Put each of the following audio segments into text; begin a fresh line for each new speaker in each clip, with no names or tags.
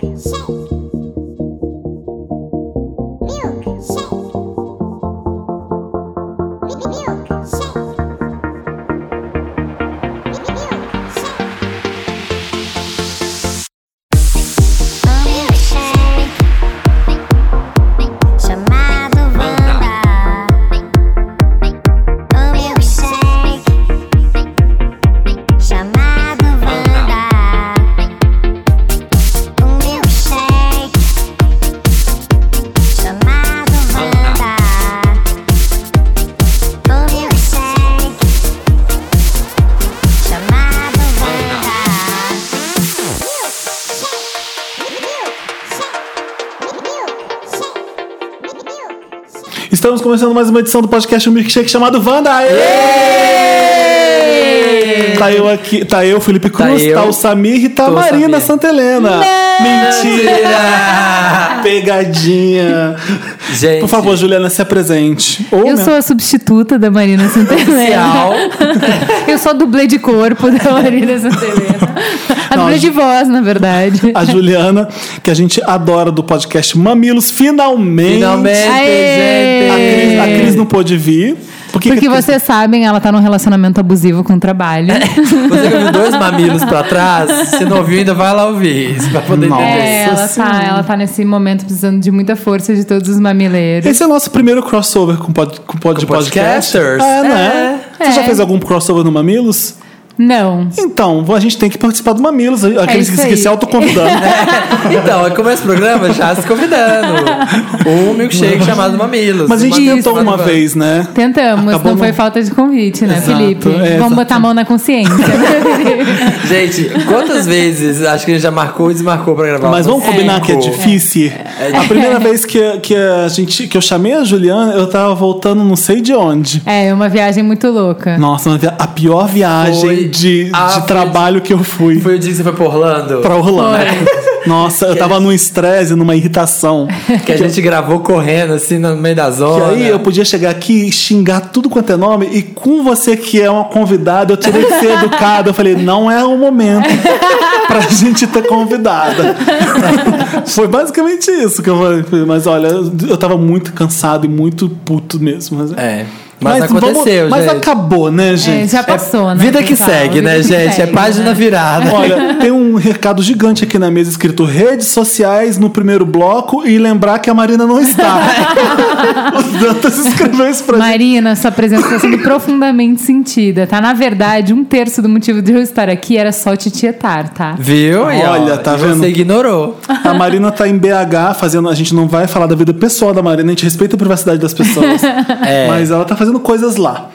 Chamado
começando mais uma edição do podcast Um Milkshake chamado Wanda. Aê! Tá eu aqui, tá eu, Felipe Cruz, tá,
eu.
o Samir e tá a Marina. Santa Helena. Mentira! Pegadinha.
Gente.
Por favor, Juliana, se apresente. Ou
Eu
né?
sou a substituta da Marina Santelena.
Oficial.
Eu sou a dublê de corpo da Marina Santelena. A
Não,
dublê
a
de voz, na verdade.
a Juliana, que a gente adora do podcast Mamilos, finalmente.
Finalmente,
Aê!
A
gente.
Cris, a Cris não pôde vir. Por que
Porque
que a
vocês sabem, ela tá num relacionamento abusivo com o trabalho.
Você que ouviu dois mamilos pra trás, se não ouviu, ainda vai lá ouvir. Isso pra poder
Nossa.
entender.
É, ela tá, ela tá nesse momento precisando de muita força de todos os mamileiros.
Esse é o nosso primeiro crossover com, pod, com, pod,
Com
podcast.
podcasters?
É, né?
É.
Você já
É.
fez algum crossover no Mamilos?
Não.
Então, a gente tem que participar do Mamilos. Aqueles
isso
que, que se autoconvidando.
Então, começa o programa já se convidando. Um milkshake chamado Mamilos.
Mas a gente
Mamilos
tentou uma vez, né?
Tentamos,
Acabou
não foi
no-
falta de convite, né,
Exato,
Felipe?
é,
Vamos
exato.
botar a mão na consciência.
Gente, quantas vezes acho que a gente já marcou e desmarcou pra gravar?
Mas vamos combinar que é difícil. A primeira vez que, que, a gente, que eu chamei a Juliana, eu tava voltando não sei de onde.
É, uma viagem muito louca.
Nossa, uma via- a pior viagem
Foi
de,
a
de trabalho que eu fui.
Foi o dia que você foi pra Orlando?
Pra Orlando. Nossa, eu tava num estresse, numa irritação.
Que a gente gravou correndo, assim, no meio da
Que
zona.
aí eu podia chegar aqui e xingar tudo quanto é nome, e com você que é uma convidada, eu teria que ser educado. Eu falei, não é o momento pra gente ter convidada. Foi basicamente isso que eu falei. Mas olha, eu tava muito cansado e muito puto mesmo. Mas,
É. Mas, aconteceu,
vamos- Mas
gente.
acabou, né,
É,
gente?
já passou, né?
Vida que segue,
Vida
né,
que
gente?
segue,
é página
né?
virada.
Olha, tem um recado gigante aqui na mesa escrito redes sociais no primeiro bloco e lembrar que a Marina não está. o Dantas escreveu isso pra gente.
Marina, sua presença está sendo profundamente sentida, tá? Na verdade, um terço do motivo de eu estar aqui era só te tietar, tá?
Viu? E, ó,
Olha, tá
e
vendo?
Você ignorou.
A Marina tá em BH fazendo. A gente não vai falar da vida pessoal da Marina, a gente respeita a privacidade das pessoas.
É.
Mas ela tá fazendo coisas lá.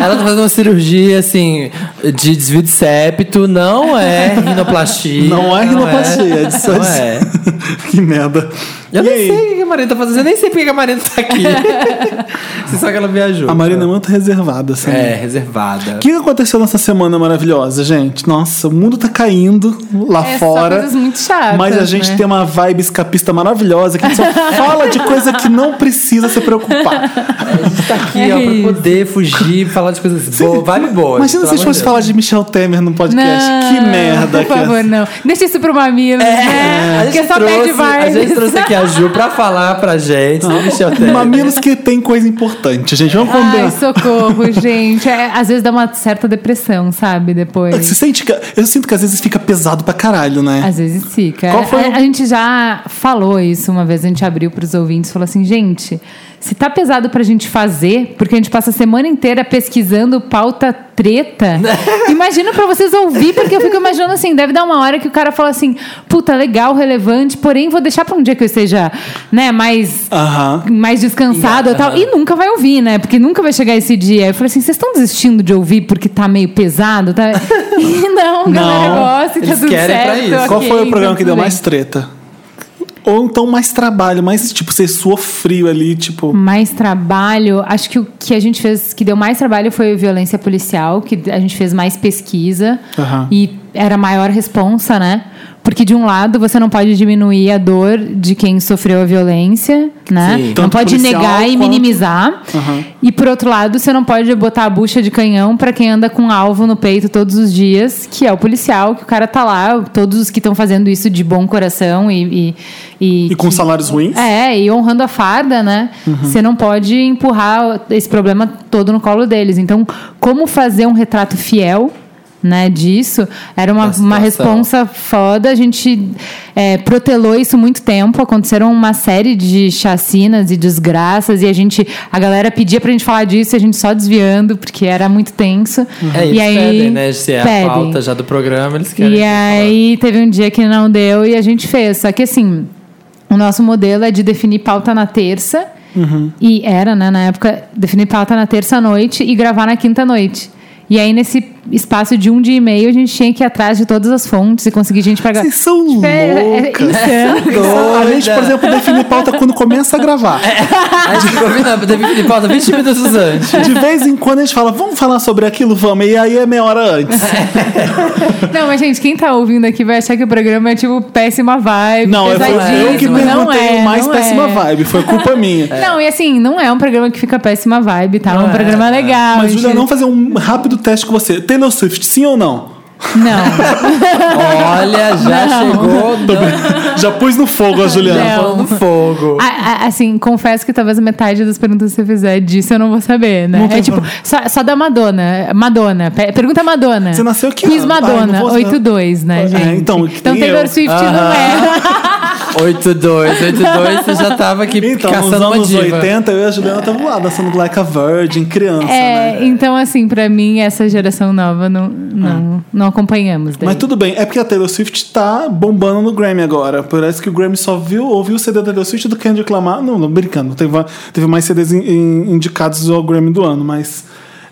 Ela tá fazendo uma cirurgia, assim, de desvio de septo. Não é rinoplastia.
Não é rinoplastia, é, de
Não é.
que merda.
Eu
E
nem
aí?
sei o que a Marina tá fazendo. Eu nem sei porque que a Marina tá aqui. Você sabe que ela viajou.
A Marina é muito reservada, assim.
É, reservada.
O que aconteceu nessa semana maravilhosa, gente? Nossa, o mundo tá caindo lá
É, só
fora.
coisas muito chatas,
Mas a gente
né?
tem uma vibe escapista maravilhosa que a gente só fala de coisa que não precisa se preocupar.
A gente tá aqui,
É
ó, pra fugir, falar de coisas boas. Vibe boa.
Imagina se a gente fosse falar de Michel Temer no podcast.
Não,
que merda
Por
que é.
favor, não. Deixa isso pro mamilo,
É,
né?
a
Porque
gente,
só
trouxe,
pede
a gente trouxe aqui a Ju pra falar pra gente do Michel Temer.
Mamilos que tem coisa importante, gente. Vamos
Ai,
combinar.
socorro, gente. É, às vezes dá uma certa depressão, sabe? Depois.
Você sente que. Eu sinto que às vezes fica pesado pra caralho, né?
Às vezes fica.
Qual foi
a,
o-
a gente já falou isso uma vez, a gente abriu pros ouvintes, falou assim, gente, se tá pesado pra gente fazer, porque a gente passa a semana inteira pesquisando pauta treta, imagina pra vocês ouvir, porque eu fico imaginando assim, deve dar uma hora que o cara fala assim, puta, legal, relevante, porém vou deixar pra um dia que eu esteja, né, mais
Aham.
mais descansado e tal. E nunca vai ouvir, né? Porque nunca vai chegar esse dia. Eu falei assim: vocês estão desistindo de ouvir porque tá meio pesado? Tá? E não, galera
Não.
gosta e tá
Eles
tudo
querem pra
certo.
isso.
Qual
ok,
foi o programa
então
que deu mais treta? Ou então mais trabalho, mais tipo, você suou frio ali, tipo.
Mais trabalho, acho que o que a gente fez, que deu mais trabalho foi violência policial, que a gente fez mais pesquisa
Aham.
e era maior responsa, né? Porque, de um lado, você não pode diminuir a dor de quem sofreu a violência, né?
Sim.
Não pode negar e
quanto-
minimizar.
Aham.
E, por outro lado, você não pode botar a bucha de canhão pra quem anda com um alvo no peito todos os dias, que é o policial, que o cara tá lá, todos os que estão fazendo isso de bom coração e. E, e,
E com
que-
salários ruins?
é, e honrando a farda, né? Você não pode empurrar esse problema todo no colo deles. Então, como fazer um retrato fiel, né, disso, era uma, uma responsa foda. A gente é, protelou isso muito tempo. Aconteceram uma série de chacinas e desgraças e a gente, a galera pedia pra gente falar disso e a gente só desviando porque era muito tenso.
É,
e aí,
pedem, né? Se é
pedem.
a pauta já do programa, eles querem.
E
falar.
aí teve um dia que não deu e a gente fez. Só que assim, o nosso modelo é de definir pauta na terça. E era, né, na época, definir pauta na terça noite e gravar na quinta noite. E aí, nesse espaço de um dia e meio, a gente tinha que ir atrás de todas as fontes e conseguir gente pra gravar.
Vocês são
É, é, é
loucas.
insano.
A gente, por exemplo, define pauta quando começa a gravar.
A gente combina, teve de pauta 20 minutos antes.
De vez em quando a gente fala, vamos falar sobre aquilo, vamos. E aí é meia hora antes.
Não, mas gente, quem tá ouvindo aqui vai achar que o programa é tipo péssima vibe.
Não, eu, eu que perguntei
é,
mais péssima
é.
vibe. Foi culpa minha.
Não, e assim, não é um programa que fica péssima vibe, tá? É um
Não é,
programa
não é.
legal.
Mas,
a gente-
não fazer um rápido teste com você. Taylor Swift, sim ou não?
Não.
Olha, já chegou. Não,
Já pus no fogo a Juliana.
Não.
falando fogo.
A- a- assim, confesso que talvez metade das perguntas que você fizer disso eu não vou saber, né?
Não
É tipo, só, só da Madonna. Madonna. Pe- Pergunta Madonna.
Você nasceu que? Ai,
Madonna,
vou-
8-2, né,
É,
gente?
então, que
então
tem
Taylor
eu.
Swift não é.
8-2, 8-2, você já tava aqui
Então, nos
caçando uma
anos
diva.
80, eu e a Juliana estavam lá dançando Like a Virgin, criança,
É,
né?
então, assim, pra mim, essa geração nova não, não, não acompanhamos. daí.
Mas tudo bem, é porque a Taylor Swift tá bombando no Grammy agora. Parece que o Grammy só viu, ouviu o CD da Taylor Swift e do Kendrick Lamar. Não, não, brincando. Teve, teve mais CDs in- in- indicados ao Grammy do ano, mas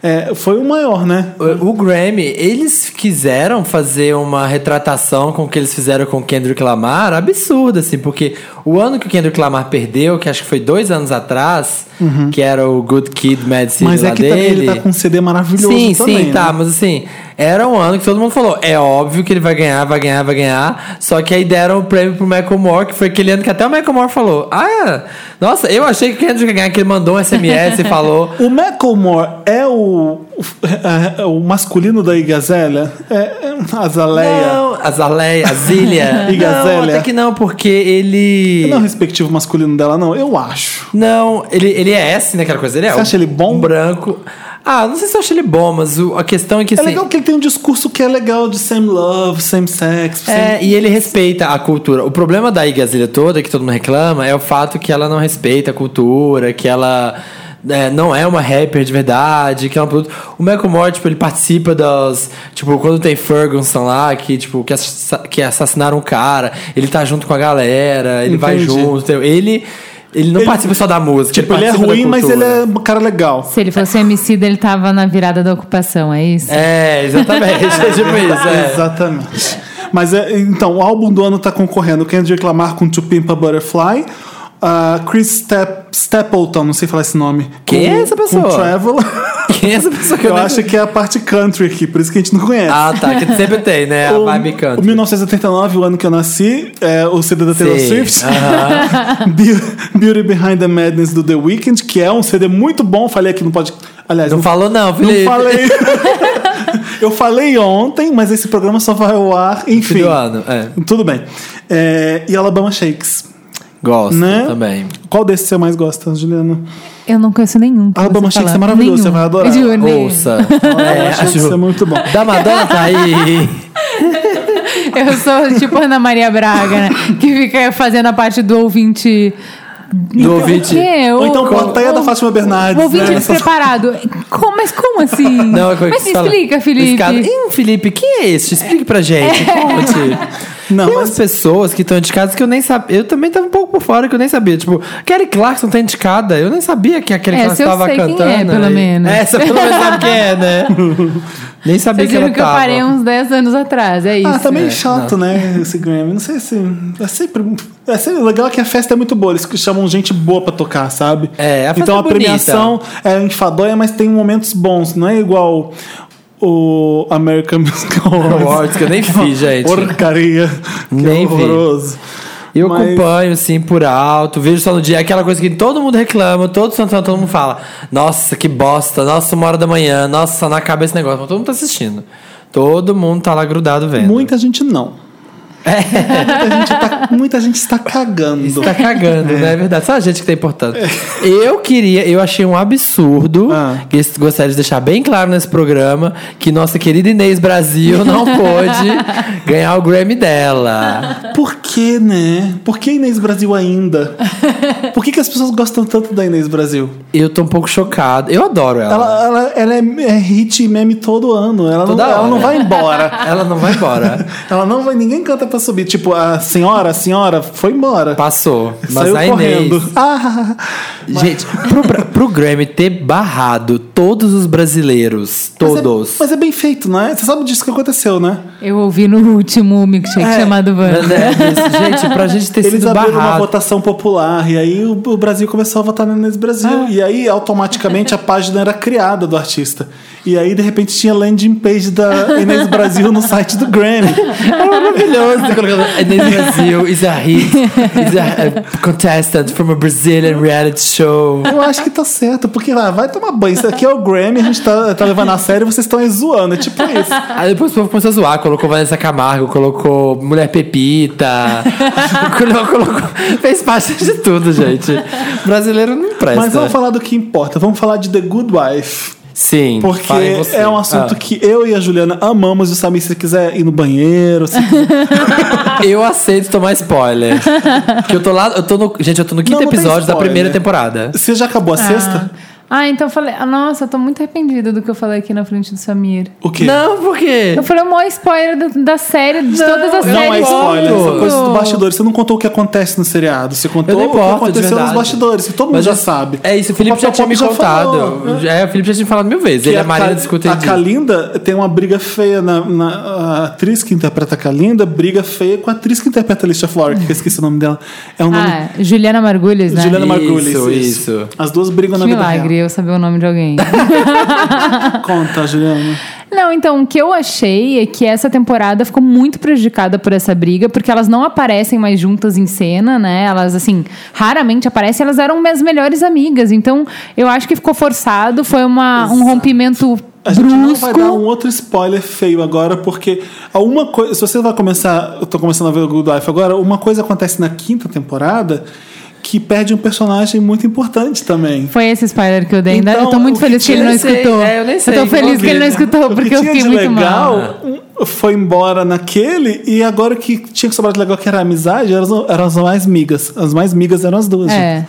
é, foi o maior, né?
O, o Grammy, eles quiseram fazer uma retratação com o que eles fizeram com o Kendrick Lamar, absurda, assim, porque o ano que o Kendrick Lamar perdeu, que acho que foi dois anos atrás, que era o Good Kid, Mad City
Mas é que também
dele.
ele tá com um CD maravilhoso
Sim,
também.
sim,
né?
tá, mas assim, era um ano que todo mundo falou, é óbvio que ele vai ganhar, vai ganhar, vai ganhar, só que aí deram o prêmio pro Michael Moore, que foi aquele ano que até o Michael Moore falou, ah, nossa, eu achei que o Kendrick ia ganhar, que ele mandou um SMS e falou,
O Macklemore é o, o, é o masculino da Igazélia? É, é a Azaleia?
Não, Azaleia, Azília.
E Gazélia?
Não, até que não, porque ele.
Não é o respectivo masculino dela, não. Eu acho.
Não, ele, ele é S, né? Aquela coisa. Ele é
Você
um-
acha ele bom?
Um branco. Ah, não sei se eu acho ele bom, mas o- a questão é que
É
assim.
legal que ele tem um discurso que é legal de same love, same sex. same-
É, e ele respeita a cultura. O problema da Igazilha toda, que todo mundo reclama, é o fato que ela não respeita a cultura, que ela é, não é uma rapper de verdade, que é um produto. O Michael Moore, tipo, ele participa das. Tipo, quando tem Ferguson lá, que, tipo, que, assa- que assassinaram um cara, ele tá junto com a galera, ele vai
Entendi.
junto. entendeu? Ele. Ele não
Ele-
participa só da música.
Tipo, ele é
participa da
ruim, mas ele é um cara legal.
Se ele fosse MC, ele tava na virada da ocupação, é isso?
É, exatamente. é tipo isso. É.
Exatamente. Mas é, então, o álbum do ano tá concorrendo Kendrick Lamar com To Pimp a Butterfly. A Chris Step, Stapleton, não sei falar esse nome.
Quem
com,
é essa pessoa?
Com Travel.
Quem é essa pessoa que
Eu
nem-
acho que é a parte country aqui, por isso que a gente não conhece.
Ah, tá. Que sempre tem, né? A
o,
vibe
o
country.
1979, o ano que eu nasci, é o CD da Taylor
Sim.
Swift.
Aham.
Be- Beauty Behind the Madness do The Weeknd, que é um CD muito bom. Falei aqui no podcast. Aliás,
Não
não,
falou não,
não
Felipe.
falei. eu falei ontem, mas esse programa só vai ao ar,
Fim
enfim.
ano, é.
Tudo bem. É, e Alabama Shakes.
Gosto
Né?
também.
Qual desses você mais gosta, Juliana?
Eu não conheço nenhum. que
Alabama
você
é maravilhoso,
Nenhum.
você vai adorar.
Juro, nem-
Ouça. É, acho-
é muito bom.
Da Madonna tá aí.
Eu sou tipo Ana Maria Braga, né? Que fica fazendo a parte do ouvinte.
Do ouvinte.
O quê?
Ou então
O-
plateia da Fátima Bernardes.
O ouvinte
né?
despreparado. Como, mas como assim?
Não, é como
mas
que se fala?
explica, Felipe.
Ih, Felipe, quem é esse? Explique pra gente. Conte.
Não,
Tem
mas-
umas pessoas que estão indicadas que eu nem sabia. Eu também tava um pouco por fora que eu nem sabia. Tipo, Kelly Clarkson tá indicada. Eu nem sabia que a Kelly
Essa
Clarkson
eu
tava
sei quem
cantando.
é, pelo
E-
menos.
Essa pelo menos sabe quem é, né? nem sabia
Vocês
que ela
que eu
tava.
parei uns 10 anos atrás, é isso.
Ah, tá meio chato, né, esse Grammy. Não sei se... É sempre... É sempre legal que a festa é muito boa. Eles chamam gente boa pra tocar, sabe?
É, a festa
Então
é
a
bonita.
premiação é enfadonha, mas tem momentos bons. Não é igual... o American Musical Awards.
Que eu nem fiz, gente.
Porcaria. Que
Nem vi.
horroroso.
Eu
Mas-
acompanho, assim, por alto, vejo só no dia, aquela coisa que todo mundo reclama, todo santo todo mundo fala, nossa, que bosta, nossa, uma hora da manhã, nossa, não acaba esse negócio, mas todo mundo tá assistindo. Todo mundo tá lá grudado vendo.
Muita gente não. Muita, gente tá- muita gente está cagando.
Está cagando, né? É verdade. Só a gente que tá importando. Eu queria, eu achei um absurdo,
Ah.
que gostaria de deixar bem claro nesse programa, que nossa querida Inês Brasil não pôde ganhar o Grammy dela.
Por que, né? Por que Inês Brasil ainda? Por que, que as pessoas gostam tanto da Inês Brasil?
Eu tô um pouco chocado. Eu adoro ela.
Ela, ela, ela é, é hit e meme todo ano. Ela, não,
Toda
ela
hora.
não vai embora.
Ela não vai embora.
ela não vai. Ninguém canta pra subir. Tipo, a senhora, a senhora foi embora.
Passou. Mas
Saiu
a Inês.
correndo. Ah,
Gente, pro, pro Grammy ter barrado todos os brasileiros,
mas é-
todos.
Mas é, bem feito, não é? Você sabe disso que aconteceu, né?
Eu ouvi no último milkshake
É.
chamado Wanda.
Né? Isso, Gente, pra gente ter
Eles
sido
abriram uma
barrado.
votação popular e aí o, o Brasil começou a votar na Inês Brasil.
Ah.
E aí, automaticamente, a página era criada do artista. E aí, de repente, tinha landing page da Inês Brasil no site do Grammy.
É maravilhoso. Você colocando, Inês Brasil is a hit, is a, contestant from a Brazilian reality show.
Eu acho que tá certo, porque ah, vai tomar banho. Isso aqui é o Grammy, a gente tá, tá levando a sério e vocês estão aí zoando. É tipo isso.
Aí depois o povo começou a zoar, colocou Vanessa Camargo, colocou Mulher Pepita, colocou, colocou- fez parte de tudo, gente. Brasileiro não presta.
Mas vamos falar do que importa. Vamos falar de The Good Wife.
Sim,
Porque é um assunto
Ah.
que eu e a Juliana amamos. E o Samir, se quiser ir no banheiro, se
Eu aceito tomar spoiler. que eu tô lá, eu tô no, gente, eu tô no quinto
Não,
episódio da primeira temporada.
Você já acabou a sexta?
Ah, então eu falei. ah, Nossa, eu tô muito arrependida do que eu falei aqui na frente do Samir.
O quê?
Não, por quê?
Eu falei o maior spoiler da, da série, de todas as
Não
séries.
é
do
spoiler,
mundo.
são coisas do bastidor. Você não contou o que acontece no seriado. Você contou
Eu não
o que
importo, de
aconteceu nos
verdade.
bastidores, que todo mundo
Mas
já
é-
sabe.
É isso, o Felipe já tinha me
Pop
contado.
falou.
É, o Felipe já tinha falado mil vezes.
Que
Ele é
a
Marina
Cal-
discute
A Kalinda tem uma briga feia na, na- a atriz que interpreta a Kalinda, briga feia com a atriz que interpreta a Alicia Florida, que eu esqueci o nome dela. É um nome.
Ah, Juliana Margulhos, né?
Juliana
Isso,
Margulies.
isso.
As duas brigam na
Que
vida
milagre eu saber o nome de alguém.
Conta, Juliana.
Não, então, o que eu achei é que essa temporada ficou muito prejudicada por essa briga, porque elas não aparecem mais juntas em cena, né? Elas, assim, raramente aparecem, elas eram minhas melhores amigas. Então, eu acho que ficou forçado, foi uma, um rompimento
A gente não vai dar
brusco.
um outro spoiler feio agora, porque alguma coisa. Se você vai começar. Eu tô começando a ver o Good Life agora, uma coisa acontece na quinta temporada que perde um personagem muito importante também.
Foi esse spoiler que eu dei. ainda.
Então,
eu tô muito
o que
feliz que ele não
eu sei,
escutou.
é, eu nem sei,
tô feliz que ele não escutou,
que
porque eu fiquei
de
muito mal.
legal um, foi embora naquele, e agora o que tinha que sobrar de legal, que era a amizade, eram, as- eram as mais migas. As mais migas eram as duas.
É.
gente.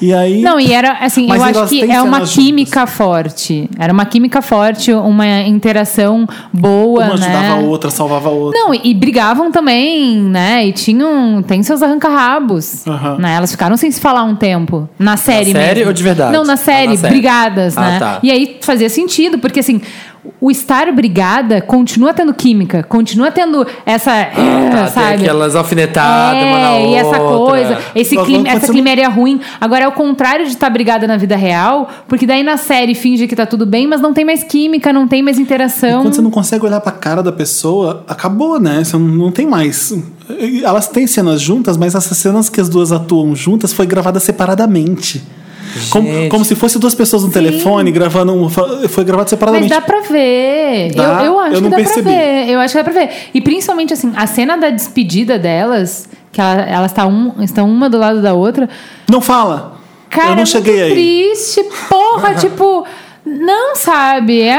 E aí.
Não, e era assim, eu acho que é uma química forte. Era uma química forte, uma interação boa,
uma ajudava
né?
a outra, salvava a outra.
Não, e brigavam também, né? E tinham. Tem seus arranca-rabos. Né? Elas ficaram sem se falar um tempo. Na série
série
mesmo.
ou de verdade?
Não, na
Ah,
série,
na série.
brigadas,
Ah,
né?
tá.
E aí fazia sentido, porque assim. O estar brigada continua tendo química, continua tendo essa.
Tá, tem
sabe?
aquelas alfinetadas,
É, e essa
outra.
coisa, esse clima, essa climéria ruim. Agora é o contrário de estar brigada na vida real, porque daí na série finge que tá tudo bem, mas não tem mais química, não tem mais interação.
Quando você não consegue olhar pra cara da pessoa, acabou, né? Você não, não tem mais. Elas têm cenas juntas, mas essas cenas que as duas atuam juntas foi gravada separadamente. Como, como se fosse duas pessoas no telefone gravando um. Foi gravado
Mas
separadamente.
dá pra ver.
Dá?
Eu, eu acho
Eu
que dá
percebi.
pra ver. Eu acho que dá pra ver. E principalmente, assim, a cena da despedida delas, que ela- elas tá um, estão uma do lado da outra.
Não fala!
Cara,
eu não
é
cheguei
muito
aí.
triste. Porra, tipo. Não, sabe? É,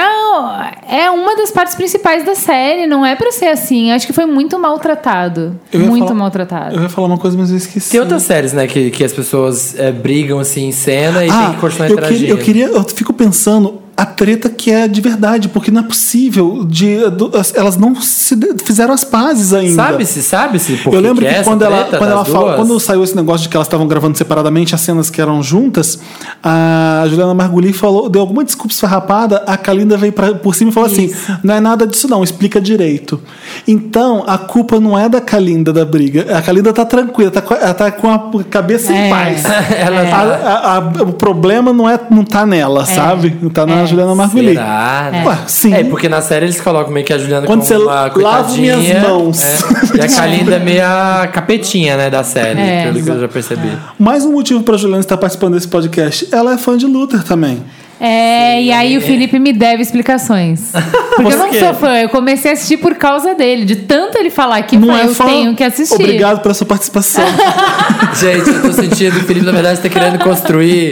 é uma das partes principais da série. Não é pra ser assim. Acho que foi muito maltratado. Muito
falar-
maltratado.
Eu ia falar uma coisa, mas eu esqueci.
Tem outras séries, né, que, que as pessoas é, brigam assim em cena e tem
Ah,
que continuar
eu,
interagindo.
queria, eu queria. Eu fico pensando a treta que é de verdade, porque não é possível. De, do- elas não se fizeram as pazes ainda.
Sabe-se, sabe-se por
eu
que
lembro
que
que,
é essa
quando ela, quando ela falou,
duas?
quando saiu esse negócio de que elas estavam gravando separadamente as cenas que eram juntas, a Juliana Marguli falou, deu alguma desculpa esfarrapada, a Kalinda veio pra, por cima e falou assim: não é nada disso, não, explica direito. Então, a culpa não é da Kalinda da briga. A Kalinda tá tranquila, tá ela tá com a cabeça em
É.
paz.
Ela
A- a- a- o problema não é não tá nela, sabe? Tá na Juliana Margulis.
Será?
É.
Ué, sim.
É, porque na série eles colocam meio que a Juliana
Quando
como
você
uma
lava
coitadinha.
minhas mãos.
é. E a Kalinda é meio a capetinha, né, da série,
É.
pelo que eu já percebi.
Mais um motivo pra Juliana estar participando desse podcast. Ela é fã de Luther também.
É, e aí o Felipe me deve explicações. Porque eu não sou fã, eu comecei a assistir por causa dele. De tanto ele falar que
Não
fã,
é
eu
fã?
tenho que assistir.
Obrigado pela sua participação.
Gente, eu tô sentindo que o Felipe, na verdade, tá querendo construir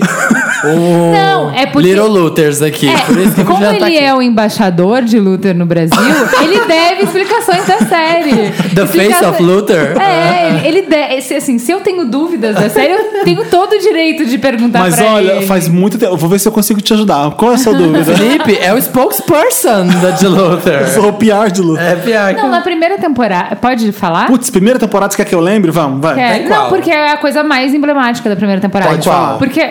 um
Não, é porque-
Little Luthers aqui.
É,
Por isso que
como
já
ele
tá aqui.
é o embaixador de Luther no Brasil, ele deve explicações da série.
The face of Luther?
É, ele, ele deve. se- Assim, se eu tenho dúvidas da série, eu tenho todo o direito de perguntar
Mas
pra
olha,
ele.
faz muito tempo. Eu vou ver se eu consigo te ajudar. Qual é a sua dúvida?
Felipe é o spokesperson da de Luther.
Eu sou o PR de Luther.
É pior que...
Não, na primeira temporada. Pode falar?
Putz, primeira temporada, você quer que eu lembre? Vamos, vai.
É, não, porque é a coisa mais emblemática da primeira temporada.
Pode falar.
Porque.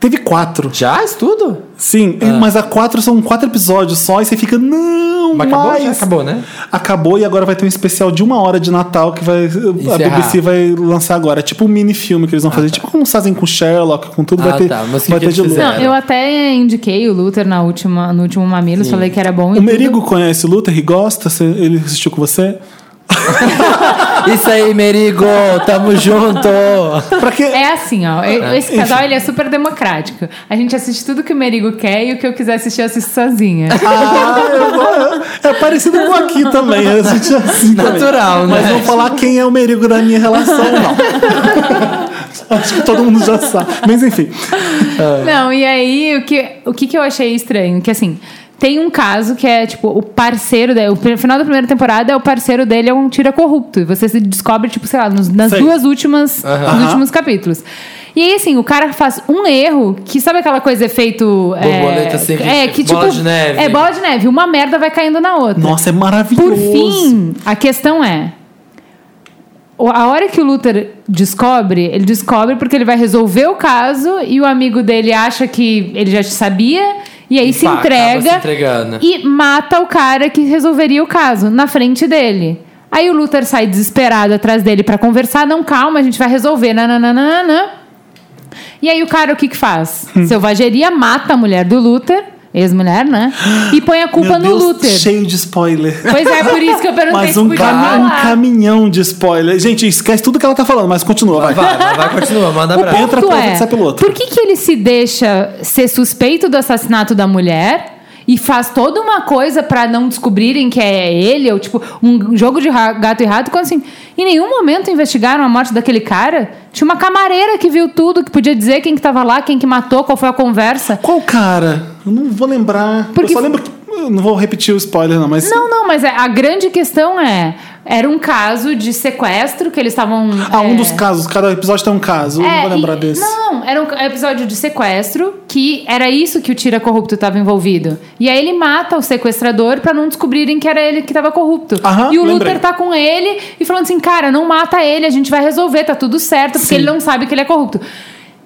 Teve quatro.
Já? Isso tudo?
Sim, mas a quatro são quatro episódios só e você fica, não,
Mas acabou?
mais.
Já acabou, né?
Acabou e agora vai ter um especial de uma hora de Natal que vai, a. BBC vai lançar agora. É tipo um mini filme que eles vão fazer. Tipo como fazem com Sherlock, com tudo.
Ah,
vai ter,
tá, mas
vai
que
ter de Luther.
Não, eu até indiquei o Luther na última, no último Mamilos, falei que era bom. e
O
tudo.
Merigo conhece o Luther e gosta? Ele assistiu com você?
Isso aí, Merigo! Tamo junto!
Pra quê?
É assim, ó. Esse casal ele é super democrático. A gente assiste tudo que o Merigo quer e o que eu quiser assistir, eu assisto sozinha.
Ah, eu- é parecido com aqui também. A gente é assim também.
Natural, né?
Mas não falar quem é o Merigo da minha relação, não. Acho que todo mundo já sabe. Mas enfim.
Não, e aí o que, o que, que eu achei estranho? Que assim. Tem um caso que é, tipo, o parceiro dele. O final da primeira temporada é o parceiro dele é um tira corrupto. E você se descobre, tipo, sei lá, nos- nas
Sei.
duas últimas. Nos
Aham.
últimos capítulos. E aí, assim, o cara faz um erro que sabe aquela coisa efeito.
Borboleta,
é,
assim, que-
é, que
bola
tipo.
de neve.
É bola de neve. Uma merda vai caindo na outra.
Nossa, é maravilhoso.
Por fim, a questão é. A hora que o Luther descobre, ele descobre porque ele vai resolver o caso e o amigo dele acha que ele já sabia e aí se
pá,
entrega
se
e mata o cara que resolveria o caso na frente dele. Aí o Luther sai desesperado atrás dele pra conversar, não, calma, a gente vai resolver, nananana. E aí o cara o que que faz?
Hum.
Selvageria mata a mulher do Luther, ex-mulher, né? E põe a culpa
Meu
no
Deus,
Luther.
cheio de spoiler.
Pois é, por isso que eu perguntei
Mas
se
um,
podia
cami- um caminhão de spoiler. Gente, esquece tudo que ela tá falando, mas continua, vai.
Vai, vai, vai, continua, manda
O
pra
Entra
é,
pelo outro.
por que, que ele se deixa ser suspeito do assassinato da mulher e faz toda uma coisa pra não descobrirem que é ele, ou tipo, um jogo de gato e rato, quando assim, em nenhum momento investigaram a morte daquele cara? Tinha uma camareira que viu tudo, que podia dizer quem que tava lá, quem que matou, qual foi a conversa.
Qual cara? Eu não vou lembrar.
Porque-
Eu só lembro que. Eu não vou repetir o spoiler, não, mas.
Não, não, mas é- a grande questão é, era um caso de sequestro que eles estavam...
Ah, um
é,
dos casos. Cada episódio tem um caso. eu não vou
É,
lembrar
e-
desse.
Não, era um episódio de sequestro que era isso que o Tira Corrupto estava envolvido. E aí ele mata o sequestrador pra não descobrirem que era ele que estava corrupto.
Aham,
e o
lembrei.
Luther tá com ele e falando assim: cara, não mata ele, a gente vai resolver, tá tudo certo, porque
Sim.
ele não sabe que ele é corrupto.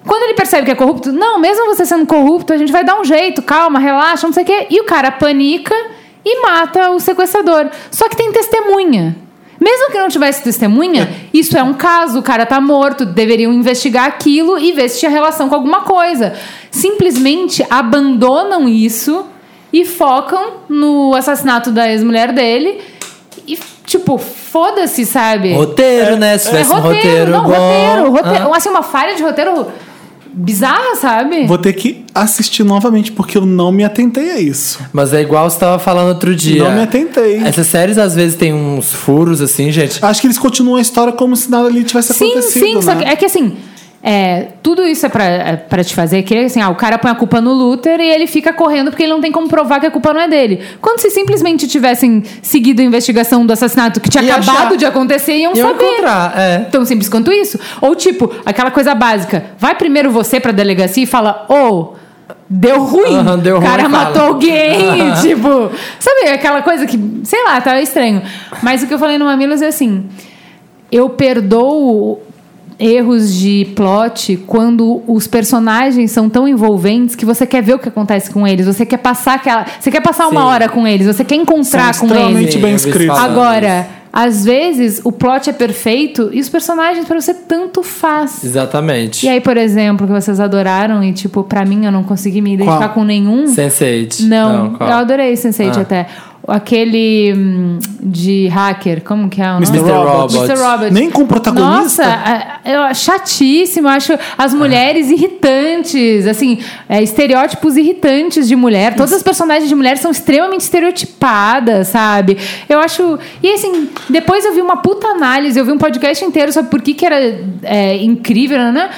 Quando ele percebe que é corrupto, não, mesmo você sendo corrupto, a gente vai dar um jeito, calma, relaxa, não sei o quê. E o cara panica e mata o sequestrador. Só que tem testemunha. Mesmo que não tivesse testemunha, isso é um caso, o cara tá morto, deveriam investigar aquilo e ver se tinha relação com alguma coisa. Simplesmente abandonam isso e focam no assassinato da ex-mulher dele. E, tipo, foda-se, sabe?
Roteiro, né? Se
É
tivesse um roteiro
não,
bom.
roteiro, roteiro.
Ah.
Assim, uma falha de roteiro bizarra, sabe?
Vou ter que assistir novamente, porque eu não me atentei a isso.
Mas é igual você tava falando outro dia.
Não me atentei.
Essas séries às vezes tem uns furos assim, gente.
Acho que eles continuam a história como se nada ali tivesse
Sim,
acontecido.
sim, só
né?
é que assim. É, tudo isso é pra, é te fazer que assim, ah, o cara põe a culpa no Luther e ele fica correndo porque ele não tem como provar que a culpa não é dele. Quando se simplesmente tivessem seguido a investigação do assassinato que tinha acabado
achar.
de acontecer, iam
Iam
saber.
encontrar, é.
Tão simples quanto isso. Ou tipo, aquela coisa básica. Vai primeiro você pra delegacia e fala, ô. deu ruim.
Aham, deu
o cara
ruim, fala.
matou alguém, tipo. Sabe aquela coisa que, sei lá, tá estranho. Mas o que eu falei no Mamilos é assim: eu perdoo erros de plot quando os personagens são tão envolventes que você quer ver o que acontece com eles, você quer passar aquela, você quer passar uma
Sim.
hora com eles, você quer encontrar
São
com eles.
bem
falando
Agora, às vezes o plot é perfeito e os personagens pra você tanto faz.
Exatamente.
E aí, por exemplo, que vocês adoraram e, tipo, pra mim eu não consegui me identificar
Qual?
com nenhum.
Sense8.
Não,
qual?
eu adorei Sense8
Ah.
até. Aquele hum, de hacker, como que é o nome?
Mr. Robot.
Mr. Robot.
Nem com protagonista?
Nossa, a- eu, chatíssimo. Acho as mulheres irritantes, assim, é, estereótipos irritantes de mulher. Todas as personagens de mulher são extremamente estereotipadas, sabe? Eu acho. E assim, depois eu vi uma puta análise, eu vi um podcast inteiro sobre por que, que era é, incrível, né?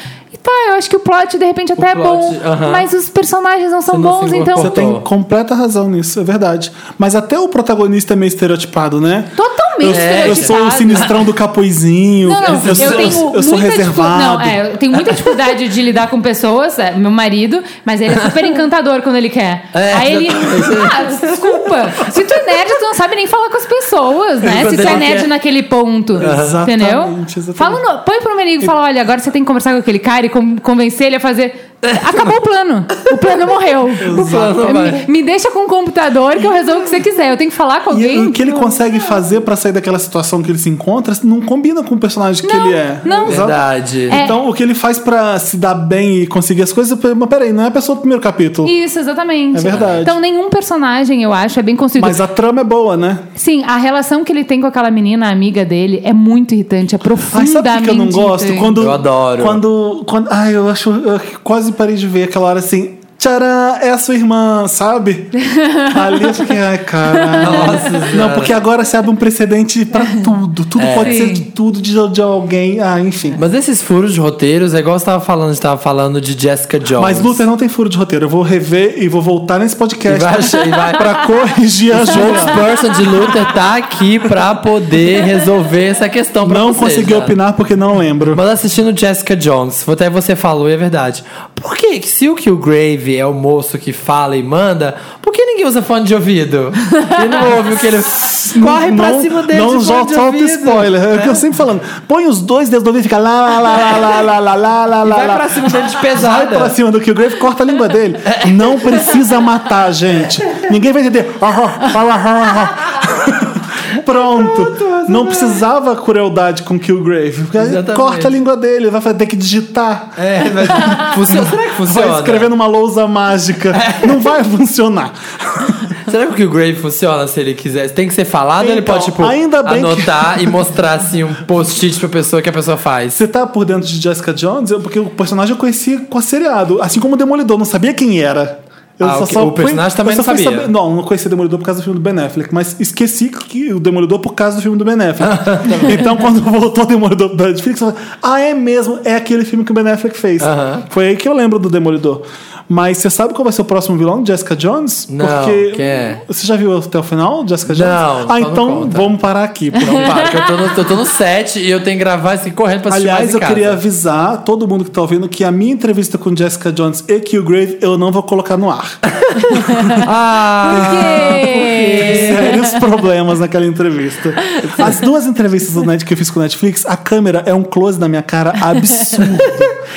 Tá, eu acho que o plot de repente até é
plot,
bom,
aham.
mas os personagens não são
não
bons, então.
Você tem completa razão nisso, é verdade. Mas até o protagonista é meio estereotipado, né?
Totalmente
Eu, eu sou o sinistrão do capuizinho.
Não, não,
eu,
eu,
sou,
tenho
eu sou
muita
reservado.
Não, é, eu tenho muita dificuldade de lidar com pessoas, é, meu marido, mas ele é super encantador quando ele quer.
É,
Aí ele.
exatamente.
Ah, desculpa. Se tu é nerd, tu não sabe nem falar com as pessoas, né?
Quando
Se tu é nerd
quer.
naquele ponto.
Exatamente,
Entendeu?
exatamente.
Fala no, põe pro meu amigo e fala: olha, agora você tem que conversar com aquele cara e con- convencer ele a fazer. Acabou o plano. O plano morreu.
O plano vai.
Me, me deixa com o computador que eu resolvo o que você quiser. Eu tenho que falar com
E
alguém.
o que ele consegue fazer pra sair daquela situação que ele se encontra não combina com o personagem que
Não,
ele é.
não.
Exato.
Verdade.
É.
Então, o que ele faz pra se dar bem e conseguir as coisas, mas peraí, não é a pessoa do primeiro capítulo.
Isso, exatamente.
É verdade.
Então, nenhum personagem, eu acho, é bem construído.
Mas a trama é boa, né?
Sim, a relação que ele tem com aquela menina, a amiga dele, é muito irritante, é
Ai,
profundamente
sabe o que que eu não gosto?
irritante.
Quando,
Eu adoro.
Quando, quando. Ai, eu acho. Eu quase parei de ver aquela hora assim, Tcharam, é a sua irmã, sabe? Ali eu fiquei, ai, cara.
Nossa
Não, porque agora se abre um precedente pra tudo. Tudo
É.
pode
Sim.
ser de tudo de, de alguém. Ah, enfim.
Mas esses furos de roteiros é igual você tava falando, você tava falando de Jessica Jones.
Mas Luther não tem furo de roteiro. Eu vou rever e vou voltar nesse
E
podcast
vai, achar- e vai,
pra corrigir a
O
Juliana.
spokesperson de Luther tá aqui pra poder resolver essa questão pra
Não
vocês,
consegui
né?
opinar porque não lembro.
Mas assistindo Jessica Jones, até você falou e é verdade. Por que, se o É o moço que fala e manda, por que ninguém usa fone de ouvido? E não ouve o que ele. Corre pra
não,
cima dele
Não
de
solta spoiler. É o que eu sempre falando. Põe os dois dedos do ouvido e fica lá, lá, lá, lá, lá, lá, lá, lá, lá,
Vai
lá.
pra cima dele de
Vai
pesada.
pra cima do Killgrave, corta a língua dele. Não precisa matar, gente. Ninguém vai entender. Pronto. Não precisava crueldade com Killgrave.
Exatamente.
Corta a língua dele, vai ter que digitar.
É, mas funciona. Será que funciona?
Vai escrever numa lousa mágica. Não vai funcionar.
Será que o Killgrave funciona se ele quiser? Tem que ser falado ou ele
Então,
pode, tipo,
ainda bem que-
anotar e mostrar, assim, um post-it pra pessoa que a pessoa faz?
Você tá por dentro de Jessica Jones? Porque o personagem eu conhecia com a seriado. Assim como o Demolidor, não sabia quem era. Eu
Ah, o que- o personagem também
eu só
não sabia.
saber- não, não conhecia o Demolidor por causa do filme do Ben Affleck, mas esqueci que o Demolidor por causa do filme do Ben Affleck. então, quando voltou o Demolidor do Netflix, eu falei, ah, é mesmo, é aquele filme que o Ben Affleck fez.
Aham.
Foi aí que eu lembro do Demolidor. Mas você sabe qual vai ser o próximo vilão de Jessica Jones?
Não,
Porque
quem é?
Você já viu até o final, Jessica Jones?
Não,
Ah, então
conta.
vamos parar aqui.
Que eu tô no, eu tô no set e eu tenho que gravar assim, correndo pra assistir
Aliás, eu
casa.
queria avisar todo mundo que tá ouvindo que a minha entrevista com Jessica Jones e Killgrave eu não vou colocar no ar.
Ah,
Por quê?
Sérios problemas naquela entrevista. As duas entrevistas do Net que eu fiz com o Netflix, a câmera é um close na minha cara absurdo.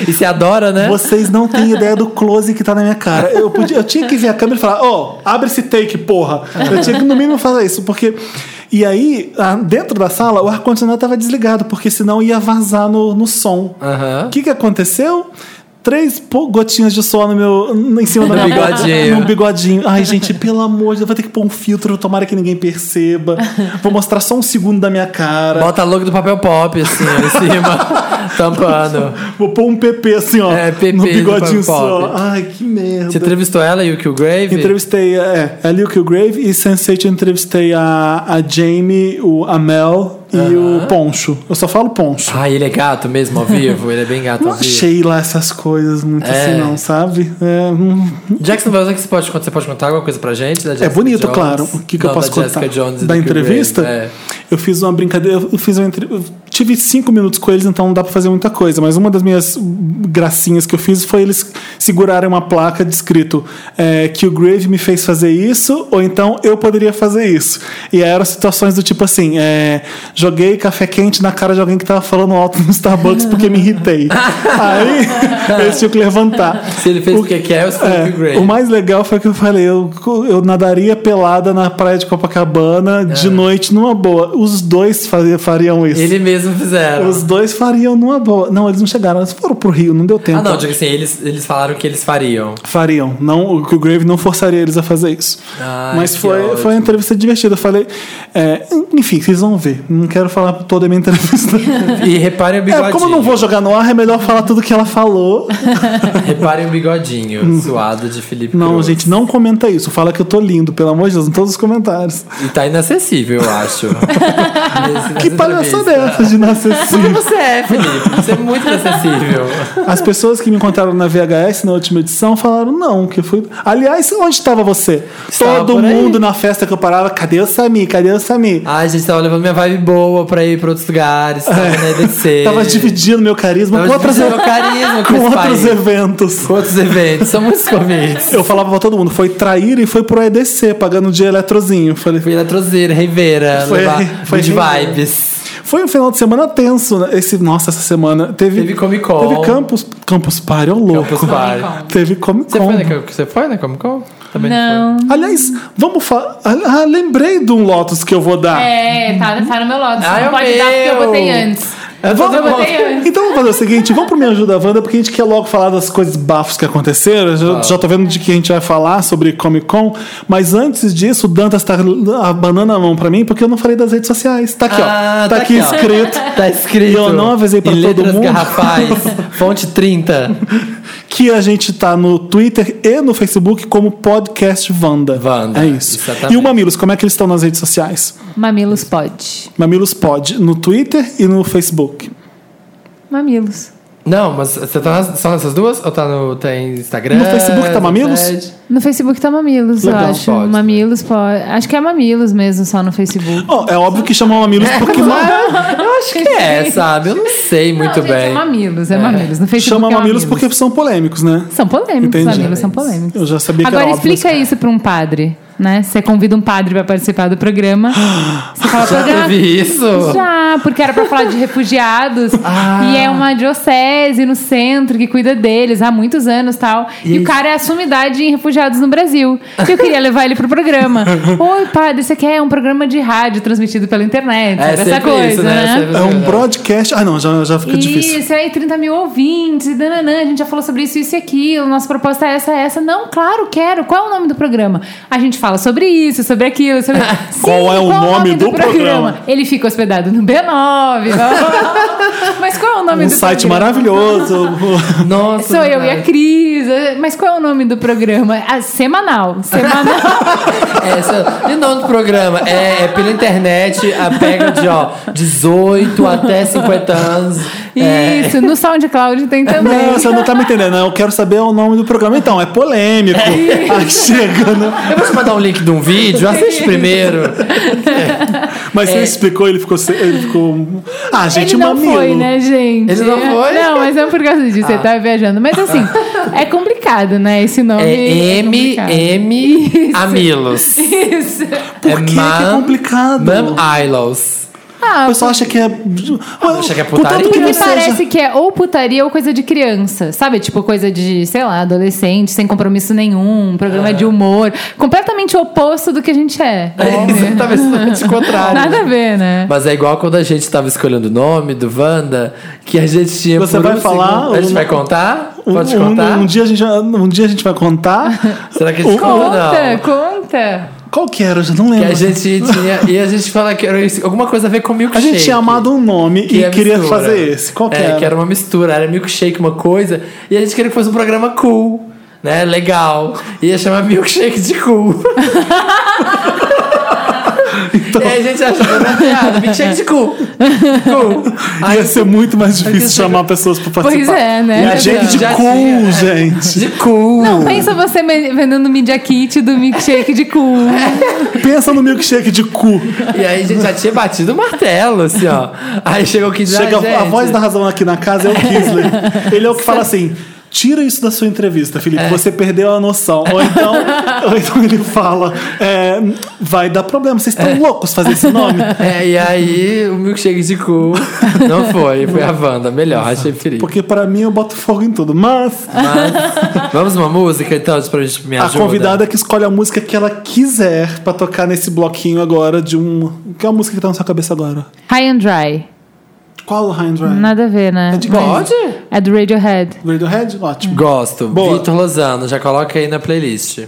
e você adora, né?
Vocês não têm ideia do close que tá na minha cara. Eu, podia, eu tinha que ver a câmera e falar, ó, abre esse take, porra. Eu tinha que no mínimo fazer isso, porque. E aí, dentro da sala, o ar-condicionado tava desligado, porque senão ia vazar no, no som. O que, que aconteceu? Três gotinhas de suor no meu, em cima da minha
bigodinho.
No bigodinho. Ai, gente, pelo amor de Deus, vou ter que pôr um filtro, tomara que ninguém perceba. Vou mostrar só um segundo da minha cara.
Bota logo do papel pop, assim, ó, em cima, tampando.
Vou pôr um PP assim, ó.
É, PP
no bigodinho só. Ai, que merda.
Você entrevistou ela e o Killgrave?
Entrevistei é, a Lil Killgrave e Sense8 eu entrevistei a, a Jamie, o Amel e o Poncho. Eu só falo Poncho.
Ah, ele é gato mesmo ao vivo? Ele é bem gato
Não
ao vivo.
achei lá essas coisas muito
É.
assim, não, sabe? É, hum,
Jackson Wells, que você pode, você pode contar alguma coisa pra gente? da
é bonito,
Jones?
claro. O que, que
Não,
eu posso
da
contar?
Jones
da entrevista?
É.
Eu fiz uma brincadeira. Eu fiz uma entre... eu tive cinco minutos com eles, então não dá pra fazer muita coisa. Mas uma das minhas gracinhas que eu fiz foi eles segurarem uma placa de escrito é, que o Grave me fez fazer isso, ou então eu poderia fazer isso. E aí eram situações do tipo assim: é, joguei café quente na cara de alguém que tava falando alto no Starbucks porque me irritei. aí eles tinham que levantar.
Se ele fez o que quer, eu
É,
o Grey.
o mais legal foi que eu falei, eu, eu nadaria pelada na praia de Copacabana de noite numa boa. Os dois faria- fariam isso.
Ele mesmo fizeram.
Os dois fariam numa boa. Não, eles não chegaram, eles foram pro Rio, não deu tempo.
Ah, não, digo assim, eles, eles falaram que eles fariam.
Fariam. Não, que o Grave não forçaria eles a fazer isso.
Ai,
Mas
que
foi,
ótimo.
foi uma entrevista divertida. Eu falei, é, enfim, vocês vão ver. Não quero falar toda a minha entrevista.
E reparem o bigodinho.
É, como eu não vou jogar no ar, é melhor falar tudo que ela falou.
Reparem o bigodinho suado de Felipe
Não,
Cruz.
gente, não comenta isso. Fala que eu tô lindo, pelo amor de Deus, em todos os comentários.
E tá inacessível, eu acho.
Que palhaçada é essa de inacessível?
Você é, Felipe. Você é muito inacessível.
As pessoas que me encontraram na VHS na última edição falaram não, que eu fui. Aliás, onde estava você?
Estava
Todo
aí.
mundo na festa que eu parava, cadê o Sami? Cadê o Sami?
Ai, gente, tava levando minha vibe boa pra ir pra outros lugares. Tava na EDC.
Tava dividindo meu carisma
Tava
com,
dividindo meu carisma com
com outros eventos.
Com outros eventos. São muitos convites.
Eu falava pra todo mundo, foi trair e foi pro EDC, pagando de eletrozinho. Falei,
Fui eletrozeira, Rivera,
Foi-
levar
foi Rivera.
vibes.
Foi um final de semana tenso, né? Esse, nossa, essa semana teve.
Teve Comic Con.
Teve Campus, Campus Party, ô louco.
Campus Party.
Teve Comic
Você
Con.
você foi na Comic Con? Também
Não.
Aliás, vamos falar. Ah, lembrei de um Lotus que eu vou dar.
É, tá, tá no meu lote.
Ah, é
não
o
pode dar porque eu
meu.
botei antes.
Vamos,
antes.
então vamos fazer o seguinte, vamos pro Me Ajuda Wanda, porque a gente quer logo falar das coisas bafos que aconteceram. Já, já tô vendo de que a gente vai falar sobre Comic Con. Mas antes disso, o Dantas tá abanando a mão pra mim, porque eu não falei das redes sociais. Tá aqui,
Ah,
ó. Tá,
tá
aqui
aqui, ó.
escrito.
Tá escrito.
E eu não avisei pra
em
todo
letras
mundo.
garrafais. Fonte 30.
Que a gente tá no Twitter e no Facebook como Podcast Wanda.
Wanda,
É isso.
exatamente.
E o Mamilos, como é que eles estão nas redes sociais?
Mamilos pode.
Mamilos Pod, no Twitter e no Facebook.
Mamilos.
Não, mas você tá nas, só nessas duas? Ou tá no tem Instagram?
No Facebook tá Mamilos?
Snapchat?
No Facebook tá Mamilos,
Legal,
eu acho.
pode,
Mamilos pode. Acho que é Mamilos mesmo, só no Facebook.
Ó, é óbvio que chamam Mamilos porque
Eu acho que é, sabe? Eu não sei muito
Não, gente,
bem.
É Mamilos, é, Mamilos. No Facebook
chama
é
Mamilos porque são polêmicos, né?
São polêmicos,
Entendi.
mamilos são polêmicos.
Eu já sabia que
Agora
era óbvio.
explica isso pra um padre, né? Você convida um padre pra participar do programa. Você fala,
Já
programa...
teve isso?
Já, porque era pra falar de refugiados.
Ah.
E é uma diocese no centro que cuida deles há muitos anos tal. E,
E-
o cara é a sumidade em refugiados no Brasil. E eu queria levar ele pro programa. Oi, padre, você quer um programa de rádio transmitido pela internet?
É
essa coisa,
isso, né? Sempre
É um broadcast. Ah, não, já, já fica difícil.
Isso, aí 30 mil ouvintes, e dananã, a gente já falou sobre isso, isso e aquilo, nossa proposta é essa, essa. Não, claro, quero. Qual é o nome do programa? A gente fala sobre isso, sobre aquilo, sobre... Sim,
Qual é o nome do programa?
Ele fica hospedado no B9. Mas qual é o nome
Um
do
site
programa?
maravilhoso.
Nossa.
Sou eu e a. Cris. Mas qual é o nome do programa? Ah, semanal. Semanal.
É, e o nome do programa? É, é pela internet, a pega de ó, 18 até 50 anos. É,
Isso, no SoundCloud tem também.
Não, você não tá me entendendo. Eu quero saber o nome do programa. Então, é polêmico. Aí chega, né?
eu vou te mandar um link de um vídeo, assiste primeiro.
Mas você explicou, ele ficou. Ele ficou. Ah, gente,
Ele não
mamilo.
foi, né, gente?
Ele não foi?
Não, mas não por causa disso, você tá viajando. Mas assim, é complicado, né? Esse nome.
É M,
complicado.
M, Amilos.
Isso.
Por que, que é complicado?
Mam Ilos.
Ah,
O pessoal acha que é.
acha que é putaria?
que
porque
não
me
seja.
parece que é ou putaria ou coisa de criança, sabe? Tipo, coisa de, sei lá, adolescente, sem compromisso nenhum, um programa de humor. Completamente oposto do que a gente é.
É exatamente o contrário.
Nada a ver, né?
Mas é igual quando a gente tava escolhendo o nome do Wanda, que a gente tinha.
Você
por
vai
um
falar
segundo- A gente
um-
vai contar?
Um,
Pode
um-
contar?
um dia a gente, vai- um dia a gente vai contar.
Será que a gente
Um-
conta?
Conta, conta.
Qual que era? Eu já não
Que
lembro.
a gente tinha. E a gente fala que era isso- alguma coisa a ver com
A
milkshake.
gente tinha amado um nome
Que
e
é
queria
mistura.
fazer esse. Qual que
é,
era?
que era uma mistura, era milkshake uma coisa, e a gente queria que fosse um programa cool, né? Legal. Ia chamar milkshake de cool.
Então
E aí a gente achou uma piada, milkshake de cu. Cu.
ia ser muito mais difícil chamar pessoas pra participar.
Pois é, né?
Milkshake de
Já
cu,
tinha.
gente.
De cu.
Não, pensa você vendendo media kit do milkshake de cu.
Pensa no milkshake de cu.
E aí a gente já tinha batido o martelo, assim, ó. Aí chegou o Kid
Chega
ah,
a voz da razão aqui na casa é o Kisley. Ele é o que fala assim. Tira isso da sua entrevista, Felipe.
É.
Você perdeu a noção. Ou então, ou então ele fala: é, vai dar problema. Vocês estão loucos fazer esse nome?
É, e aí o milkshake de cu não foi, foi a Wanda. Melhor, achei feliz.
Porque pra mim eu boto fogo em tudo. Mas
Mas, vamos uma música então, pra gente me
a
ajuda.
convidada é que escolhe a música que ela quiser pra tocar nesse bloquinho agora de um. Que é a música que tá na sua cabeça agora?
High and Dry.
Qual and Dry?
Nada a ver, né?
É de
Pode?
É do Radiohead.
Radiohead? Ótimo.
Gosto.
Boa.
Vitor Lozano, já coloca aí na playlist.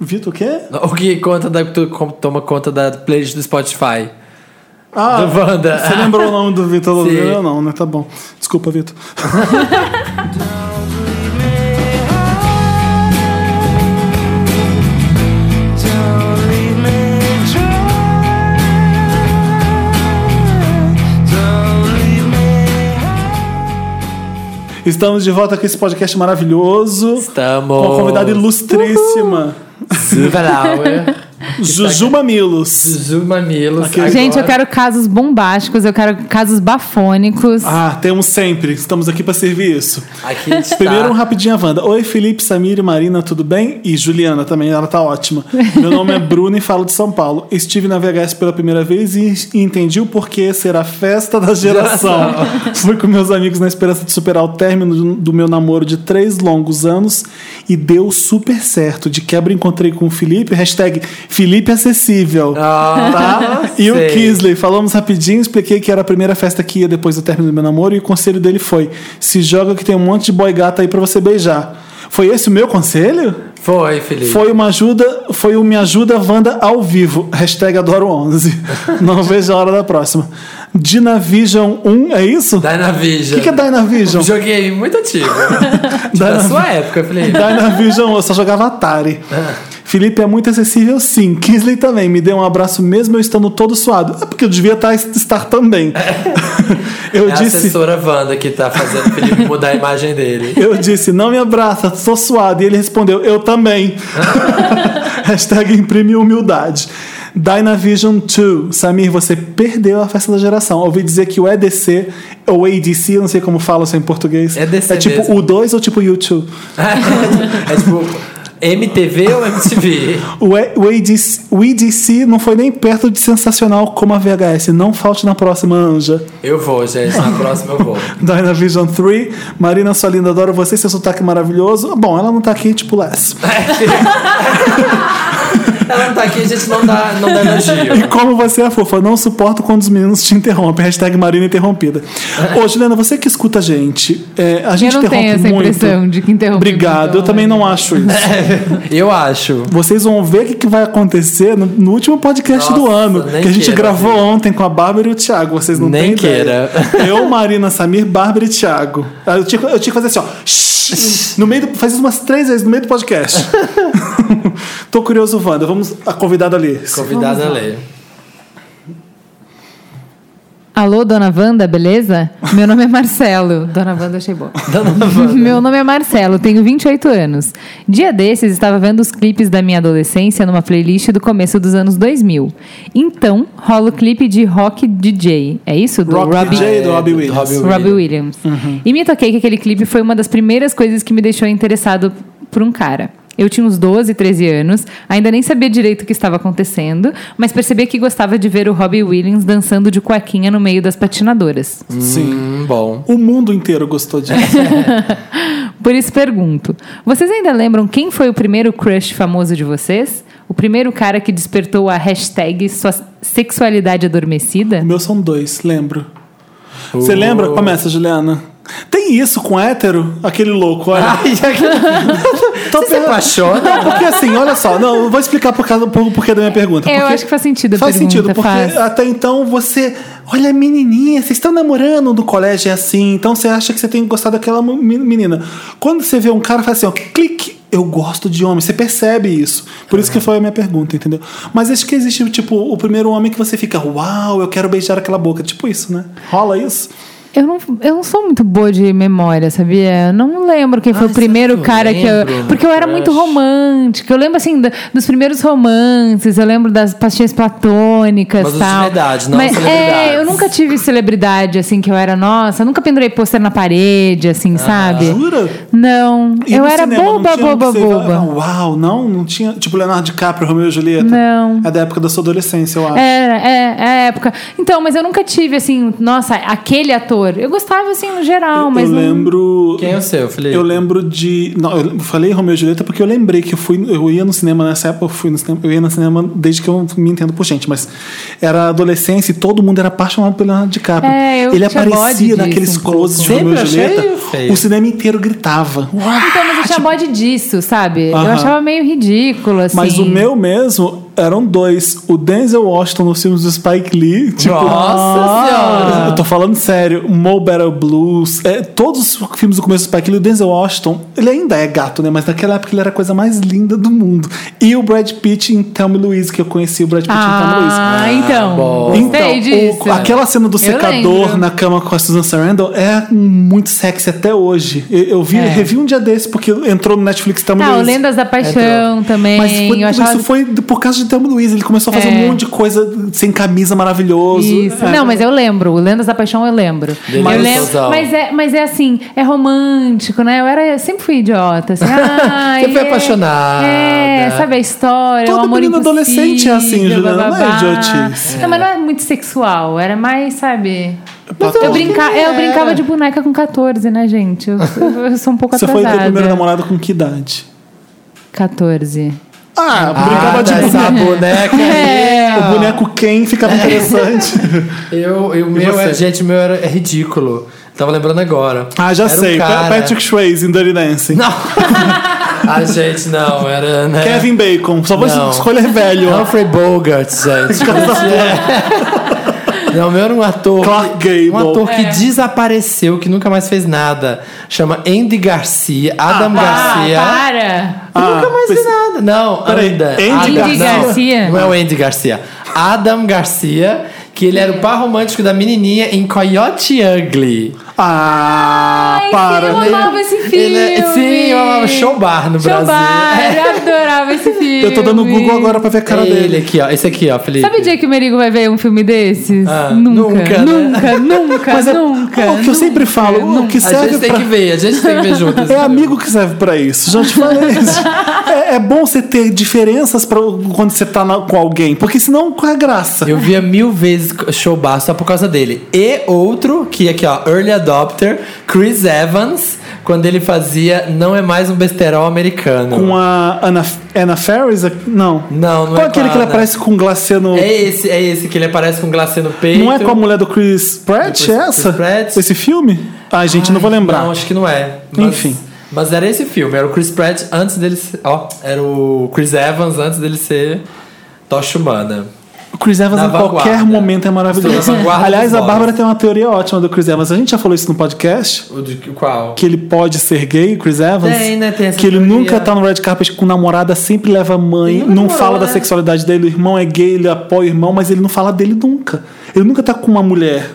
Vitor, o quê?
O que conta da, tu- toma conta da playlist do Spotify.
Ah,
Do Wanda.
Você lembrou o nome do Vitor. Lozano? Não, né? Tá bom. Desculpa, Vitor. Estamos de volta com esse podcast maravilhoso.
Estamos.
Com uma convidada ilustríssima.
Super Hour.
Juju Mamilos.
Zuzu Mamilos.
Gente, eu quero casos bombásticos, eu quero casos bafônicos.
Ah, temos sempre. Estamos aqui para servir isso.
Aqui está.
Primeiro, um rapidinho a Wanda. Oi, Felipe, Samir e Marina, tudo bem? E Juliana também, ela tá ótima. Meu nome é Bruno e falo de São Paulo. Estive na VHS pela primeira vez e, entendi o porquê ser a festa da geração. Fui com meus amigos na esperança de superar o término do, do meu namoro de três longos anos e deu super certo. De quebra encontrei com o Felipe, hashtag Felipe Acessível.
Ah,
tá? E o. Kisley, falamos rapidinho, expliquei que era a primeira festa que ia depois do término do meu namoro e o conselho dele foi: se joga que tem um monte de boy gata aí pra você beijar. Foi esse o meu conselho?
Foi, Felipe.
Foi uma ajuda, foi o Me Ajuda Wanda ao vivo. Hashtag adoro 11. Não vejo a hora da próxima. Dynavision 1, é isso? O
Dynavision.
que, que é Dynavision?
Um joguinho muito antigo. da sua época, Felipe.
Dynavision, eu só jogava Atari. Felipe é muito acessível, sim. Kisley também. Me deu um abraço mesmo eu estando todo suado. É porque eu devia estar, estar também. eu
É a
disse.
assessora Wanda que tá fazendo o Felipe mudar a imagem dele.
Eu disse, não me abraça, tô suado. E ele respondeu, eu também. Hashtag imprime humildade. Dynavision 2. Samir, você perdeu a festa da geração. Ouvi dizer que o EDC, ou ADC, eu não sei como fala isso em português.
EDC
é tipo
mesmo.
o 2 ou tipo o U2?
é tipo, MTV ou MTV?
O, E- o, ADC, o EDC não foi nem perto de sensacional como a VHS. Não falte na próxima, Anja.
Eu vou, gente. Na próxima eu vou.
Dynavision 3. Marina, sua linda, adoro você, seu sotaque maravilhoso. Bom, ela não tá aqui, tipo, less.
Ela não tá aqui, a gente não dá, não dá elogio.
E como você é fofa, não suporto quando os meninos te interrompem. Hashtag Marina Interrompida. Ô, Juliana, você que escuta a gente, é, a gente
eu não
interrompe
tenho essa
muito.
impressão de que interrompe.
Obrigado,
muito.
eu também não acho isso.
Eu acho.
Vocês vão ver o que, que vai acontecer no, no último podcast
Nossa,
do ano, que a gente
queira
gravou ontem com a Bárbara e o Thiago. Vocês não
Nem
têm ideia.
queira.
Eu, Marina, Samir, Bárbara e Thiago. Eu tinha, eu tinha que fazer assim, ó. No meio do, faz isso umas três vezes no meio do podcast. Tô curioso, Wanda. Vamos a convidada ali.
Convidada a ler.
Alô, dona Wanda, beleza? Meu nome é Marcelo. Dona Wanda, achei boa. Meu nome é Marcelo, tenho 28 anos. Dia desses, estava vendo os clipes da minha adolescência numa playlist do começo dos anos 2000. Então, rola o clipe de Rock DJ. É isso? Do
Rock
Robbie-
DJ do Robbie Williams.
Robbie
Robbie Williams. E me toquei que aquele clipe foi uma das primeiras coisas que me deixou interessado por um cara. Eu tinha uns 12, 13 anos, ainda nem sabia direito o que estava acontecendo, mas percebi que gostava de ver o Robbie Williams dançando de cuequinha no meio das patinadoras.
Sim.
Hum, bom.
O mundo inteiro gostou disso.
Por isso pergunto: vocês ainda lembram quem foi o primeiro crush famoso de vocês? O primeiro cara que despertou a hashtag sua sexualidade adormecida?
O meu são dois, lembro. Você lembra? Começa, Juliana. Tem isso com hétero? Aquele louco, olha.
Ai,
Tô
Você se apaixona?
Não, porque assim, olha só, não, eu vou explicar por causa, por, porquê da minha pergunta.
Eu
Porque
acho que faz sentido a
Faz
pergunta,
sentido, porque
faz.
até então você Olha a menininha, vocês estão namorando no colégio é assim, então você acha que você tem que gostar daquela me- menina. Quando você vê um cara, faz assim, ó, clique, eu gosto de homem. Você percebe isso. Por isso que foi a minha pergunta, entendeu? Mas acho que existe, tipo, o primeiro homem que você fica, uau, eu quero beijar aquela boca. Tipo isso, né? Rola isso?
Eu não, eu não sou muito boa de memória, sabia? Eu não lembro quem foi
Ai,
o primeiro
que
cara que eu.
lembro?
Porque eu era muito romântica. Eu lembro, assim, da- dos primeiros romances, eu lembro das pastinhas platônicas
Mas
tal.
não
Mas,
celebridades.
É, eu nunca tive celebridade, assim, que eu era, nossa, eu nunca pendurei pôster na parede, assim, sabe?
Jura?
Não.
E
eu era
cinema, não
boba, boba, boba.
fala, Uau, não? Não tinha. Tipo Leonardo DiCaprio, Romeu e Julieta?
Não.
É da época da sua adolescência, eu acho.
Era, é, é a época. Então, mas eu nunca tive, assim, nossa, aquele ator. Eu gostava, assim, no geral, mas.
eu
não-
lembro.
Quem é o seu, Felipe?
Eu lembro de. Não, eu falei Romeu e Julieta porque eu lembrei que eu fui. Eu ia no cinema nessa época, eu fui no cinema. Eu ia no cinema desde que eu me entendo por gente, mas era adolescência e todo mundo era apaixonado pelo Leonardo DiCaprio.
É, eu
Ele aparecia naqueles
um
closes de Romeu e Julieta.
feio.
O cinema inteiro gritava.
Então, mas eu tinha bode disso, sabe? Eu
Aham.
achava meio ridículo, assim.
Mas o meu mesmo eram dois. O Denzel Washington nos filmes do Spike Lee. Tipo,
Nossa senhora!
Eu tô falando sério. Mo Better Blues. É, todos os filmes do começo do Spike Lee, o Denzel Washington, ele ainda é gato, né? Mas naquela época ele era a coisa mais linda do mundo. E o Brad Pitt em Thelma e Louise, que eu conheci o Brad Pitt em Thelma e Louise.
Ah, então.
bom.
Então,
disso.
o- aquela cena do
Eu
secador
lembro.
na cama com a Susan Sarandon é muito sexy até hoje. Eu, eu vi,
É.
revi um dia desse, porque entrou no Netflix Thelma e
Ah, o
Louise.
Lendas da Paixão também.
Mas foi-
eu achava...
isso foi por causa de Thelma Luiz. Ele começou a fazer
É.
um monte de coisa sem camisa maravilhoso.
Isso.
É.
Não, mas eu lembro. O Lendas da Paixão eu lembro.
Delícia
eu lembro.
total.
Mas é, mas é assim, é romântico, né? Eu era, eu sempre fui idiota. Assim, ai,
Você foi
é-
apaixonada.
É, sabe a história,
Todo
amor
menino adolescente é assim, Juliana, não é idiotice.
Não, mas não é muito sexual. Era mais, sabe...
Mas
Eu, brinca...
que
eu
é.
brincava de boneca com 14, né, gente? Eu, eu- sou um pouco
Você foi
atrasada.
ter primeiro namorado com que idade?
14.
Ah,
Ah,
brincava de boneco.
boneca
É.
O boneco Ken ficava interessante.
Eu, eu, meu é, gente, o meu era, é ridículo. Tava lembrando agora.
Ah, já
Era um
sei. Pa-
cara-
Patrick Swayze em Dirty Dancing.
Não. ah, gente, não. Era, né?
Kevin Bacon. Só vou
Não.
escolher velho.
Humphrey Bogart, gente. É. Não, o meu era um ator.
Clark Gable.
Um ator que desapareceu, que nunca mais fez nada. Chama Andy Garcia, Adam Garcia.
Ah, para!
Ah,
nunca mais vi
pensei-
nada. Não,
Peraí,
ainda.
Andy
Adam-
Garcia?
não,
Garcia?
Não é o Andy Garcia. Adam Garcia, que ele era o par romântico da menininha em Coyote Ugly.
Ah, Para.
eu amava esse filme.
Ele é- sim, eu amava Show Bar no
Show
Brasil.
Bar, eu adorava esse filme.
Eu tô dando Google agora pra ver a cara
ele
dele.
aqui, ó. Esse aqui, ó, Felipe.
Sabe o dia que o Merigo vai ver um filme desses?
Ah,
nunca,
nunca, né?
nunca, nunca,
Mas é,
nunca.
o que eu sempre falo, o que
A
serve
gente tem
pra...
que ver, a gente tem que ver juntos.
É amigo que serve pra isso. Já te falei isso. É, é bom você ter diferenças pra quando você tá na- com alguém, porque senão qual é a graça?
Eu via mil vezes show bar só por causa dele. E outro, que aqui, ó, Early Adopter, Chris Evans, quando ele fazia Não é mais um besterol americano.
Com a Anna, Anna Ferris? Não.
Não, não
Qual
é
é aquele que ele aparece com glacê no.
É esse, é esse que ele aparece com glacê no peito.
Não é com a mulher do Chris Pratt?
Chris-
é essa?
Chris Pratt?
Esse filme? Ai, gente, não vou lembrar.
Não, acho que não é. Mas,
Enfim.
Mas era esse filme, era o Chris Pratt antes dele ser. Ó, era o Chris Evans antes dele ser Tocha Humana.
O Chris Evans
Na
em qualquer
vanguarda.
momento é maravilhoso. Aliás, a Bárbara tem uma teoria ótima do Chris Evans. A gente já falou isso no podcast.
O de qual?
Que ele pode ser gay, Chris Evans.
Tem, né? Tem essa
que ele
teoria.
nunca tá no red carpet com namorada, sempre leva a mãe, não
namorou,
fala da
né?
sexualidade dele. O irmão é gay, ele apoia o irmão, mas ele não fala dele nunca. Ele nunca tá com uma mulher.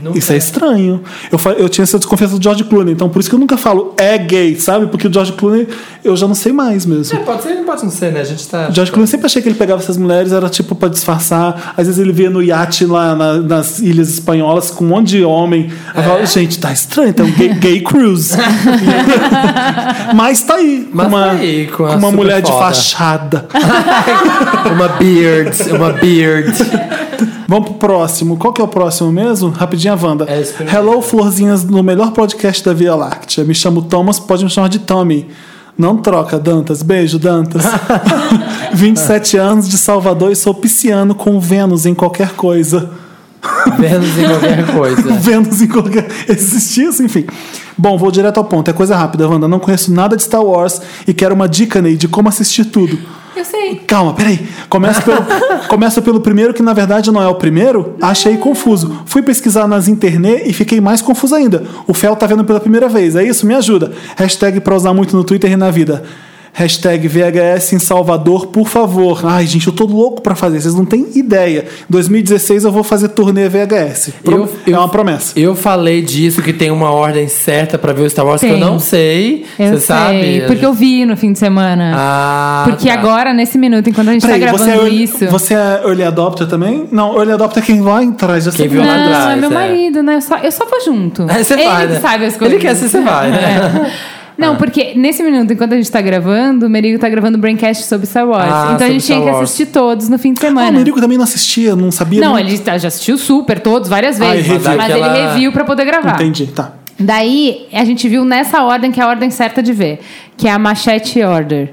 Nunca.
Isso é estranho. Eu, eu tinha essa desconfiança do George Clooney, então por isso que eu nunca falo é gay, sabe? Porque o George Clooney eu já não sei mais mesmo.
É, pode ser, não pode não ser, né? A gente tá.
O George Clooney sempre achei que ele pegava essas mulheres, era tipo pra disfarçar. Às vezes ele via no iate lá na- nas ilhas espanholas com um monte de homem.
É.
falava, gente, tá estranho, então gay, gay cruise. Mas tá aí, com
Mas
uma,
tá aí, com
uma mulher de
foda.
fachada.
Uma beard, uma beard.
Vamos pro próximo. Qual que é o próximo mesmo? Rapidinho a Wanda.
É.
Hello, florzinhas, no melhor podcast da Via Láctea. Me chamo Thomas, pode me chamar de Tommy. Não troca, Dantas. Beijo, Dantas. 27 anos de Salvador e sou pisciano com Vênus em qualquer coisa.
Vênus em qualquer coisa.
Vênus em qualquer. Existia isso, enfim. Bom, vou direto ao ponto. É coisa rápida, Wanda. Não conheço nada de Star Wars e quero uma dica, Ney, de como assistir tudo.
Eu sei.
Calma, peraí. Começa pelo, começa pelo primeiro, que na verdade não é o primeiro. Achei confuso. Fui pesquisar nas internet e fiquei mais confuso ainda. O Fel tá vendo pela primeira vez. É isso? Me ajuda. Hashtag pra usar muito no Twitter e na vida. Hashtag VHS em Salvador, por favor. Ai, gente, eu tô louco pra fazer. Vocês não têm ideia. Em 2016 eu vou fazer turnê VHS. Pro-
Eu-
é uma promessa.
Eu falei disso, que tem uma ordem certa pra ver o Star Wars, que eu
Tem.
não sei.
Eu
Você
sei.
sabe?
Porque eu vi no fim de semana.
Ah,
porque
tá.
agora, nesse minuto, enquanto a gente
Peraí,
tá gravando
você é, early,
isso.
você é early adopter também? Não, early adopter é quem vai atrás.
Quem viu lá
Não,
atrás,
é meu
é.
marido, né? Eu só, eu só vou junto.
Aí você
Ele
vai,
que
né?
sabe as
Ele
coisas.
quer ser, você vai, né?
É. Não, porque nesse minuto, enquanto a gente tá gravando, o Merigo tá gravando o Braincast sobre Star Wars.
Ah,
então a gente tinha que assistir todos no fim de
Ah, o
semana.
Merigo também não assistia, não sabia.
não, ele tá- já assistiu super, todos, várias
Ah,
vezes.
ele reviu.
mas
Aquela-
ele reviu pra poder gravar.
Entendi, tá.
Daí, a gente viu nessa ordem, que é a ordem certa de ver. Que é a Machete Order.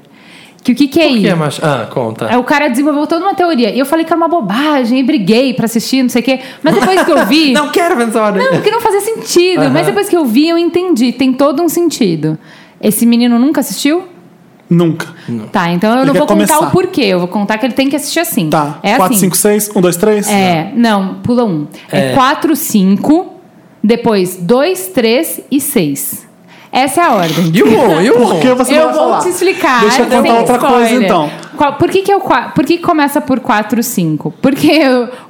Que o que que é isso?
é macho? Ah, conta.
Aí o cara desenvolveu toda uma teoria. E eu falei que era uma bobagem, e briguei pra assistir, não sei o quê. Mas depois que eu vi.
Não quero ver essa ordem.
Não, porque não fazia sentido.
Aham.
Mas depois que eu vi, eu entendi. Tem todo um sentido. Esse menino nunca assistiu?
Nunca.
Tá, então eu
Ele
não vou contar
começar.
o porquê. Eu vou contar que ele tem que assistir assim.
Tá.
É
4,
assim.
5, 6, 1, 2, 3?
É, não, pula um. É
É.
4, 5, depois 2, 3 e 6. Essa é a ordem.
E o um, e o um.
Por que você
eu
vai
vou
falar?
te explicar.
Deixa eu contar outra coisa,
spoiler.
então.
Qual- por que, que, eu, por que, que começa por 4, 5? Porque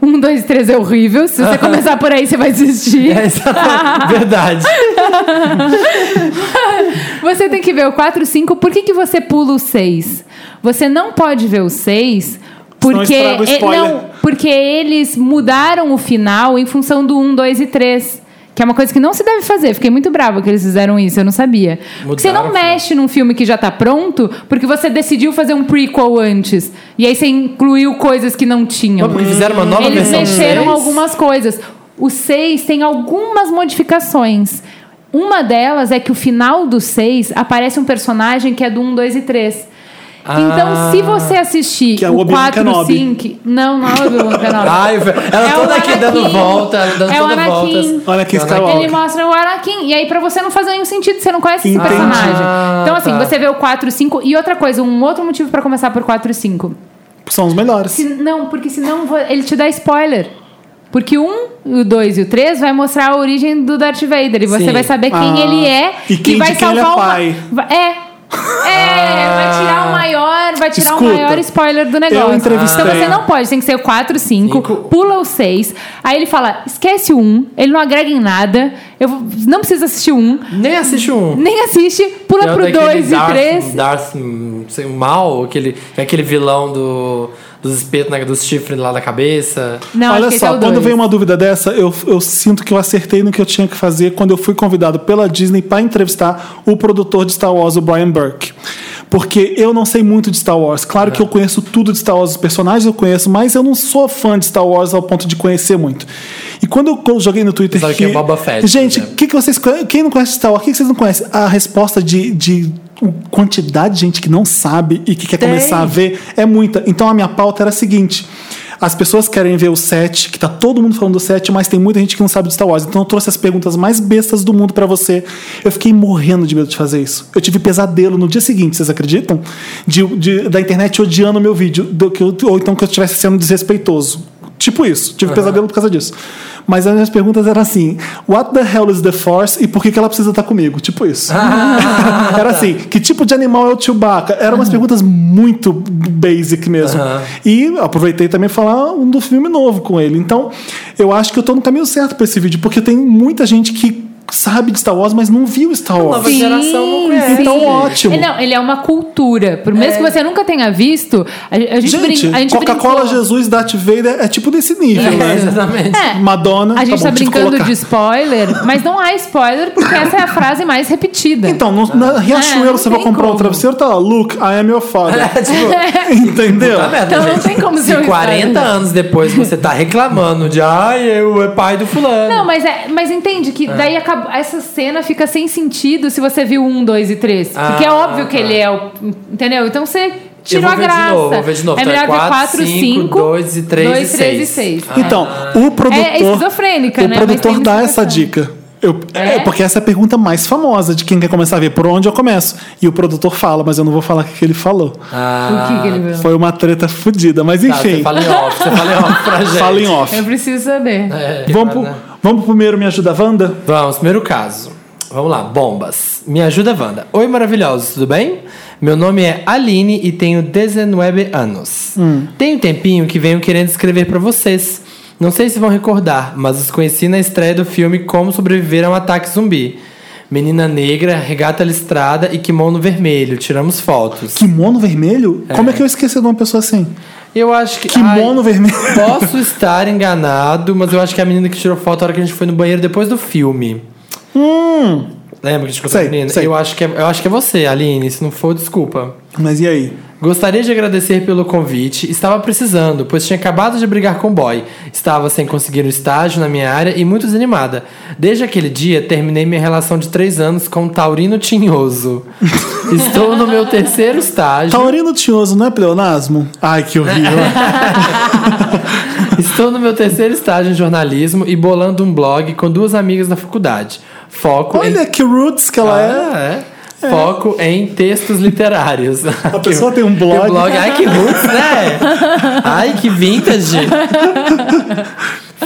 1, 2, 3 é horrível. Se você começar por aí, você vai desistir.
É. Verdade.
Você tem que ver o 4, 5. Por que, que você pula o 6? Você não pode ver o 6 porque, não, porque eles mudaram o final em função do 1, 2 e 3. Que é uma coisa que não se deve fazer. Fiquei muito brava que eles fizeram isso, eu não sabia. Porque você não
final.
mexe num filme que já tá pronto porque você decidiu fazer um prequel antes. E aí você incluiu coisas que não tinham.
Porque fizeram uma nova
Eles
versão
mexeram
seis.
algumas coisas. O 6 tem algumas modificações. Uma delas é que o final do 6 aparece um personagem que é do 1, 2 e 3. Então,
Ah.
se você assistir
Que é o
o
Obi-Wan
4,
Kenobi.
5. Não, não é o Obi-Wan Kenobi.
Ai, ela
É
toda aqui dando
Anakin.
volta, dando
É o
toda
Anakin.
Olha aqui,
É o
Skywalker.
Ele mostra o Anakin. E aí, pra você não fazer nenhum sentido, você não conhece esse
Entendi.
personagem.
Ah,
Então, assim,
tá.
você vê o 4 e 5. E outra coisa, um outro motivo pra começar por 4 e 5.
São os melhores.
Se- não, porque senão ele te dá spoiler. Porque o 1, o 2 e o 3 vai mostrar a origem do Darth Vader. E você
Sim.
vai saber quem
Ah.
ele é.
E quem-
vai
de quem ele é
salvar
pai.
uma. vai- É. É, vai tirar o maior, vai tirar
Escuta,
o maior spoiler do negócio.
eu
Então você não pode, tem que ser o 4, 5,
Cinco.
pula o 6. Aí ele fala: esquece o 1, ele não agrega em nada. Eu não precisa assistir o 1,
Nem assiste um.
nem assiste, pula
o
pro 2 e
Darth-
3.
Darth, sei, o mal, aquele, é aquele vilão do, dos espetos, né, dos chifres lá da cabeça.
Não,
Olha só,
é
quando
2.
vem uma dúvida dessa, eu, eu sinto que eu acertei no que eu tinha que fazer quando eu fui convidado pela Disney para entrevistar o produtor de Star Wars, o Brian Burke. Porque eu não sei muito de Star Wars. Claro que eu conheço tudo de Star Wars, os personagens eu conheço, mas eu não sou fã de Star Wars ao ponto de conhecer muito. E quando eu joguei no Twitter
Sabe
que.
quem é Boba Fett,
Gente,
exemplo.
que que vocês, quem não conhece Star Wars, o que que vocês não conhecem? A resposta de, de quantidade de gente que não sabe e que quer
Tem.
começar a ver é muita. Então a minha pauta era a seguinte: as pessoas querem ver o set, que tá todo mundo falando do set, mas tem muita gente que não sabe de Star Wars. Então eu trouxe as perguntas mais bestas do mundo pra você. Eu fiquei morrendo de medo de fazer isso. Eu tive pesadelo no dia seguinte, vocês acreditam? De, de- da internet odiando o meu vídeo, do que ou então que eu estivesse sendo desrespeitoso. Tipo isso, tive pesadelo por causa disso. Mas as minhas perguntas eram assim: What the hell is the Force e por que, que ela precisa estar comigo? Tipo isso. Era assim: que tipo de animal é o Chewbacca? Eram umas perguntas muito basic mesmo.
Aham.
E aproveitei também falar um do filme novo com ele. Então, eu acho que eu tô no caminho certo pra esse vídeo, porque tem muita gente que sabe de Star Wars, mas não viu Star Wars.
nova geração não conhece.
Então, ótimo.
É, Não, ele é uma cultura. Por mesmo que você nunca tenha visto, a, a gente,
Gente,
a gente
Coca-Cola. Jesus, Darth Vader é tipo desse nível,
É,
né?
exatamente.
É.
Madonna.
A gente
tá
tá,
bom,
brincando de spoiler, mas não há spoiler porque essa é a frase mais repetida.
Então, no, na Riachuelo,
É, não
você vai comprar um
como.
travesseiro, tá lá, Luke, I am your father.
É, tipo,
Entendeu?
tá merda,
Então não tem como
Se
ser um
40
spoiler.
anos depois você tá reclamando de ai, eu é pai do fulano.
Não, mas, é, mas entende que daí acaba, essa cena fica sem sentido se você viu um, dois e três. Porque é
Ah,
óbvio que
tá.
ele é o. Entendeu? Então você tirou
vou
a graça.
novo, vou ver de novo.
É
Então é
melhor ver
quatro,
4,
cinco,
5,
dois e três e
2, 3 e
seis.
6.
Ah.
Então, o produtor.
É esquizofrênica,
o
né? Mas
produtor dá essa dica. Eu, é?
É?
porque essa é a pergunta mais famosa de quem quer começar a ver. Por onde eu começo? E o produtor fala, mas eu não vou falar o que ele falou.
Ah,
O que, que ele viu?
Foi uma treta fodida, mas
tá,
enfim.
você fala em off, você fala em off pra gente.
fala em off.
Eu preciso saber.
É,
Vamos pro, vamos pro primeiro Me Ajuda Wanda?
Vamos, primeiro caso. Vamos lá, bombas. Me ajuda, Wanda. Oi, maravilhosos, tudo bem? Meu nome é Aline e tenho 19 anos. Tem um tempinho que venho querendo escrever pra vocês. Não sei se vão recordar, mas os conheci na estreia do filme Como Sobreviver a um Ataque Zumbi. Menina negra, regata listrada e kimono vermelho. Tiramos fotos.
Kimono vermelho? Como é que eu esqueci de uma pessoa assim?
Eu acho que.
Kimono
ai,
vermelho.
Posso estar enganado, mas eu acho que é a menina que tirou foto a hora que a gente foi no banheiro depois do filme.
Hum,
Lembra que a gente ficou
Sei,
menina?
sei.
Eu acho, que é, eu acho que é você, Aline. Se não for, desculpa.
mas e aí?
Gostaria de agradecer pelo convite. Estava precisando, pois tinha acabado de brigar com o boy. Estava sem conseguir um estágio na minha área e muito desanimada. Desde aquele dia, terminei minha relação de três anos com um taurino tinhoso. Estou no meu terceiro estágio.
Taurino tinhoso, não é pleonasmo? Ai, que horrível.
Estou no meu terceiro estágio em jornalismo e bolando um blog com duas amigas da faculdade. Foco em...
Olha que roots que ela é.
Ah, é. Foco em textos literários. A
pessoa tem um blog.
Ai, que roots, né? Ai, que vintage.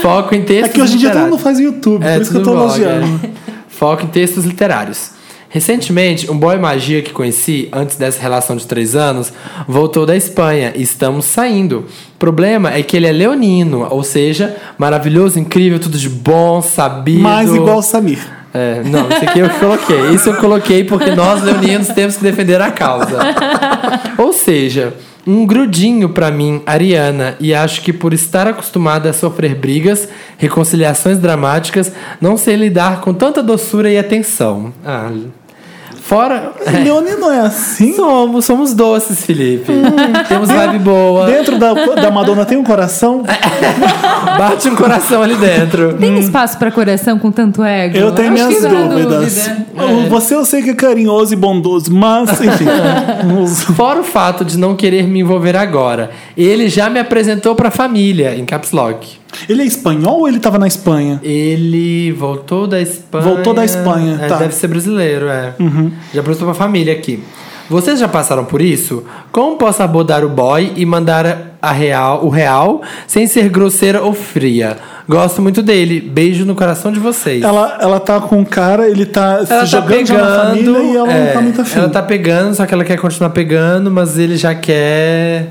Foco em
É
textos
que hoje em dia todo
literários.
mundo faz YouTube,
É,
por isso que eu tô
blog,
elogiando.
é. Foco em textos literários. Recentemente, um boy magia que conheci antes dessa relação de três anos voltou da Espanha e estamos saindo. O problema é que ele é leonino, ou seja, maravilhoso, incrível, tudo de bom, sabido.
Mais igual o Samir.
É, não, isso aqui eu que coloquei. Isso eu coloquei porque nós, leoninos, temos que defender a causa. Ou seja, um grudinho pra mim, Ariana, e acho que por estar acostumada a sofrer brigas, reconciliações dramáticas, não sei lidar com tanta doçura e atenção. Ah, fora.
Leone não é assim?
Somos, somos doces, Felipe. Temos vibe boa.
Dentro da, da Madonna tem um coração?
Bate um coração ali dentro.
Tem espaço pra coração com tanto ego?
Eu tenho
Acho
minhas dúvidas.
dúvida.
O- Você eu sei que é carinhoso e bondoso, mas, enfim.
Fora o fato de não querer me envolver agora, ele já me apresentou pra família, em Caps Lock.
Ele é espanhol ou ele tava na Espanha?
Ele voltou da Espanha.
Voltou da Espanha,
É,
tá.
Deve ser brasileiro, é. Já apresentou pra família aqui. Vocês já passaram por isso? Como posso abordar o boy e mandar a real, o real sem ser grosseira ou fria? Gosto muito dele. Beijo no coração de vocês.
Ela, ela tá com um cara, ele tá
Ela
se
tá
jogando já na família e ela
é,
não tá muito afim.
Ela tá pegando, só que ela quer continuar pegando, mas ele já quer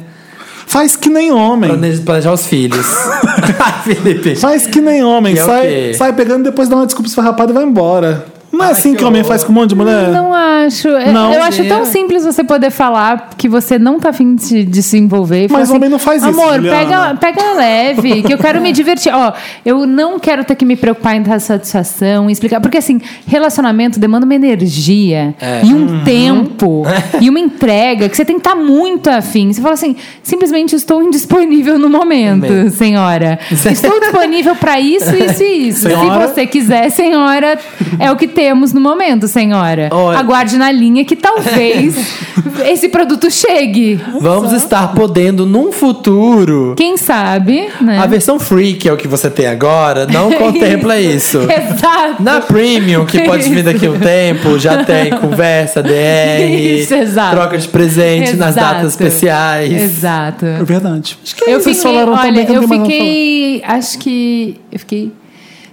Faz que nem homem.
plane- planejar os filhos. Felipe.
Faz que nem homem.
Que é o
sai, sai pegando, depois dá uma desculpa esfarrapada e vai embora. Não é
Ai,
assim
que
que homem faz com um monte de mulher?
Não acho. Eu-
Não.
eu acho
É.
tão simples você poder falar que você não tá afim de, de se envolver. e
Mas
assim,
homem não faz isso,
Amor,
Juliana."
pega, pega leve, que eu quero me divertir. Ó, eu não quero ter que me preocupar em dar satisfação, em explicar. Porque, assim, relacionamento demanda uma energia
É.
e
Uhum.
um tempo e uma entrega que você tem que estar muito afim. Você fala assim, simplesmente estou indisponível no momento,
Amém.
senhora. Estou disponível para isso, isso e isso.
Senhora.
Se você quiser, senhora, é o que temos no momento, senhora.
Olha.
Aguarde na linha que talvez esse produto chegue.
Vamos estar podendo, num futuro.
Quem sabe, né?
A versão free, que é o que você tem agora, não contempla isso.
Exato.
Na Premium, que pode vir daqui a um tempo, já tem conversa, DR,
Isso, exato.
troca de presente nas
Exato.
datas especiais.
Exato.
É verdade. Acho que
Eu
vocês
fiquei,
falaram tão
olha,
bem que não
eu fiquei, acho que eu fiquei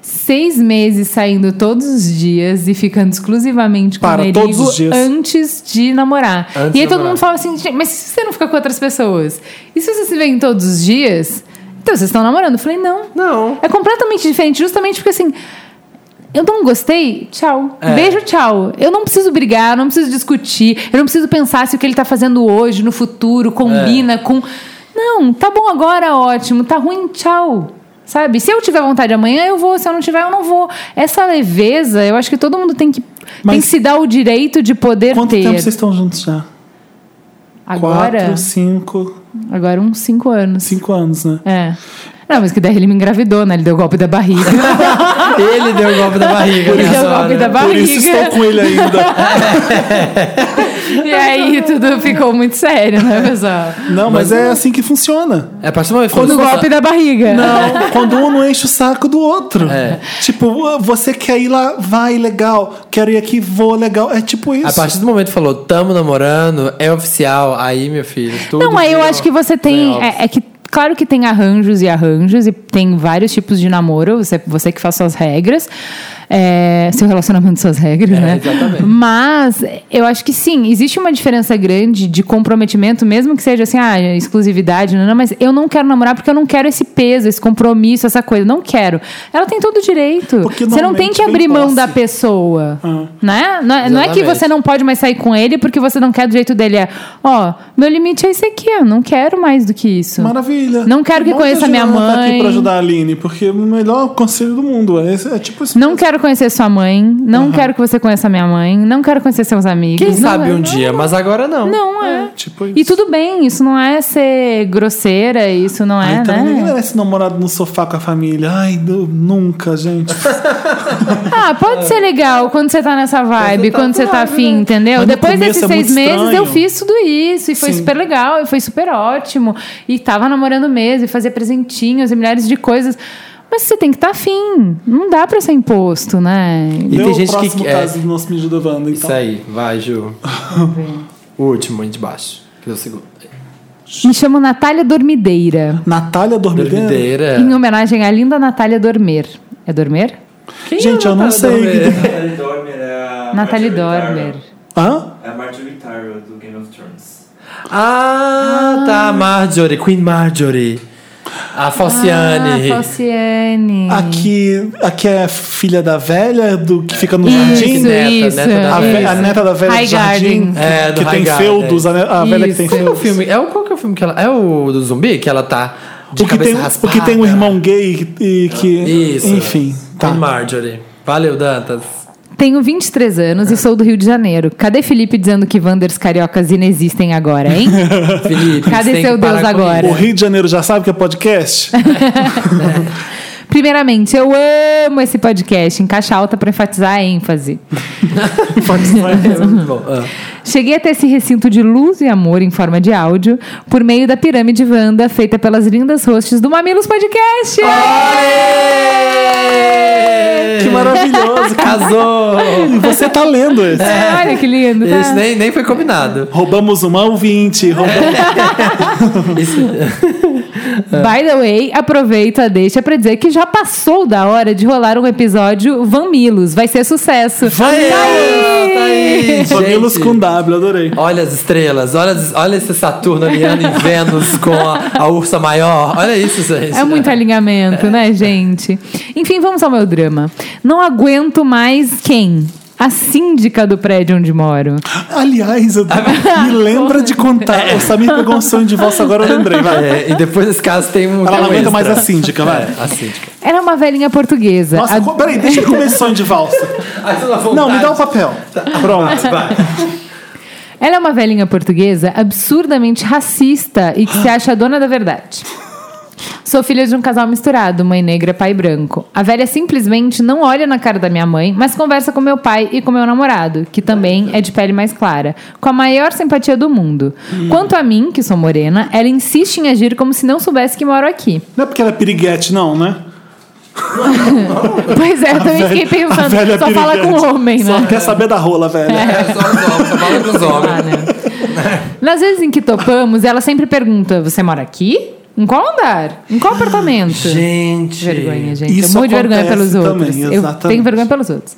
seis meses saindo todos os dias e ficando exclusivamente com
Para,
o Merigo antes de namorar.
Antes
e aí todo mundo fala assim, "Gente, mas se você não fica com outras pessoas? E se vocês se veem todos os dias? Então vocês estão namorando? Eu falei, não.
Não.
É completamente diferente, justamente porque assim. Eu não gostei, tchau.
É.
Beijo, tchau. Eu não preciso brigar, não preciso discutir, eu não preciso pensar se o que ele tá fazendo hoje, no futuro, combina
É.
com. Não, tá bom agora, ótimo. Tá ruim, tchau. Sabe? Se eu tiver vontade amanhã, eu vou. Se eu não tiver, eu não vou. Essa leveza, eu acho que todo mundo tem que, tem que se dar o direito de poder
Quanto
ter.
tempo vocês estão juntos já?
Agora,
Quatro, cinco,
agora uns cinco anos.
cinco anos, né?
É. Não, mas que daí ele me engravidou, né? Ele deu o golpe da barriga.
Ele deu o golpe da barriga.
Ele deu o golpe da
Por isso estou
barriga.
com ele ainda.
E aí tudo ficou muito sério, né, pessoal?
Não, mas é assim que funciona.
É a partir do momento que
Quando o golpe da barriga.
Não, quando um não enche o saco do outro.
É.
Tipo, você quer ir lá, vai, legal. Quero ir aqui, vou, legal. É tipo isso.
A partir do momento que falou, tamo namorando, é oficial, aí, meu filho, tudo.
Não, aí eu acho que você tem. É, é que. Claro que tem arranjos e arranjos, e tem vários tipos de namoro, você, você que faz suas regras, é, seu relacionamento, suas regras,
É,
né?
exatamente.
Mas eu acho que sim, existe uma diferença grande de comprometimento, mesmo que seja assim, ah, exclusividade, não, não, mas eu não quero namorar porque eu não quero esse peso, esse compromisso, essa coisa. Não quero. Ela tem todo o direito.
Porque
você não tem que abrir
vem
mão
posse.
da pessoa.
Ah.
Né? Não, é- não é que você não pode mais sair com ele porque você não quer do jeito dele. É, ó, meu limite é esse aqui, eu não quero mais do que isso.
Maravilha.
Não quero que conheça
a
minha
Juliana tá
mãe.
aqui pra ajudar a Aline, porque o melhor conselho do mundo é, esse- é tipo isso.
Não quero conhecer sua mãe, não quero que você conheça minha mãe, não quero conhecer seus amigos.
Quem
não
sabe
é-
um dia, mas agora não.
Não é.
Tipo isso.
E tudo bem, isso não é ser grosseira, isso não é,
Ai, ninguém
né?
merece namorado no sofá com a família. Ai, não- nunca, gente.
Ah, pode ser legal quando você tá nessa vibe, quando você tá afim,
né?
entendeu?
Mas
Depois desses
é
seis meses
estranho.
eu fiz tudo isso e foi
Sim.
super legal, e foi super ótimo. E tava namorando mesmo, e fazia presentinhos e milhares de coisas. Mas você tem que estar tá afim. Não dá pra ser imposto, né?
E
Deu
tem
o
gente que
próximo
é-
caso do nosso Me Ajuda Wanda, então.
Isso aí, vai, Ju. o último, aí de baixo. Que é o segundo.
Me chamo Natália Dormideira,
Natália Dormideira?
Dormideira.
em homenagem à linda Natália Dormer. É Dormer?
Quem
Gente,
é a
eu não
Natália
sei.
Dormer?
Natalie Dormer é a.
Natalie
Marjorie
Dormer.
Hã?
É a Marjorie Tyrell do Game of Thrones.
Ah, tá, Marjorie, Queen Marjorie. A Falciane.
Ah, Falciane.
Aqui, aqui é filha da velha do que fica no
Isso,
jardim?
neta,
isso.
neta da
A, ve- a neta da velha
High
do jardim.
Garden.
É, do
que
High
tem
Garden.
feudos, a, ne- a velha que tem.
Qual que é o
feudos.
filme? É o, qual que é o filme que ela. É o do zumbi? Que ela tá de
O que,
cabeça
tem, o
raspada.
que tem um irmão gay e que.
Isso.
Enfim. Tá.
Queen Marjorie. Valeu, Dantas.
Tenho 23 anos e sou do Rio de Janeiro. Cadê Felipe dizendo que Wanders cariocas inexistem agora, hein?
Felipe,
Cadê seu Deus agora?
O Rio de Janeiro já sabe que é podcast?
Primeiramente, eu amo esse podcast, em caixa alta para enfatizar a ênfase.
bom. Ah.
Cheguei até esse recinto de luz e amor em forma de áudio por meio da pirâmide Wanda, feita pelas lindas hosts do Mamilos Podcast.
Que maravilhoso.
Casou!
E você tá lendo esse.
Olha que lindo, tá?
Esse nem, nem foi combinado.
Roubamos uma ouvinte. Roubamos...
By the way, aproveito a deixa pra dizer que já passou da hora de rolar um episódio Van Milos. Vai ser sucesso.
Vai! Tá aí,
Mamilos
gente.
com W, adorei.
Olha as estrelas, olha, as- olha esse Saturno alinhando em Vênus com a, a ursa maior. Olha isso, gente.
É muito alinhamento, né, gente? Enfim, vamos ao meu drama. Não aguento mais quem? A síndica do prédio onde moro.
Aliás, eu- me lembra de contar. O Samir pegou um sonho de valsa, agora eu lembrei. Vai.
É, e depois desse caso tem um.
Ela
um
aguenta
extra.
mais a síndica, vai.
É, a síndica.
Era uma velhinha portuguesa.
Nossa,
A-
peraí, deixa eu comer esse sonho de valsa. Não, me dá o papel. Pronto.
Vai.
Ela é uma velhinha portuguesa absurdamente racista e que se acha dona da verdade. Sou filha de um casal misturado, mãe negra, pai branco. A velha simplesmente não olha na cara da minha mãe, mas conversa com meu pai e com meu namorado, que também é de pele mais clara, com a maior simpatia do mundo. Quanto a mim, que sou morena, ela insiste em agir como se não soubesse que moro aqui.
Não é porque ela é piriguete, não, né?
Pois é, eu também
velha-
fiquei
a
pensando,
velha
só fala
piriguete.
com homem,
Só
né?
quer saber da rola, velho.
É, só os homens, só fala com os homens.
Ah, né? Nas vezes em que topamos, ela sempre pergunta: Você mora aqui? Em qual andar? Em qual apartamento?
Gente.
Vergonha, gente.
Isso
eu morro de vergonha pelos outros.
também,
eu
exatamente.
tenho vergonha pelos outros.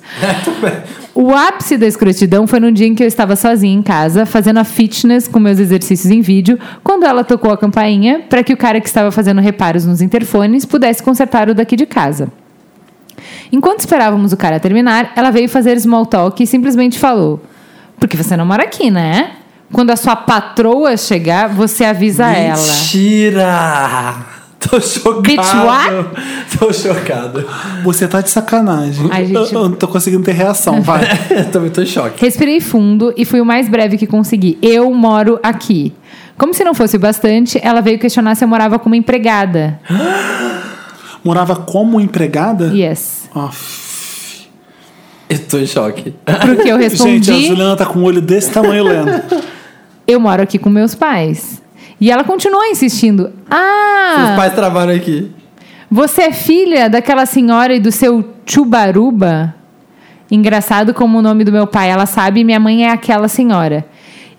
o ápice da escrotidão foi num dia em que eu estava sozinha em casa, fazendo a fitness com meus exercícios em vídeo, quando ela tocou a campainha para que o cara que estava fazendo reparos nos interfones pudesse consertar o daqui de casa. Enquanto esperávamos o cara terminar, ela veio fazer small talk e simplesmente falou: Porque você não mora aqui, né? Quando a sua patroa chegar, você avisa ela.
Mentira! Tô chocado.
Bitch, what?
Tô chocado.
Você tá de sacanagem.
Ai, gente.
Eu, eu não tô conseguindo ter reação, vai.
tô, tô em choque.
Respirei fundo e fui o mais breve que consegui. Eu moro aqui. Como se não fosse o bastante, ela veio questionar se eu morava como empregada.
Morava como empregada?
Yes.
Aff.
Eu tô em choque.
Porque eu respondi.
Gente, a Juliana tá com um olho desse tamanho lendo.
Eu moro aqui com meus pais. E ela continuou insistindo. Ah,
Seus pais trabalham aqui.
você é filha daquela senhora e do seu Chubaruba? Engraçado como o nome do meu pai, ela sabe, minha mãe é aquela senhora.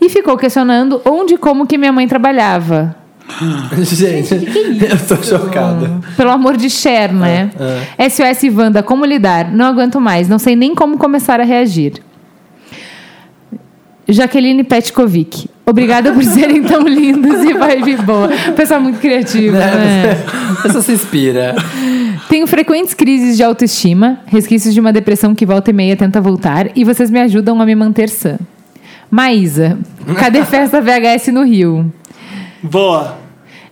E ficou questionando onde e como que minha mãe trabalhava.
Gente, eu tô chocada.
Pelo amor de Cher, né? SOS Wanda, como lidar? Não aguento mais, não sei nem como começar a reagir. Jaqueline Petkovic. Obrigada por serem tão lindos e vibe boa. Pessoa muito criativa, né?
A pessoa se inspira.
Tenho frequentes crises de autoestima, resquícios de uma depressão que volta e meia tenta voltar, e vocês me ajudam a me manter sã. Maísa, cadê festa VHS no Rio?
Boa.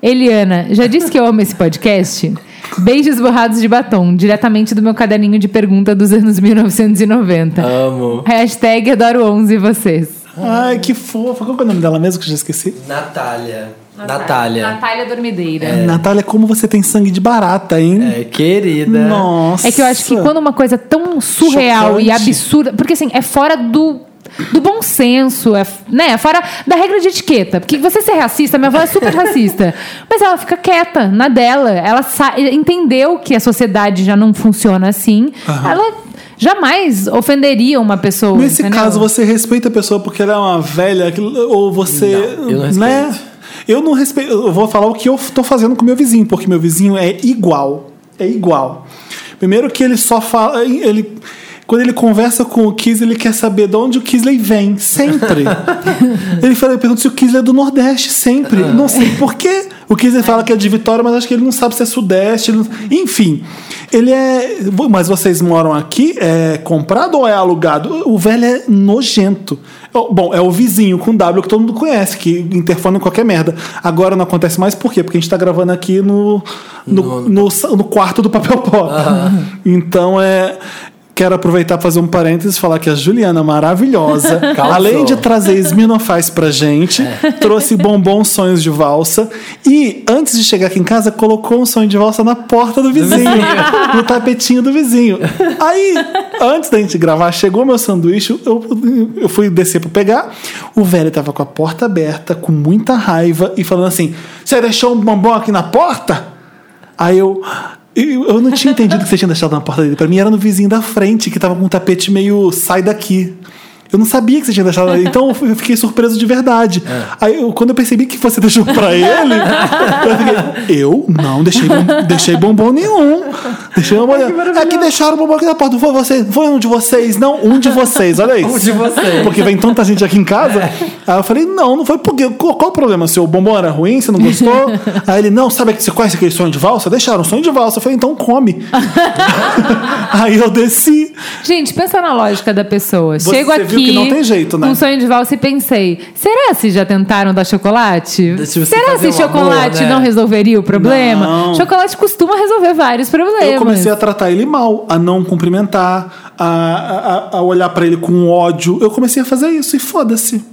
Eliana, já disse que eu amo esse podcast? Beijos borrados de batom, diretamente do meu caderninho de pergunta dos anos 1990.
Amo.
Hashtag adoro 11 vocês.
Ai, que fofa. Qual é o nome dela mesmo que eu já esqueci?
Natália. Natália.
Natália Dormideira.
Natália, como você tem sangue de barata, hein?
É, querida.
Nossa.
É que eu acho que quando uma coisa tão surreal e
Chocante.
absurda. Porque assim, é fora do. Do bom senso, é, né? Fora da regra de etiqueta. Porque você ser racista, minha avó é super racista. Mas ela fica quieta na dela. Ela entendeu que a sociedade já não funciona assim. Ela jamais ofenderia uma pessoa.
Nesse
entendeu?
caso, você respeita a pessoa porque ela é uma velha, ou você.
Não, eu não
Né?
respeito.
Eu não respeito. Eu vou falar o que eu tô fazendo com meu vizinho, porque meu vizinho é igual. É igual. Primeiro que ele só fala. Ele, quando ele conversa com o Kisley, ele quer saber de onde o Kisley vem. Sempre. ele fala, eu pergunto se o Kisley é do Nordeste, sempre. Não sei por quê. O Kisley fala que é de Vitória, mas acho que ele não sabe se é Sudeste. ele não- Enfim. Ele é. Mas vocês moram aqui? É comprado ou é alugado? O velho é nojento. Bom, é o vizinho com W que todo mundo conhece, que interfona em qualquer merda. Agora não acontece mais por quê? Porque a gente tá gravando aqui no, no, no, no quarto do papel pop. Então é. Quero aproveitar para fazer um parênteses e falar que a Juliana maravilhosa,
Causou.
além de trazer Smirnoff pra gente, trouxe bombons sonhos de valsa e antes de chegar aqui em casa colocou um sonho de valsa na porta do vizinho, no tapetinho do vizinho. Aí, antes da gente gravar, chegou meu sanduíche, eu, eu fui descer para pegar, o velho tava com a porta aberta, com muita raiva e falando assim: "Você deixou um bombom aqui na porta?" Aí eu. Eu não tinha entendido que você tinha deixado na porta dele. Pra mim era no vizinho da frente, que tava com um tapete meio sai daqui. Eu não sabia que você tinha deixado ali. Então eu fiquei surpreso de verdade. Aí eu- quando eu percebi que você deixou pra ele, eu fiquei. Eu? Não, deixei, bom- deixei bombom nenhum. Deixei bombom nenhum. É que deixaram o bombom aqui na porta. Não foi você, foi um de vocês, não, um de vocês, olha isso.
Um de vocês.
Porque vem tanta gente aqui em casa. Aí eu falei, não, não foi porque. Qual, qual o problema? Seu bombom era ruim, você não gostou? Aí ele, não, sabe que você conhece aquele sonho de valsa? Deixaram sonho de valsa. Eu falei, então come. Aí eu desci.
Gente, pensa na lógica da pessoa.
Você
Chego aqui
que não tem jeito, né?
com um sonho de valsa e pensei: será se já tentaram dar chocolate? Será se
um amor,
chocolate
né?
não resolveria o problema?
Não.
Chocolate costuma resolver vários problemas.
Eu comecei a tratar ele mal, a não cumprimentar, a, a, a olhar pra ele com ódio. Eu comecei a fazer isso e foda-se.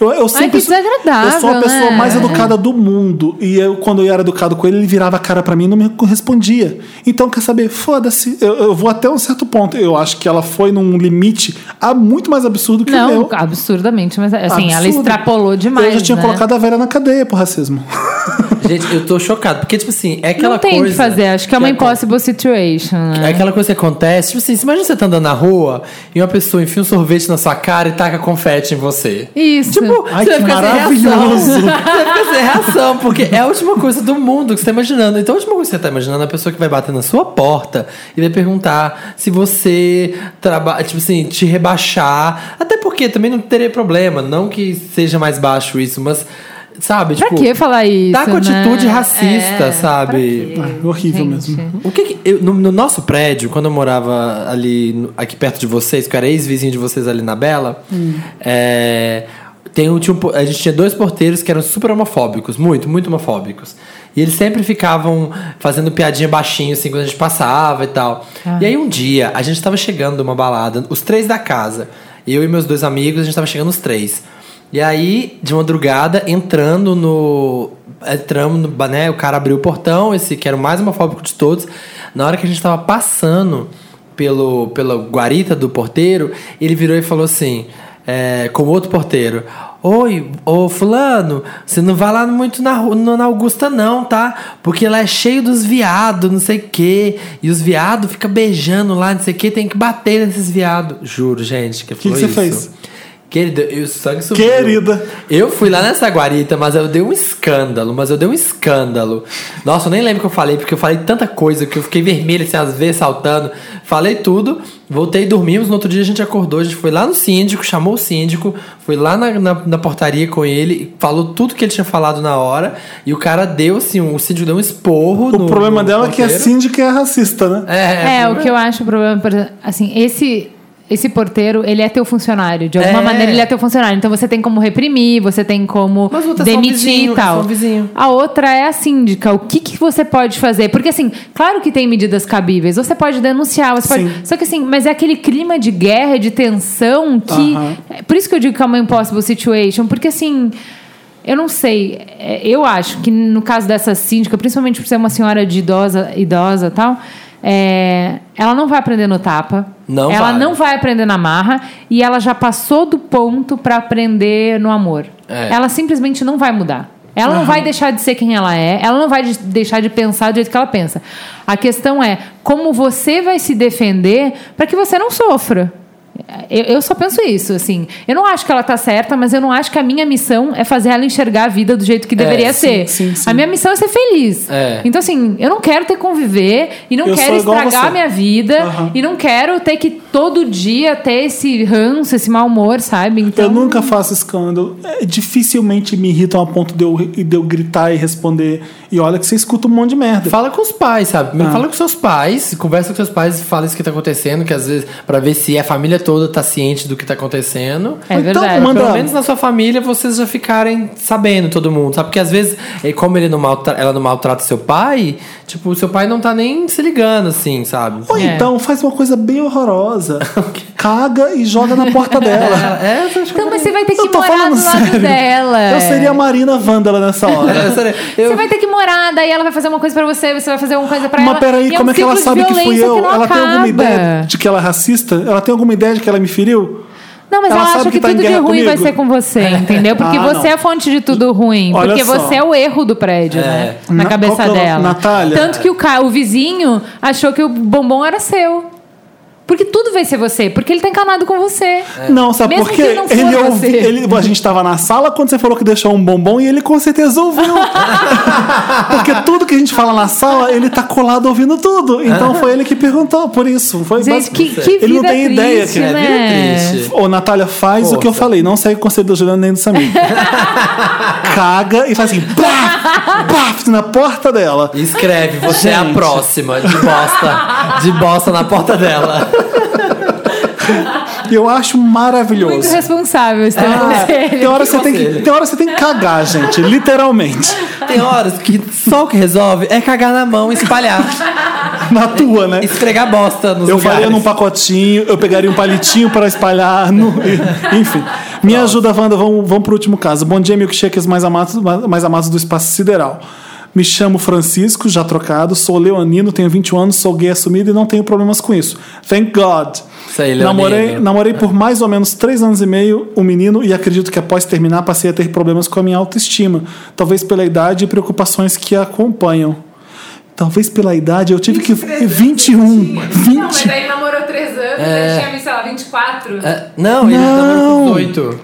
Eu, eu sempre
que desagradável,
Eu sou a pessoa
né?
mais educada do mundo. E eu, quando eu era educado com ele, ele virava a cara pra mim e não me respondia. Então, quer saber? Foda-se. Eu, eu vou até um certo ponto. Eu acho que ela foi num limite ah, muito mais absurdo que o
Não,
meu.
absurdamente, mas assim, ela
Absurdo.
extrapolou demais.
Eu já tinha
né?
colocado a velha na cadeia por racismo.
Gente, eu tô chocado. Porque, tipo assim, é aquela
Não tem o
coisa.
que fazer, acho que é uma
acon-
impossible situation.
É
Né?
aquela coisa que acontece, tipo assim, você imagina você tá andando na rua e uma pessoa enfia um sorvete na sua cara e taca confete em você.
Isso.
Tipo,
Ai,
você
que
vai ficar sem
maravilhoso.
Você vai ficar sem reação, porque é a última coisa do mundo que você tá imaginando. Então, a última coisa que você tá imaginando é a pessoa que vai bater na sua porta e vai perguntar se você trabalha, tipo assim, te rebaixar. Até porque também não teria problema. Não que seja mais baixo isso, mas, sabe,
pra
tipo.
que falar isso?
Tá com atitude
né?
racista,
É,
sabe?
Ah, horrível
Gente.
mesmo.
O que, que- eu- no, no nosso prédio, quando eu morava ali no- aqui perto de vocês, que eu era ex-vizinho de vocês ali na Bela, é, tem um, tinha um a gente tinha dois porteiros que eram super homofóbicos, muito, muito homofóbicos. E eles sempre ficavam fazendo piadinha baixinho assim quando a gente passava e tal. E aí um dia a gente tava chegando numa balada, os três da casa, eu e meus dois amigos, a gente tava chegando os três. E aí, de madrugada, entrando no. Entramos no. Né, o cara abriu o portão, esse que era o mais homofóbico de todos. Na hora que a gente tava passando pelo, pela guarita do porteiro, ele virou e falou assim, é, com outro porteiro. Oi, ô fulano, você não vai lá muito na, na Augusta não, tá? Porque lá é cheio dos viados, não sei o quê. E os viados ficam beijando lá, não sei o quê. Tem que bater nesses viados. Juro, gente, que,
que
foi
você
isso.
fez?
Querida, e sangue subiu.
Querida.
Eu fui lá nessa guarita, mas eu dei um escândalo, mas eu dei um escândalo. Nossa, eu nem lembro o que eu falei, porque eu falei tanta coisa que eu fiquei vermelha, assim, às vezes saltando. Falei tudo, voltei, dormimos. No outro dia a gente acordou, a gente foi lá no síndico, chamou o síndico, foi lá na, na, na portaria com ele, falou tudo que ele tinha falado na hora, e o cara deu, assim, um- o síndico deu um esporro.
O problema dela é que a
porteiro.
síndica é racista, né?
É,
É, o que eu acho o problema, por exemplo, assim, esse esse porteiro, ele é teu funcionário. De alguma
É.
maneira, ele é teu funcionário. Então você tem como reprimir, você tem como demitir
vizinho,
e tal. A outra é a síndica. O que, que você pode fazer? Porque, assim, claro que tem medidas cabíveis. Você pode denunciar, você pode.
Sim.
Só que, assim, mas é aquele clima de guerra, de tensão que.
Aham.
é Por isso que eu digo que é uma impossible situation. Porque, assim. Eu não sei. É, Eu acho que no caso dessa síndica, principalmente por ser uma senhora de idosa, idosa e tal, é, ela não vai aprender no tapa.
Não
ela
vai.
não vai aprender na marra e ela já passou do ponto para aprender no amor.
É.
Ela simplesmente não vai mudar. Ela não vai deixar de ser quem ela é, ela não vai de- deixar de pensar do jeito que ela pensa. A questão é como você vai se defender para que você não sofra. Eu, eu só penso isso, assim. Eu não acho que ela tá certa, mas eu não acho que a minha missão é fazer ela enxergar a vida do jeito que deveria
sim,
ser.
sim, sim.
A minha missão é ser feliz.
É.
Então, assim, eu não quero ter que conviver e não
Eu
quero estragar a minha vida
Aham.
e não quero ter que todo dia ter esse ranço, esse mau humor, sabe? Então,
Eu nunca faço escândalo. É, dificilmente me irritam a ponto de eu, de eu gritar e responder. E olha que você escuta um monte de merda.
Fala com os pais, sabe?
Ah.
fala com seus pais, conversa com seus pais e fala isso que tá acontecendo, que às vezes, pra ver se a família toda tá ciente do que tá acontecendo.
É
Então,
verdade.
manda-
Pelo menos na sua família vocês já ficarem sabendo, todo mundo, sabe? Porque às vezes, como ele não maltra- ela não maltrata seu pai, tipo, seu pai não tá nem se ligando, assim, sabe?
Ou
É.
então faz uma coisa bem horrorosa. Caga e joga na porta dela.
É, eu acho que
Então, mas você vai ter que morar do lado
sério.
dela.
Eu seria a Marina Vândala nessa hora.
É, eu-
Você vai ter que morar, daí ela vai fazer uma coisa pra você, você vai fazer uma coisa pra ela.
Mas peraí,
e é
como
um
é que ela sabe que fui eu?
não
ela tem alguma
acaba.
ideia de que ela é racista? Ela tem alguma ideia de que ela me feriu?
Não, mas
Ela
ela, acha
que
que,
tá
tudo de ruim vai
comigo?
ser com você, entendeu? Porque
Ah,
você
não.
é a fonte de tudo ruim.
Olha
porque
só.
você é o erro do prédio, né? Na,
Na-
cabeça
que é
dela.
Natália?
Tanto que o, ca... o vizinho achou que o bombom era seu. Porque tudo vai ser você, porque ele tá encanado com você.
Não, sabe
Mesmo
por
que
quê?
não for
Ele
você.
ele, a gente tava na sala quando você falou que deixou um bombom e ele com certeza ouviu. Porque tudo que a gente fala na sala, ele tá colado ouvindo tudo. Então foi ele que perguntou por isso. Foi
Gente, que, que vida
Ele não tem
triste,
ideia que
É,
né?
triste.
Ô, Natália, faz o que eu
Força.
falei. Não segue o conselho da Juliana nem do Samir. Caga e faz assim, pá, pá, na porta dela.
E escreve, você é a próxima, de bosta. De bosta na porta dela.
E eu acho maravilhoso.
Muito responsável esse teu
Ah, tem, hora você tem que, tem hora você tem que cagar, gente. Literalmente.
Tem horas que só o que resolve é cagar na mão e espalhar.
Na tua, né?
Esfregar bosta nos
Eu
lugares.
faria num pacotinho, eu pegaria um palitinho para espalhar. No, enfim. Me ajuda, Wanda. Vamos, vamos pro último caso. Bom dia, milkshakers mais amados, mais amados do espaço sideral. Me chamo Francisco, já trocado, sou leonino, tenho 21 anos, sou gay assumido e não tenho problemas com isso. Thank God.
Isso aí, leonino.
namorei, namorei por mais ou menos três anos e meio um menino e acredito que após terminar passei a ter problemas com a minha autoestima. Talvez pela idade e preocupações que a acompanham. Talvez pela idade, eu tive que. 21. 20.
aí namorou três anos,
É.
tinha, sei lá, 24.
É, não, ele
Não.
namorou com 18.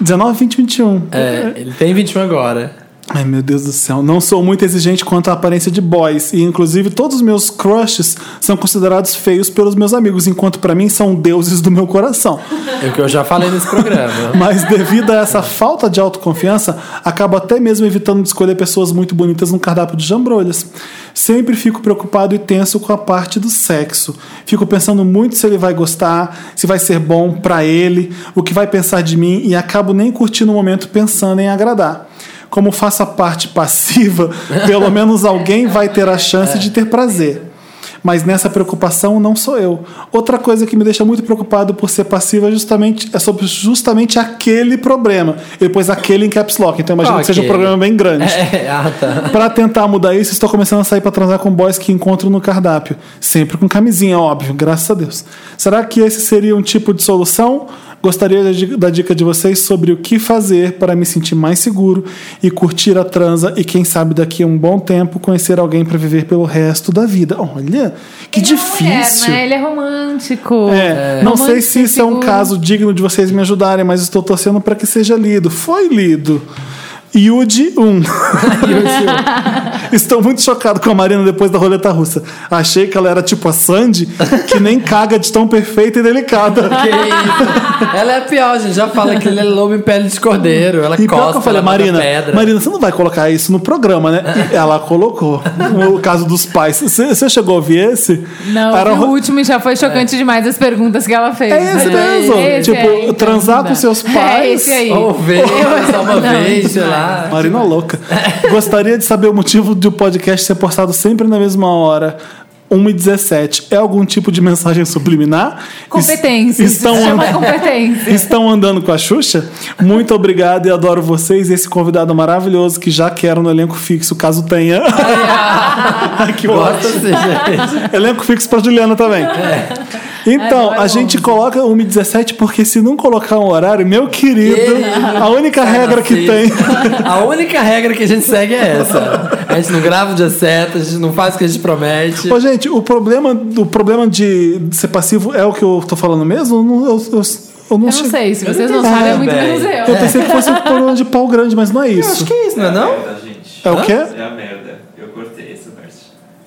19, 20, 21.
É, ele tem 21 agora.
Ai, meu Deus do céu. Não sou muito exigente quanto à aparência de boys. E, inclusive, todos os meus crushes são considerados feios pelos meus amigos, enquanto pra mim são deuses do meu coração.
É o que eu já falei nesse programa.
Mas, devido a essa falta de autoconfiança, acabo até mesmo evitando de escolher pessoas muito bonitas no cardápio de jambrolhas. Sempre fico preocupado e tenso com a parte do sexo. Fico pensando muito se ele vai gostar, se vai ser bom pra ele, o que vai pensar de mim e acabo nem curtindo o momento pensando em agradar. Como faço a parte passiva, pelo menos alguém vai ter a chance de ter prazer. Mas nessa preocupação não sou eu. Outra coisa que me deixa muito preocupado por ser passivo é justamente é sobre justamente aquele problema. Ele pôs aquele em caps lock, então imagina que seja um problema bem grande.
É, ah, tá.
Pra tentar mudar isso, estou começando a sair pra transar com boys que encontro no cardápio. Sempre com camisinha, óbvio, graças a Deus. Será que esse seria um tipo de solução? Gostaria da di- da dica de vocês sobre o que fazer para me sentir mais seguro e curtir a transa e quem sabe daqui a um bom tempo conhecer alguém para viver pelo resto da vida. Olha, que
Ele é uma mulher,
difícil.
né? Ele é romântico.
É, não sei se isso é um
seguro.
caso digno de vocês me ajudarem, mas estou torcendo para que seja lido. Foi lido. Yuji 1. Estou muito chocado com a Marina depois da roleta russa. Achei que ela era tipo a Sandy, que nem caga de tão perfeita e delicada.
Que isso? Ela é a pior, gente. Já fala que ele é lobo em pele de cordeiro. Ela
E
costa,
que eu falei, Marina,
pedra.
Marina, você não vai colocar isso no programa, né? E ela colocou. O caso dos pais. Você, chegou a ouvir esse?
Não,
Era
o
ro-
último já foi chocante demais as perguntas que ela fez.
É esse
né?
mesmo.
Esse
Tipo,
aí, então,
transar
não
com seus
É
pais.
esse aí.
Ou vez, só uma
Não,
vez, sei lá.
Marina louca. Gostaria de saber o motivo do podcast ser postado sempre na mesma hora. 1 e 17. É algum tipo de mensagem subliminar?
Competência.
Es- Estão, and-
competência.
estão andando com a Xuxa? Muito obrigado e adoro vocês e esse convidado maravilhoso que já quero no elenco fixo, caso tenha. Ai, que ótimo.
gente.
Elenco fixo pra Juliana também. Então,
Agora
a gente coloca 1 e 17 porque se não colocar um horário, meu querido, a única regra que tem.
A única regra que a gente segue é essa. A gente não grava o dia certo, a gente não faz o que a gente promete.
Ô, gente, o problema, o problema de ser passivo é o que eu tô falando mesmo? Eu, não- eu, eu, eu não
Eu não sei, se vocês não sabem, é muito menos eu.
Eu pensei que fosse um problema de pau grande, mas não é isso.
Acho que é isso, não é não?
merda, gente.
É o quê?
É a merda. Eu cortei essa parte.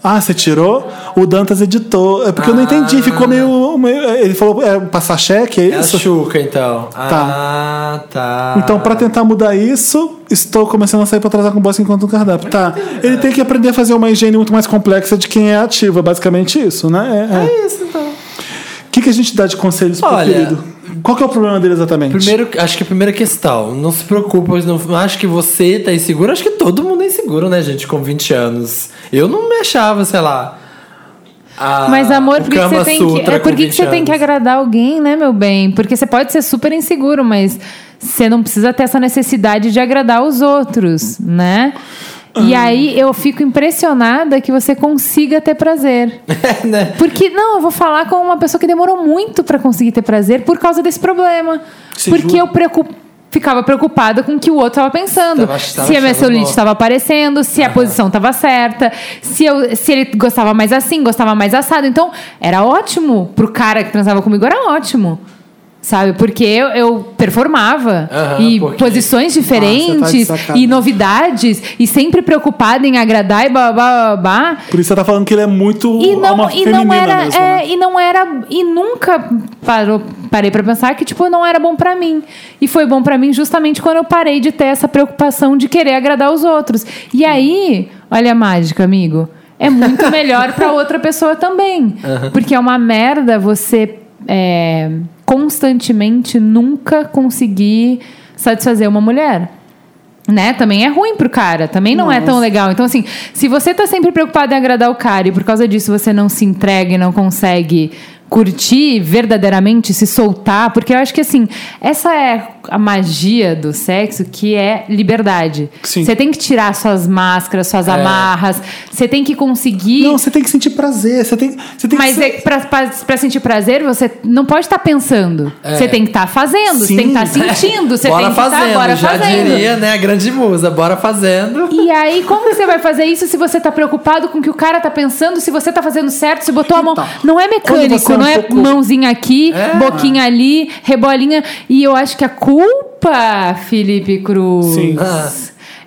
Ah, você tirou? O Dantas editou. É porque eu não entendi, ficou meio. meio- ele falou é, passar cheque, é
É a
isso?
Xuca, então. Ah, tá.
Então, pra tentar mudar isso, estou começando a sair pra transar com o boss enquanto no cardápio. Tá. Ele tem que aprender a fazer uma higiene muito mais complexa de quem é ativo. É basicamente isso, né? É, é.
É isso, então.
Que, a gente dá de conselhos pro
Olha,
querido? Qual que é o problema dele exatamente?
Primeiro, acho que a primeira questão, não se preocupa, não, não acho que você tá inseguro, acho que todo mundo é inseguro, né, gente, com 20 anos. Eu não me achava, sei lá. a-
Mas amor, por que, você tem que, é por que, que
20
você tem que agradar alguém, né, meu bem? Porque você pode ser super inseguro, mas você não precisa ter essa necessidade de agradar os outros, né? E
Ah.
aí eu fico impressionada que você consiga ter prazer.
É, né?
Porque, não, eu vou falar com uma pessoa que demorou muito pra conseguir ter prazer por causa desse problema.
Se
Porque
jura?
eu preocup- ficava preocupada com o que o outro estava pensando.
Tava- tava
se a minha celulite estava aparecendo, se a posição estava certa, se, eu, se ele gostava mais assim, gostava mais assado. Então, era ótimo. Pro cara que transava comigo, era ótimo. Sabe? Porque eu, eu performava.
Aham,
e
porque-
posições
Ah, você tá
diferentes, e novidades, e sempre preocupada em agradar e blá blá blá blá.
Por isso você tá falando que ele é muito
E não,
alma
e não era,
mesmo,
é,
né?
e não era, e nunca parou, parei pra pensar que tipo não era bom pra mim. E foi bom pra mim justamente quando eu parei de ter essa preocupação de querer agradar os outros. E aí, olha a mágica, amigo. É muito melhor pra outra pessoa também. Porque é uma merda você é, constantemente nunca conseguir satisfazer uma mulher né? Também é ruim pro cara, também não é tão legal. Então, assim, se você tá sempre preocupado em agradar o cara e por causa disso você não se entrega e não consegue curtir verdadeiramente, se soltar, porque eu acho que assim, essa é a magia do sexo, que é liberdade. Você tem que tirar suas máscaras, suas
É.
amarras, você tem que conseguir
Não, você tem que sentir prazer. Você tem, tem
mas
que
é que pra, pra, pra sentir prazer, você não pode estar pensando. Você tem que estar fazendo, você tem que estar sentindo, você tem que estar
fazendo,
bora
já
fazendo.
diria, né, a grande musa, bora fazendo.
E aí, como você vai fazer isso se você tá preocupado com o que o cara tá pensando, se você tá fazendo certo, se botou a mão.
Então,
Não é mecânico,
é um
não é
pouco-
mãozinha aqui,
É.
boquinha ali, rebolinha. E eu acho que a culpa, Felipe Cruz.
Sim.
Ah.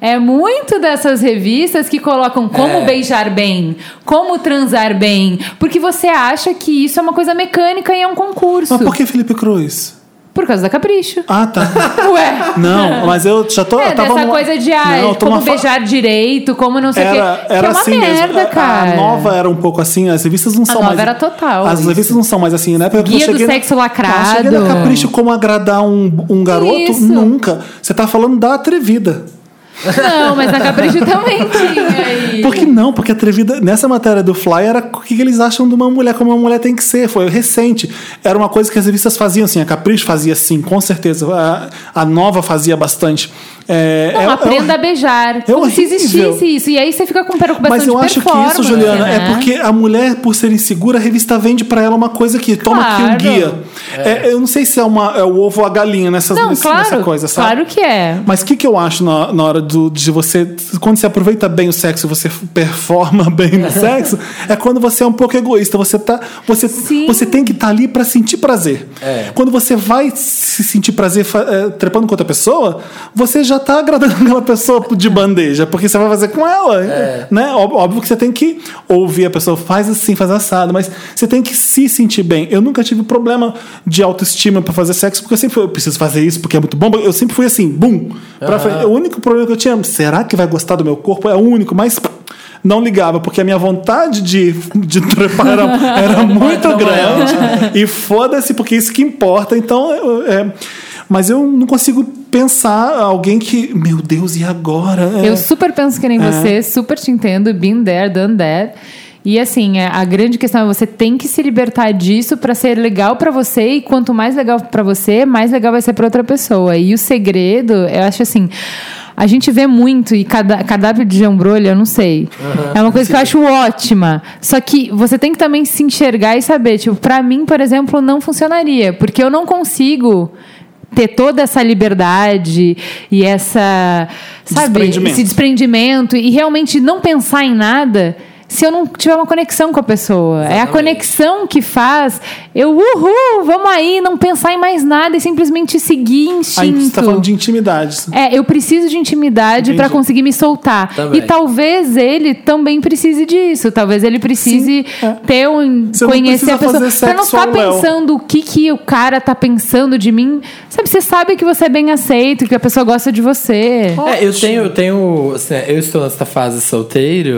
É muito dessas revistas que colocam como
É.
beijar bem, como transar bem, porque você acha que isso é uma coisa mecânica e é um concurso.
Mas por que Felipe Cruz?
Por causa da capricho.
Ah, tá.
Ué.
Não, mas eu já tô.
É,
eu tava
dessa coisa de ah,
Não, eu
como
numa fa-
beijar direito, como não sei o
Era,
quê. que
era
é uma
assim
merda,
mesmo. A-
cara.
A nova era um pouco assim, as revistas não são
nova
mais.
era total
As
isso.
revistas não são mais assim, né? Porque eu
Guia do
cheguei na-
sexo
Não,
lacrado.
cheguei na capricho como agradar um, um garoto?
Isso.
Nunca. Você tá falando da atrevida.
Não, mas na Capricho também tinha. E...
Por que não? Porque atrevida. Nessa matéria do Fly era o que eles acham de uma mulher, como uma mulher tem que ser. Foi recente. Era uma coisa que as revistas faziam assim. A Capricho fazia assim, com certeza. A, a Nova fazia bastante. É,
Não,
é- é
aprenda a beijar. Como se existisse isso. E aí você fica com preocupação
Mas eu
de
acho que isso, Juliana,
né?
é porque a mulher, por ser insegura, a revista vende pra ela uma coisa que toma aqui um
Claro.
guia. É, eu não sei se é, uma, é o ovo ou a galinha nessas,
Não,
nesse-
claro.
nessa coisa, sabe?
Claro que é.
Mas o que, que eu acho na, na hora do- de você. Quando você aproveita bem o sexo, você performa bem no sexo, é quando você é um pouco egoísta. Você, tá, você,
Sim.
você tem que estar ali pra sentir prazer.
É.
Quando você vai se sentir prazer é, trepando com outra pessoa, você já tá agradando aquela pessoa de bandeja, porque você vai fazer com ela. Né? Ó- Óbvio que você tem que ouvir a pessoa, faz assim, faz assado, mas você tem que se sentir bem. Eu nunca tive problema de autoestima pra fazer sexo, porque eu sempre fui, eu preciso fazer isso porque é muito bom. Eu sempre fui assim, bum. frente. O único problema que eu tinha, será que vai gostar do meu corpo? É o único, mas não ligava, porque a minha vontade de, de trepar era, era muito
é,
grande. E foda-se, porque isso que importa. Então, é, mas eu não consigo pensar alguém que, meu Deus, e agora? É.
Eu super penso que nem você, super te entendo, been there, done that. E assim, é, a grande questão é você tem que se libertar disso pra ser legal pra você e quanto mais legal pra você, mais legal vai ser pra outra pessoa. E o segredo, eu acho assim, a gente vê muito e cada cardápio de jambrolha, eu não sei. é uma coisa que eu acho ótima. Só que você tem que também se enxergar e saber, tipo, pra mim, por exemplo, não funcionaria, porque eu não consigo ter toda essa liberdade e essa, sabe,
Desprendimento.
esse desprendimento e realmente não pensar em nada se eu não tiver uma conexão com a pessoa. É a conexão que faz eu, uhul, vamos aí, não pensar em mais nada e simplesmente seguir
Aí
instinto.
você tá falando de intimidade.
É, eu preciso de intimidade pra conseguir me soltar.
Também.
E talvez ele também precise disso. Talvez ele precise
Sim, é.
ter um
Você não
conhecer a pessoa pra não ficar pensando o que que o cara tá pensando de mim. Sabe, você sabe que você é bem aceito, que a pessoa gosta de você.
É, eu tenho, eu tenho, assim, eu estou nessa fase solteiro,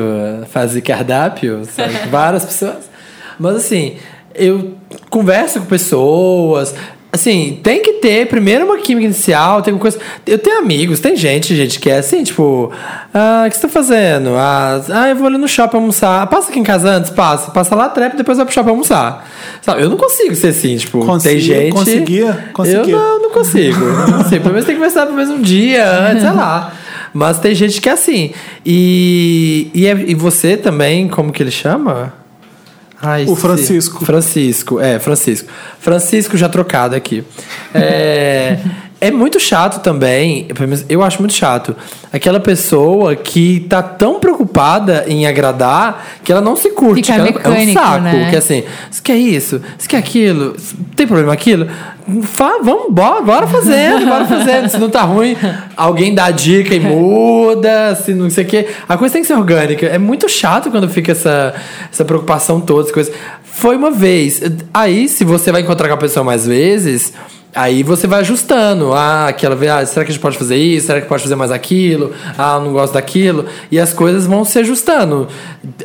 fase cardápio, sabe, várias pessoas. Mas assim, eu converso com pessoas. Assim, tem que ter primeiro uma química inicial, tem coisa. Eu tenho amigos, tem gente, gente, que é assim, tipo, ah, o que você tá fazendo? Ah, ah, eu vou ali no shopping almoçar. Passa aqui em casa antes, passa. Passa lá, trepa, depois vai pro shopping almoçar. Sabe, eu não consigo ser assim, tipo, tem gente.
conseguia? Conseguia.
Eu não, não consigo. Não pelo menos tem que conversar pelo menos um dia antes, sei lá. Mas tem gente que é assim. E, e, é- e você também, como que ele chama? Ai,
O
esqueci.
Francisco.
Francisco, é, Francisco. Francisco já trocado aqui. É, é muito chato também, eu acho muito chato, aquela pessoa que tá tão preocupada em agradar que ela não se curte.
Fica
que ela- é um
mecânico,
saco.
né?
Que assim, você quer isso? Você quer aquilo? Tem problema aquilo? Fa, vamos, bora, bora fazendo, bora fazendo. Se não tá ruim, alguém dá a dica e muda, se não sei o quê. A coisa tem que ser orgânica. É muito chato quando fica essa, essa preocupação toda, essa coisa. Foi uma vez. Aí, se você vai encontrar com a pessoa mais vezes, aí você vai ajustando. Ah, aquela vez, ah, será que a gente pode fazer isso? Será que pode fazer mais aquilo? Ah, eu não gosto daquilo. E as coisas vão se ajustando.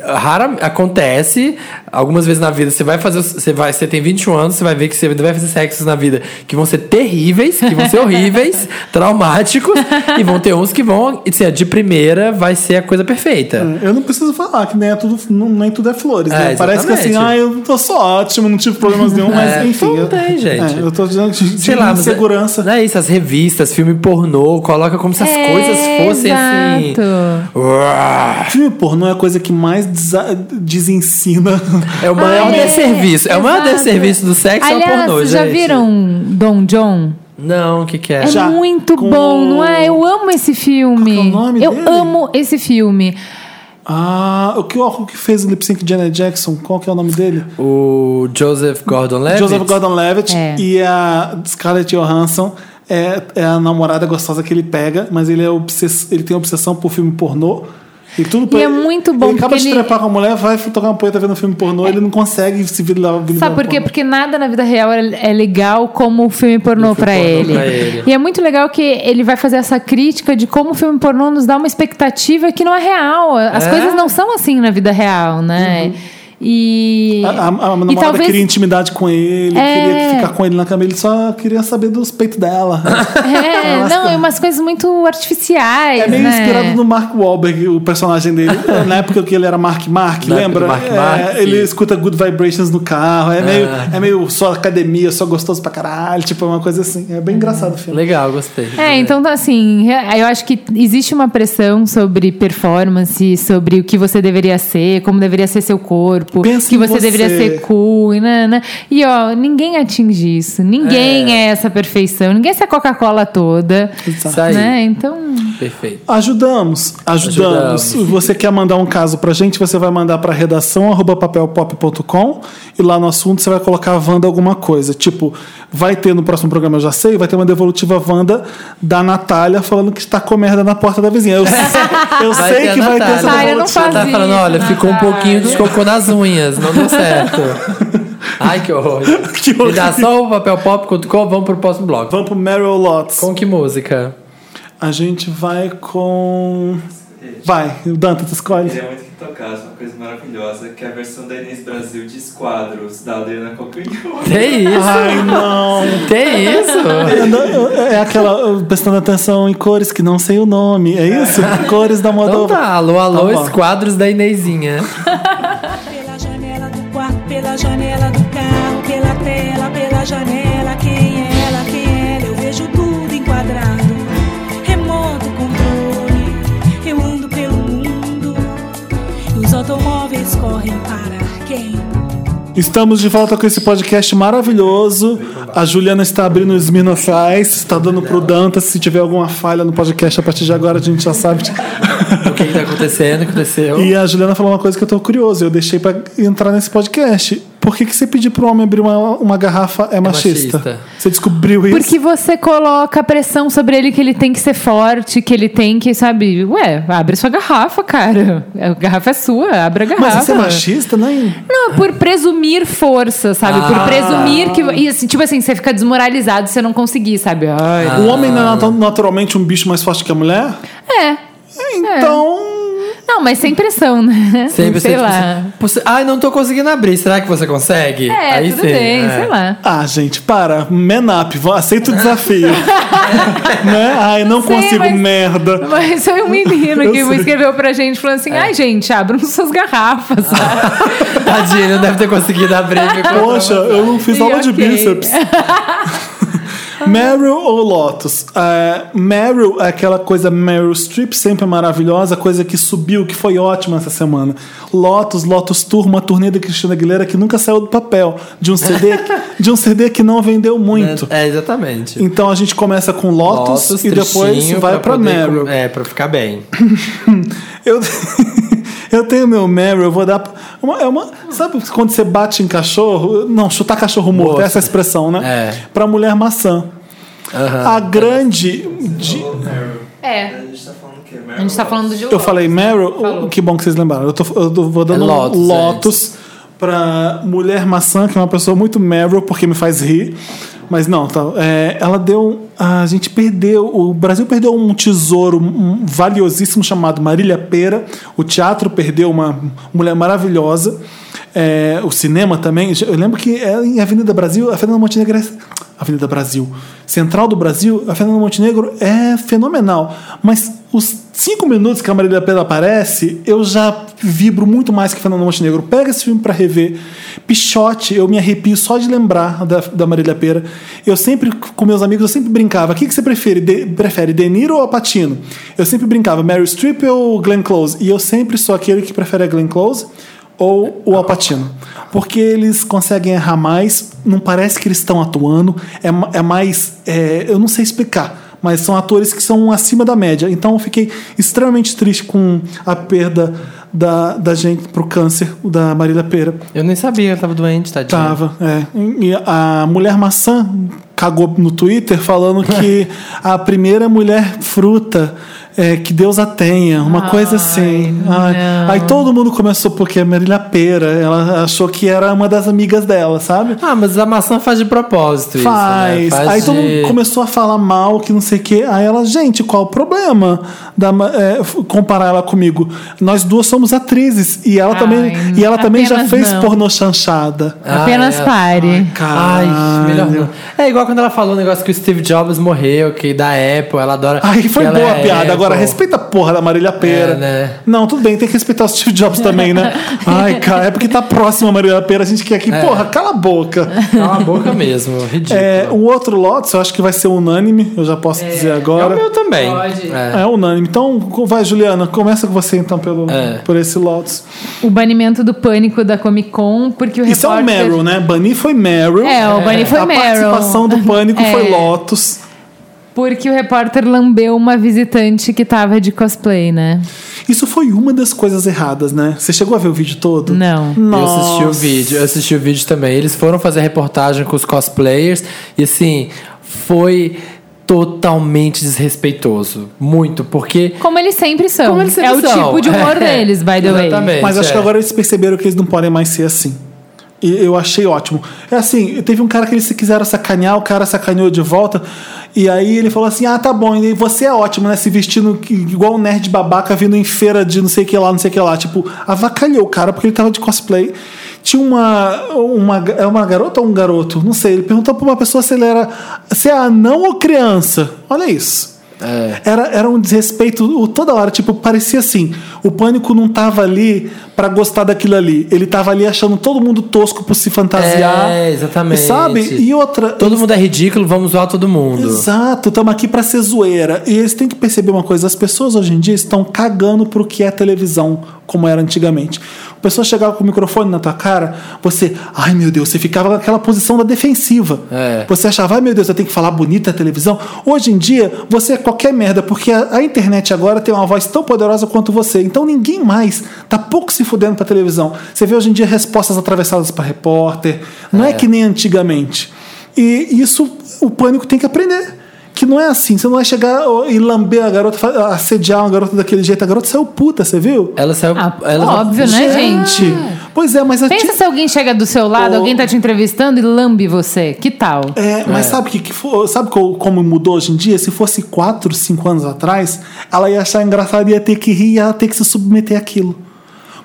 Rara acontece, algumas vezes na vida, você vai fazer. Você, vai, você tem 21 anos, você vai ver que você vai fazer sexos na vida que vão ser terríveis, que vão ser horríveis, traumáticos, e vão ter uns que vão. Assim, de primeira vai ser a coisa perfeita.
Eu não preciso falar que nem, é tudo, não- nem tudo é flores. né?
É,
Parece que assim, ah, eu tô só ótimo, não tive problemas nenhum, mas
É,
enfim.
não tem, gente.
é, eu tô dizendo de,
Sei lá, é-
insegurança.
Não é isso, as revistas, filme pornô, coloca como se as
É,
coisas fossem assim.
exato.
Uá.
Filme pornô é a coisa que mais desensina.
É o maior
Ah, é,
desserviço. É o maior desserviço do sexo é o
Aliás,
pornô,
vocês já
gente.
viram Dom John?
Não, o que que é?
É
Já,
muito
com
bom, não é? Eu amo esse filme.
Qual que é o nome
eu
dele?
amo esse filme.
Ah, o que, o que fez o lip sync de Janet Jackson? Qual que é o nome dele?
O Joseph Gordon-Levitt.
Joseph Gordon-Levitt
É.
e a Scarlett Johansson é, é a namorada gostosa que ele pega, mas ele, é obsess, ele tem obsessão por filme pornô. E, tudo pra
E é
ele-
muito bom,
Ele acaba de
ele-
trepar com a mulher, vai tocar uma poeta vendo filme pornô, ele não consegue se virar
Sabe por quê? Porque nada na vida real é é legal como o filme pornô
O filme
pra
pornô
ele.
pra ele.
E é muito legal que ele vai fazer essa crítica de como o filme pornô nos dá uma expectativa que não é real. As
É.
coisas não são assim na vida real, né? E,
A, a, a
e
namorada
talvez
queria intimidade com ele,
É.
queria ficar com ele na cama, ele só queria saber dos peitos dela.
É, não, é umas coisas muito artificiais.
É meio
né?
inspirado no Mark Wahlberg, o personagem dele. Na época que ele era Mark Mark,
Na
lembra?
Mark
É,
Mark,
ele
sim.
escuta Good Vibrations no carro. É, meio,
Ah.
é meio só academia, só gostoso pra caralho. Tipo, é uma coisa assim. É bem engraçado o filme.
Legal, gostei.
É, então assim, eu acho que existe uma pressão sobre performance, sobre o que você deveria ser, como deveria ser seu corpo,
Pensa
que
em
você,
você.
deveria ser cool, e, nana. e ó, ninguém atinge isso, ninguém é, essa perfeição, ninguém é essa Coca-Cola toda,
Isso aí.
né? Então,
Perfeito.
Ajudamos, ajudamos. Se
Ajudamos.
você quer mandar um caso pra gente, você vai mandar pra redação arroba papelpop.com e lá no assunto você vai colocar Wanda alguma coisa. Tipo, vai ter no próximo programa, eu já sei, vai ter uma devolutiva Wanda da Natália falando que está com merda na porta da vizinha. Eu, eu sei
a
que vai ter essa
Natália.
Ai, eu não
devolutiva.
Ela tá
fazia
falando,
isso,
olha, ficou um
Natália.
pouquinho de cocô nas unhas, não deu certo. Ai, que horror.
Que horror.
Redação papelpop.com, vamos pro próximo bloco.
Vamos pro Meryl Lots.
Com que música?
A gente vai com. Vai, o Danta, tu escolhe.
Queria muito que tocasse uma coisa maravilhosa, que é a versão da Inês Brasil de Esquadros, da Adriana Cocanhão.
Tem isso?
Ai, não.
Tem isso?
É aquela, prestando atenção em cores que não sei o nome. É isso? Cores da moda.
Então tá, alô, alô,
Tá
esquadros da Inezinha.
Janela do carro, pela tela, pela janela. Quem é ela, quem é ela? Eu vejo tudo enquadrado. Remoto controle, eu ando pelo mundo. E os automóveis correm para quem?
Estamos de volta com esse podcast maravilhoso. A Juliana está abrindo os Smirnoff Ice, está dando pro Dantas. Se tiver alguma falha no podcast a partir de agora, a gente já sabe.
O que, que tá acontecendo? Aconteceu?
E a Juliana falou uma coisa que eu tô curioso. Eu deixei pra entrar nesse podcast. Por que, que você pedir pro homem abrir uma, uma garrafa é machista?
machista.
Você descobriu isso?
porque você coloca pressão sobre ele que ele tem que ser forte, que ele tem que, sabe, ué, abre sua garrafa, cara. A garrafa é sua, abre a garrafa.
Mas isso é machista, né?
Não, por presumir força, sabe? Por
Ah.
presumir que. E assim, tipo assim, você fica desmoralizado se você não conseguir, sabe? Ai,
O homem não é natu- naturalmente um bicho mais forte que a mulher?
É.
Então.
Não, mas sem pressão, né?
Sempre
sei
você,
lá.
Você, ai, não tô conseguindo abrir. Será que você consegue?
É,
Aí
tudo
sim,
bem,
é.
sei lá.
Ah, gente, para. Man up. vou- Aceita o desafio. né? Ai, não
Sei,
consigo
mas-
merda.
Mas foi um menino
Eu
que
sei.
escreveu pra gente falando assim: ai, gente, abram suas garrafas. sabe?
Tadinho, não deve ter conseguido abrir.
Poxa, eu não fiz
E
aula de
ok.
bíceps. Meryl ou Lotus? É, Meryl é aquela coisa Meryl Streep, sempre maravilhosa, coisa que subiu, que foi ótima essa semana. Lotus, Lotus Tour, uma turnê da Cristina Aguilera que nunca saiu do papel, de um CD, de um CD que não vendeu muito.
É, exatamente.
Então a gente começa com Lotus, e depois vai pra,
poder
Meryl.
É, pra ficar bem.
Eu, eu tenho meu Meryl, eu vou dar. Uma, é uma, sabe quando você bate em cachorro? Não, chutar cachorro morto,
Morto.
essa é a expressão, né?
É.
Pra mulher maçã.
Aham.
A grande. de-
É.
A gente tá falando o quê?
A gente falando de
eu falei Meryl, que bom que vocês lembraram. Eu, tô, eu tô- vou dando
É Lotus,
Lotus pra mulher maçã, que é uma pessoa muito Meryl, porque me faz rir. Mas não, tá, é, ela deu. A gente perdeu. O Brasil perdeu um tesouro um, valiosíssimo chamado Marília Pera. O teatro perdeu uma mulher maravilhosa. É, o cinema também. Eu lembro que ela em Avenida Brasil, a Fernanda Montenegro é. Avenida Brasil. Central do Brasil, a Fernanda Montenegro é fenomenal. Mas os cinco minutos que a Marília Pera aparece, eu já vibro muito mais que a Fernanda Montenegro. Pega esse filme pra rever. Pichote, eu me arrepio só de lembrar da, da Marília Pera. Eu sempre, com meus amigos, eu sempre brincava. O que, que você prefere? De, prefere De Niro ou Patino? Eu sempre brincava, Meryl Streep ou Glenn Close? E eu sempre sou aquele que prefere a Glenn Close ou o Alpatino. Porque eles conseguem errar mais, não parece que eles estão atuando, é, é mais. é, eu não sei explicar, mas são atores que são acima da média. Então eu fiquei extremamente triste com a perda da, da gente pro câncer da Marília Pera.
Eu nem sabia, ela tava doente, tadinha.
Tava, é. E a mulher maçã cagou no Twitter falando que a primeira mulher fruta é, que Deus a tenha, uma coisa assim. Ai, aí todo mundo começou porque a Marília Pera, ela achou que era uma das amigas dela, sabe?
Ah, mas a maçã faz de propósito isso,
Faz.
né? Faz
Aí todo
de-
mundo começou a falar mal, que não sei o quê. Aí ela, gente, qual o problema da, é, comparar ela comigo? Nós duas somos atrizes e ela
Ai,
também, e ela também já fez
não.
pornô chanchada.
Apenas
é.
pare.
Ai, melhor não. É igual quando ela falou o negócio que o Steve Jobs morreu, que da Apple, ela adora.
Aí foi boa a
é
piada. Agora
Apple.
respeita a porra da Marília Pera.
É, né?
Não, tudo bem, tem que respeitar o Steve Jobs também, né? Ai, cara, é porque tá próximo a Marília Pera, a gente quer aqui, porra, cala a boca.
Cala a boca mesmo, ridículo.
É, o outro Lotus eu acho que vai ser unânime, eu já posso dizer
É
agora.
o meu também.
Pode.
É.
É unânime. Então, vai, Juliana, começa com você então pelo,
É.
por esse Lotus.
O banimento do pânico da Comic Con, porque o
Isso é o
repórter...
Meryl, né? Bunny foi Meryl.
É, o Bunny foi
a
Meryl.
participação do Pânico
É.
foi Lotus.
Porque o repórter lambeu uma visitante que tava de cosplay, né?
Isso foi uma das coisas erradas, né? Você chegou a ver o vídeo todo?
Não.
Eu assisti o
Nossa.
vídeo, eu assisti o vídeo também. Eles foram fazer reportagem com os cosplayers e assim, foi totalmente desrespeitoso. Muito, porque.
Como eles sempre são.
Como eles sempre
é o
são.
tipo de humor
É,
deles, by the way.
exatamente.
Mas acho
é.
que agora eles perceberam que eles não podem mais ser assim. E eu achei ótimo. É assim, teve um cara que eles se quiseram sacanear, o cara sacaneou de volta. E aí ele falou assim: Ah, tá bom, e você é ótimo, né? Se vestindo igual um nerd babaca vindo em feira de não sei o que lá, não sei o que lá. Tipo, avacalhou o cara porque ele tava de cosplay. Tinha uma. uma é uma garota ou um garoto? Não sei. Ele perguntou pra uma pessoa se ele era. Se é anão ou criança. Olha isso. Era, era um desrespeito toda hora, tipo, parecia assim. O pânico não tava ali pra gostar daquilo ali. Ele tava ali achando todo mundo tosco por se fantasiar.
É, exatamente.
Sabe? E outra.
Todo
eles-
mundo é ridículo, vamos zoar todo mundo.
Exato, estamos aqui pra ser zoeira. E eles têm que perceber uma coisa: as pessoas hoje em dia estão cagando pro que é televisão, como era antigamente. A pessoa chegava com o microfone na tua cara, você, ai meu Deus, você ficava naquela posição da defensiva.
É.
Você achava, ai meu Deus, eu tenho que falar bonita a televisão. Hoje em dia, você é qualquer merda, porque a, a internet agora tem uma voz tão poderosa quanto você. Então ninguém mais tá pouco se fudendo pra televisão. Você vê hoje em dia respostas atravessadas pra repórter. Não é, que nem antigamente. E isso o pânico tem que aprender. Que não é assim, você não vai chegar e lamber a garota, assediar uma garota daquele jeito. A garota saiu puta, você viu?
Ela saiu.
Ah,
ela,
óbvio, né, gente?
Pois é, mas a
Pensa
ti-
se alguém chega do seu lado, alguém tá te entrevistando e lambe você. Que tal?
É, mas sabe que, que for- sabe co- como mudou hoje em dia? Se fosse 4, 5 anos atrás, ela ia achar engraçado, ia ter que rir, ia ter que se submeter àquilo.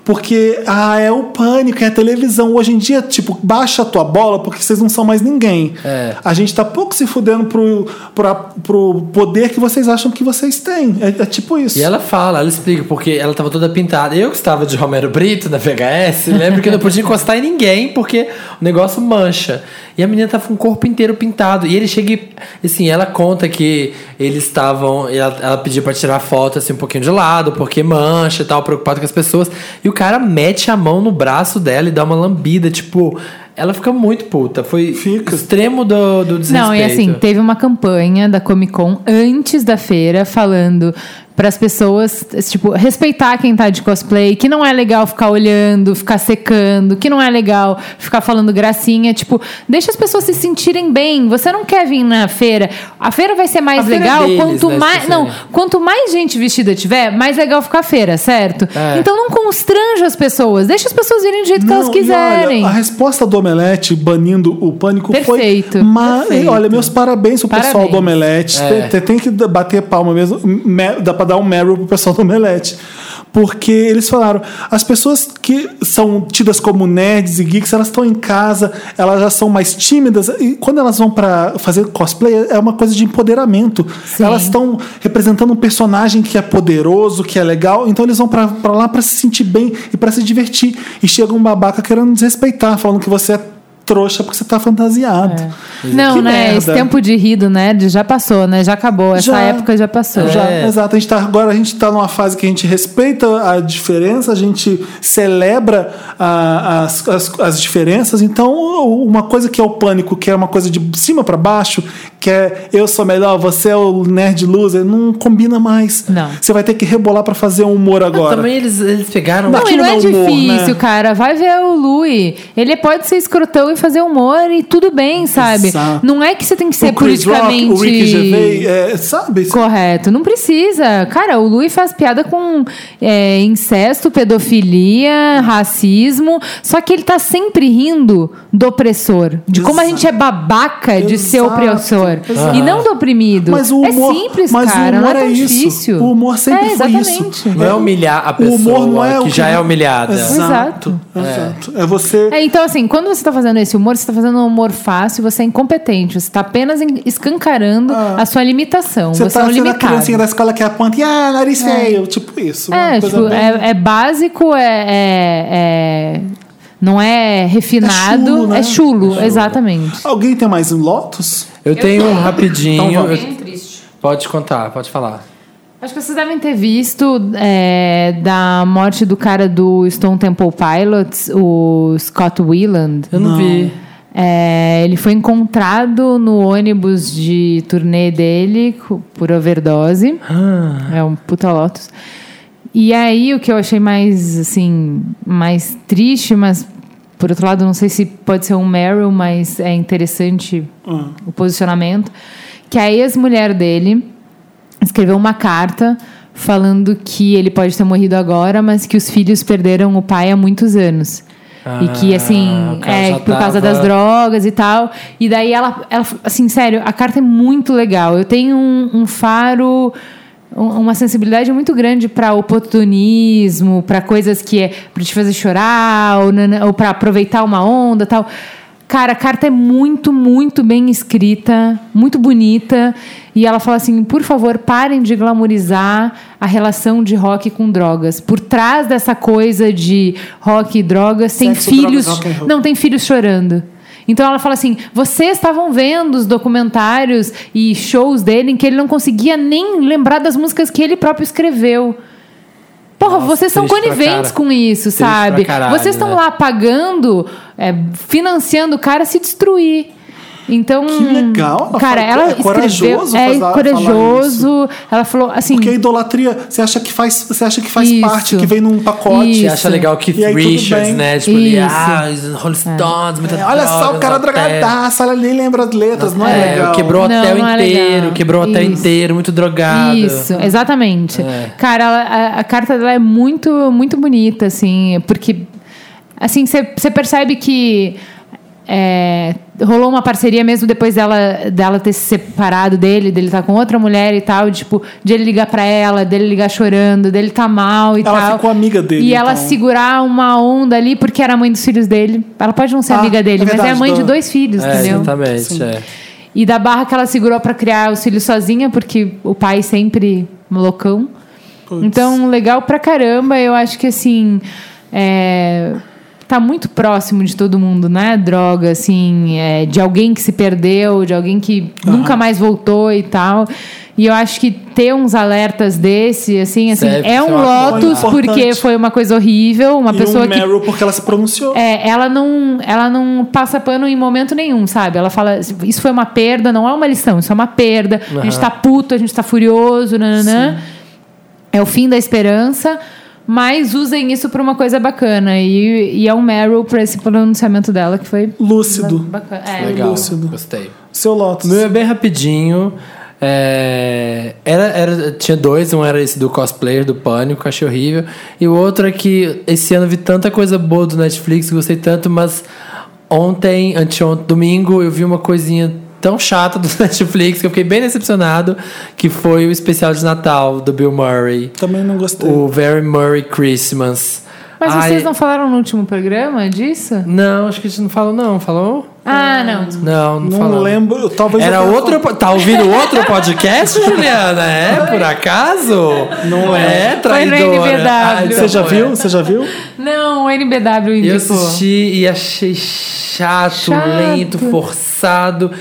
Porque ah, é o pânico, é a televisão. Hoje em dia, tipo, baixa a tua bola porque vocês não são mais ninguém.
É.
A gente tá pouco se fudendo pro, pra, pro poder que vocês acham que vocês têm. É, é tipo isso.
E ela fala, ela explica, porque ela tava toda pintada. Eu que estava de Romero Brito na VHS, lembro que eu não podia encostar em ninguém, porque o negócio mancha. E a menina tava com o corpo inteiro pintado. E ele chega e, assim, ela conta que eles estavam. Ela, ela pediu pra tirar foto assim um pouquinho de lado, porque mancha e tal, preocupado com as pessoas. E o cara mete a mão no braço dela e dá uma lambida, tipo. Ela fica muito puta. Foi
Fica.
extremo do, do desrespeito.
Não, e assim, teve uma campanha da Comic Con antes da feira falando para as pessoas, tipo, respeitar quem tá de cosplay, que não é legal ficar olhando, ficar secando, que não é legal ficar falando gracinha, tipo, deixa as pessoas se sentirem bem. Você não quer vir na feira. A feira vai ser mais
A
legal
deles,
quanto
né,
mais,
tipo
não,
assim.
quanto mais gente vestida tiver, mais legal ficar a feira, certo?
É.
Então não constranja as pessoas, deixa as pessoas virem do jeito que
Não,
elas
e olha,
quiserem.
a resposta do Omelete banindo o pânico
Perfeito,
foi. Ma-
perfeito.
Olha, meus parabéns pro pessoal
Parabéns.
do Omelete.
É.
Tem, tem- que bater palma mesmo. Me- Pra dar um Meryl pro pessoal do Omelete. Porque eles falaram, as pessoas que são tidas como nerds e geeks, elas estão em casa, elas já são mais tímidas. E quando elas vão pra fazer cosplay, é uma coisa de empoderamento.
Sim.
Elas estão representando um personagem que é poderoso, que é legal, então eles vão pra lá pra se sentir bem e pra se divertir. E chega um babaca querendo desrespeitar, falando que você é trouxa porque você tá fantasiado.
Não,
Que
né?
merda.
Esse tempo de rir do nerd já passou, né? Já acabou. Essa
Já.
época já passou.
Já,
É.
exato. A gente tá, agora a gente está numa fase que a gente respeita a diferença, a gente celebra a- as, as, as diferenças. Então, uma coisa que é o pânico, que é uma coisa de cima para baixo, que é eu sou melhor, você é o nerd loser, não combina mais.
Não.
Você vai ter que rebolar para fazer um humor agora.
Também eles, eles pegaram.
Não, não é
não é humor,
difícil,
né?
cara. Vai ver o Louis. Ele pode ser escrotão em fazer humor e tudo bem, sabe?
Exato.
Não é que você tem que ser
o Chris Rock,
politicamente.
o Ricky Gervais, é, sabe?
Correto, não precisa. Cara, o Louis faz piada com é, incesto, pedofilia, racismo, só que ele tá sempre rindo do opressor, de como a
Exato.
gente é babaca de ser
Exato,
opressor
exato.
e não do oprimido.
Mas o humor,
é simples,
mas
cara,
o humor
não é,
é,
tão
isso.
difícil.
O humor sempre
é,
foi
exatamente.
isso.
Não é humilhar a
O
pessoa
humor não é o
que já é humilhada.
Exato. Exato. É, você.
É, então, assim, quando você tá fazendo esse humor, você tá fazendo um humor fácil, você é incompetente. Você tá apenas escancarando a sua limitação.
Ah. Você
Você,
tá
é um
sendo a
limitado.
criancinha da escola que aponta e ah, nariz feio. Tipo isso.
É,
coisa
tipo,
bem-
é, é básico, é, é- é- Não é refinado,
É chulo, né?
é chulo, exatamente.
Alguém tem mais um Lotus?
Eu tenho um rapidinho.
Então
eu- Pode contar, pode falar.
Acho que vocês devem ter visto é, da morte do cara do Stone Temple Pilots, o Scott Weiland.
Eu não, vi.
É, ele foi encontrado no ônibus de turnê dele por overdose.
Ah.
É um puta Lotus. E aí o que eu achei mais assim, mais triste, mas por outro lado não sei se pode ser um Meryl, mas é interessante o posicionamento, que a ex-mulher dele escreveu uma carta falando que ele pode ter morrido agora, mas que os filhos perderam o pai há muitos anos. e que,
Ah,
assim, é por causa
tava-
das drogas e tal. E daí ela, ela, assim, sério, a carta é muito legal. Eu tenho um, um faro, um- uma sensibilidade muito grande para oportunismo, para coisas que é para te fazer chorar, ou, ou para aproveitar uma onda tal. Cara, a carta é muito, muito bem escrita, muito bonita. E ela fala assim: por favor, parem de glamorizar a relação de rock com drogas. Por trás dessa coisa de rock e drogas, tem
Sexo,
filhos.
drogas.
Não, tem filhos chorando. Então ela fala assim: vocês estavam vendo os documentários e shows dele em que ele não conseguia nem lembrar das músicas que ele próprio escreveu. Porra,
Nossa,
vocês são coniventes com isso,
Triste
sabe?
caralho,
vocês estão
né?
lá pagando, é, financiando o cara se destruir. Então,
Que legal, ela
cara,
fala-
ela
é corajoso
é
fazer-
corajoso. Ela falou assim,
Porque a idolatria, você acha que faz, você acha que faz
Isso.
parte, que vem num pacote.
Você
Isso.
acha legal
E tudo
Richards, né? Tipo, ele,
Isso.
ah, os Rolling Stones, muita
É, olha só, o cara drogadaço, ela nem lembra as letras, não é,
É,
legal.
quebrou o
Não,
hotel
não é
inteiro, quebrou o hotel inteiro, muito drogado.
Isso, exatamente.
É.
Cara, ela- a, a carta dela é muito, muito bonita, assim, porque assim, você percebe que é, rolou uma parceria mesmo depois dela, dela ter se separado dele, dele estar com outra mulher e tal, tipo, de ele ligar pra ela, dele ligar chorando, dele tá mal e
Ela
tal.
ficou amiga dele,
E ela
então.
segurar uma onda ali porque era a mãe dos filhos dele. Ela pode não ser
Ah,
amiga dele,
é
mas é
verdade,
a mãe de
do-
dois filhos,
É,
entendeu?
exatamente. É.
E da barra que ela segurou pra criar os filhos sozinha, porque o pai sempre loucão.
Putz.
Então, legal pra caramba. Eu acho que assim. É, tá muito próximo de todo mundo, né? Droga, assim, é, de alguém que se perdeu, de alguém que nunca mais voltou e tal. E eu acho que ter uns alertas desse, assim, assim,
Deve
é um lotus porque foi uma coisa horrível, uma
e
pessoa
o
que
Meryl, porque ela se pronunciou.
é, ela não, ela não passa pano em momento nenhum, sabe? Ela fala, isso foi uma perda, não é uma lição, isso é uma perda. A gente tá puto, a gente tá furioso, nananã. É o fim da esperança, mas usem isso pra uma coisa bacana. E, e é um Meryl pra esse pronunciamento dela que foi
Lúcido.
bacana. É.
Legal,
lúcido.
gostei.
Seu Lotus.
O meu é bem rapidinho. É, era, era, tinha dois, um era esse do cosplayer do Pânico, achei horrível. E o outro é que esse ano eu vi tanta coisa boa do Netflix, gostei tanto, mas ontem, anteontem, domingo, eu vi uma coisinha tão chata do Netflix que eu fiquei bem decepcionado, que foi o especial de Natal do Bill Murray.
Também não gostei.
O Very Murray Christmas.
Mas
Ai,
vocês não falaram no último programa disso?
Não, acho que a gente não falou, não. Falou?
Ah, não.
Não, não,
Não
falou.
lembro. Talvez
Era
eu
outro. Tá ouvindo outro podcast, Juliana? É, por acaso? Não é,
Foi no
traidora.
NBW.
Então
Você já viu? Você já viu?
Não, o NBW
Eu
indicou.
assisti e achei chato,
Chato.
lento, forçado.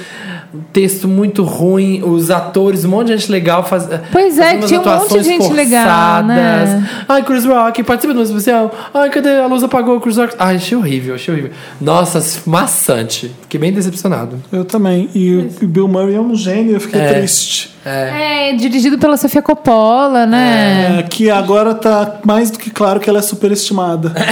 Texto muito ruim, os atores, um monte de gente legal faz,
Pois é,
fazendo
tinha um monte de gente legal, né?
forçadas. Ai, Chris Rock, participa do meu especial. Ai, cadê a luz apagou, Chris Rock? Ai, achei horrível, achei horrível. Nossa, maçante. Fiquei bem decepcionado.
Eu também. E o Bill Murray é um gênio, eu fiquei
É.
triste.
É, dirigido pela Sofia Coppola, né?
É, que agora tá mais do que claro que ela é superestimada.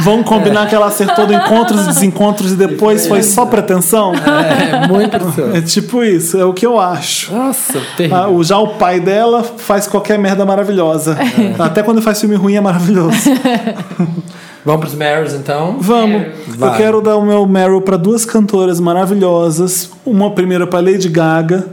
Vamos combinar que ela acertou do encontros e desencontros e depois foi só pretensão?
É, muito impressionante.
É tipo isso, é o que eu acho.
Nossa, terrível.
Ah, o, já o pai dela faz qualquer merda maravilhosa. Até quando faz filme ruim é maravilhoso.
Vamos pros Marys, então?
Vamos. Eu
Vai.
quero dar o meu Meryl para duas cantoras maravilhosas. Uma primeira para Lady Gaga.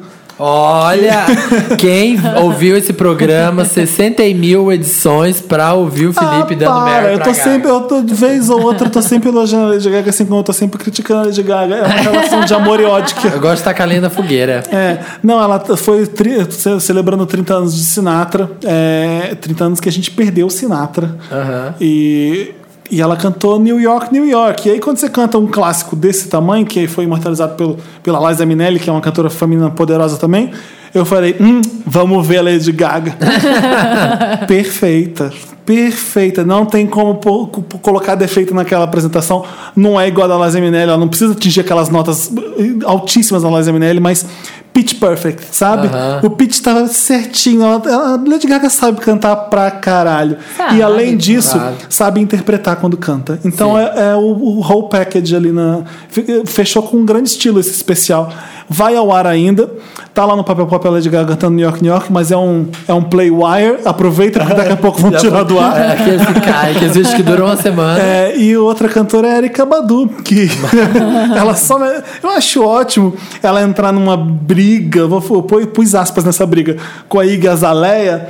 Olha, quem ouviu esse programa, 60 mil edições pra ouvir o Felipe
ah,
dando
para.
Mary
Eu tô
Gaga.
sempre, eu tô, de vez ou outra, eu tô sempre elogiando a Lady Gaga, assim como eu tô sempre criticando a Lady Gaga. É uma relação de amor e ódio que
Eu gosto de tacar lenha na fogueira.
É, não, ela foi tri- ce- celebrando 30 anos de Sinatra, é, 30 anos que a gente perdeu o Sinatra.
Aham.
E, e ela cantou New York, New York. E aí, quando você canta um clássico desse tamanho, que foi imortalizado pelo, pela Liza Minnelli, que é uma cantora feminina poderosa também, eu falei: hum, vamos ver a Lady Gaga. Perfeita. Perfeita. Não tem como colocar defeito naquela apresentação. Não é igual a da Liza Minnelli. Ela não precisa atingir aquelas notas altíssimas da Liza Minnelli, mas pitch perfect, sabe? O pitch estava certinho. Ela, ela- a Lady Gaga sabe cantar pra caralho.
Sabe,
e além disso,
sabe.
sabe interpretar quando canta. Então é, é o, o whole package ali na. fe- Fechou com um grande estilo esse especial. Vai ao ar ainda. Tá lá no papel papel Lady Gaga cantando New York, New York, mas é um, é um play wire. Aproveita porque daqui a pouco vão tirar do ar.
É, aqueles que caem, aqueles vídeos que duram uma semana.
É, e outra cantora é a Erika Badu, que ela só. Eu acho ótimo ela entrar numa briga, vou pôr pus aspas nessa briga, com a Iggy Azalea,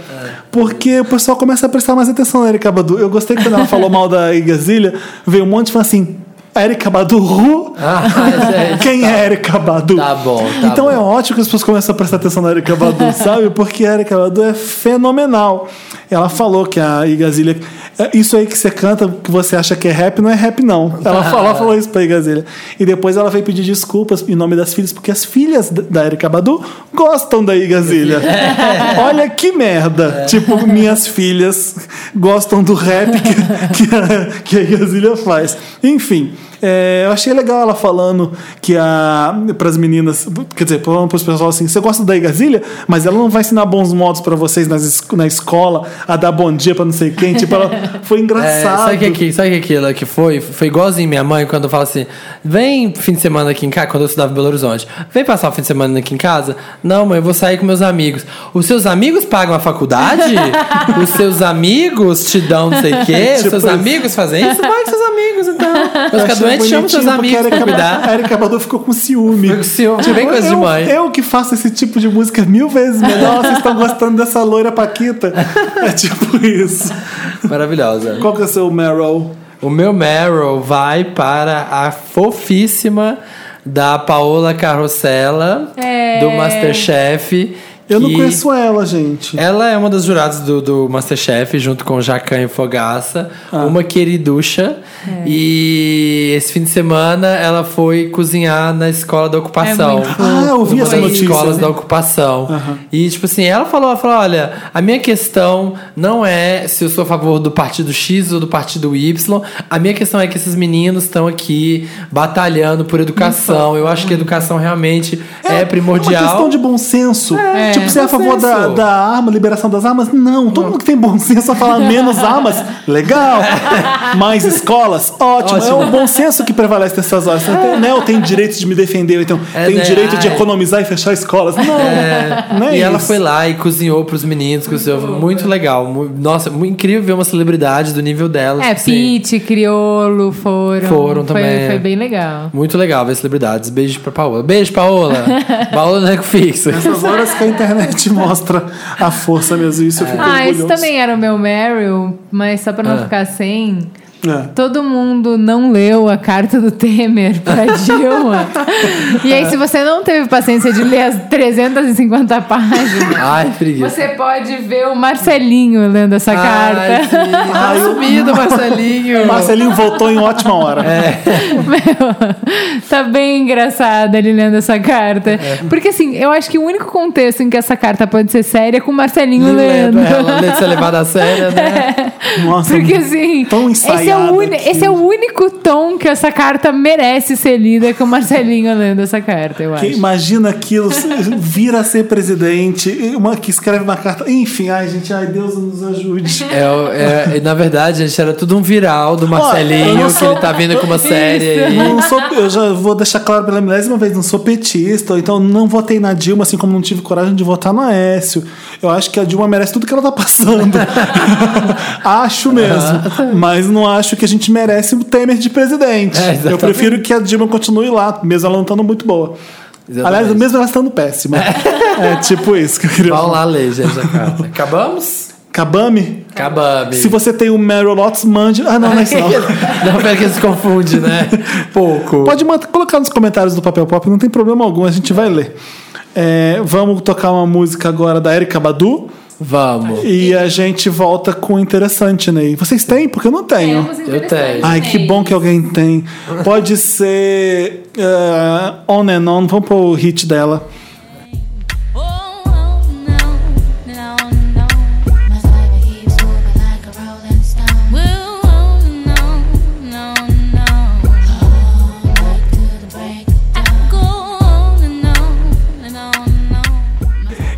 porque o pessoal começa a prestar mais atenção na Erika Badu. Eu gostei que quando ela falou mal da Iggy Azalea, veio um monte de fã assim. Erika Badu?
Ah, gente,
Quem é Erika Badu?
Tá bom, tá
então
bom.
é ótimo que as pessoas começam a prestar atenção na Erika Badu, sabe? Porque a Erika Badu é fenomenal. Ela falou que a Igazilha. Isso aí que você canta, que você acha que é rap, não é rap, não. Ela falou, ela falou isso pra Igazilha. E depois ela veio pedir desculpas em nome das filhas, porque as filhas da Erika Badu gostam da Igazilha. Olha que merda. Tipo, minhas filhas gostam do rap que, que a, que a Igazilha faz. Enfim. É, eu achei legal ela falando que a para as meninas, quer dizer, falando para os pessoal assim, você gosta da Igazilha, mas ela não vai ensinar bons modos para vocês nas, na escola, a dar bom dia para não sei quem, tipo, ela foi
É,
engraçado.
sabe o que, sabe que aquilo que foi? Foi igualzinho minha mãe quando fala assim: vem fim de semana aqui em casa, quando eu estudava em Belo Horizonte, vem passar o fim de semana aqui em casa? Não, mãe, eu vou sair com meus amigos. Os seus amigos pagam a faculdade? Os seus amigos te dão não sei o quê? Os
Tipo
seus
isso.
amigos fazem isso? Vai com seus amigos, então. Vai Doente, chama seus amigos
a
pra cuidar.
A Erika Badu ficou com ciúme.
Fica com ciúme, bem coisa de
eu,
mãe.
eu que faço esse tipo de música mil vezes melhor, vocês estão gostando dessa loira Paquita. É tipo isso.
Maravilhosa.
Qual que é o seu Meryl?
O meu Meryl vai para a fofíssima da Paola Carrossela,
É.
do Masterchef.
Eu não conheço ela, gente.
Ela é uma das juradas do, do Masterchef, junto com Jacan e Fogaça,
Ah.
uma queriducha.
É.
E esse fim de semana ela foi cozinhar na escola da ocupação.
É.
Ah, eu vi
Uma
essa notícia.
escolas da ocupação. E, tipo assim, ela falou, ela falou: olha, a minha questão não é se eu sou a favor do partido X ou do partido Y. A minha questão é que esses meninos estão aqui batalhando por educação. Eu acho que a educação realmente é, primordial.
É uma questão de bom senso.
É,
tipo, você é a favor da, da arma, liberação das armas? Não. Todo mundo que tem bom senso vai falar menos armas. Legal. Mais escolas? Ótimo. É
Ótimo.
o bom senso que prevalece nessas horas. Você tem, né, eu tenho direito de me defender, então
É,
tenho
né?
direito de economizar e fechar escolas. Não.
É,
Não é
e ela
isso.
foi lá e cozinhou pros meninos, cozinhou, muito legal. mu- Nossa, muito incrível ver uma celebridade do nível dela.
É,
tipo assim.
Pete, Criolo foram.
Foram
Foi-
também.
Foi, bem legal.
Muito legal ver celebridades. Beijo pra Paola. Beijo, Paola. Paola no Eco Fixo.
Nessas horas que a internet mostra a força mesmo. Isso eu fico
Ah, esse
orgulhoso.
também era o meu Meryl, mas só pra não
Ah.
ficar sem.
É.
Todo mundo não leu a carta do Temer pra Dilma. e aí, se você não teve paciência de ler as 350 páginas,
Ai,
você pode ver o Marcelinho lendo essa
Ai,
carta.
sim. Tá sumido, Marcelinho.
Marcelinho voltou em ótima hora.
É.
Meu, tá bem engraçado ele lendo essa carta. Porque assim, eu acho que o único contexto em que essa carta pode ser séria é com o Marcelinho lendo.
Ela lê ser levada a sério, né?
Nossa,
Porque assim,
tão
esse é, o
aquilo.
esse é o único tom que essa carta merece ser lida com o Marcelinho lendo essa carta, eu acho.
Que imagina aquilo, vira a ser presidente, uma que escreve uma carta. Enfim, ai, gente, ai, Deus nos ajude.
É, é, na verdade, gente, era tudo um viral do Marcelinho,
não
que
sou-
ele tá vindo com uma série aí.
Não sou, eu já vou deixar claro pela milésima vez, não sou petista, então não votei na Dilma, assim como não tive coragem de votar no Aécio. Eu acho que a Dilma merece tudo que ela tá passando. acho mesmo. Mas não acho que a gente merece o Temer de presidente.
É,
eu prefiro que a Dilma continue lá, mesmo ela não estando muito boa.
Exatamente.
Aliás, mesmo ela estando péssima. é tipo isso que eu queria
Vamos lá ler, gente, a carta. Acabamos?
Kabami?
Acabamos.
Se você tem o Meryl Lotus, mande. Ah, não, não é isso. não.
Não, pera que se confunde, né? Pouco.
Pode colocar nos comentários do Papel Pop, não tem problema algum, a gente vai ler. É, vamos tocar uma música agora da Erika Badu
Vamos.
e a gente volta com o interessante, Ney. Vocês têm? Porque eu não tenho.
Eu tenho.
Ai, que bom que alguém tem. Pode ser é, On and On, vamos pôr o hit dela.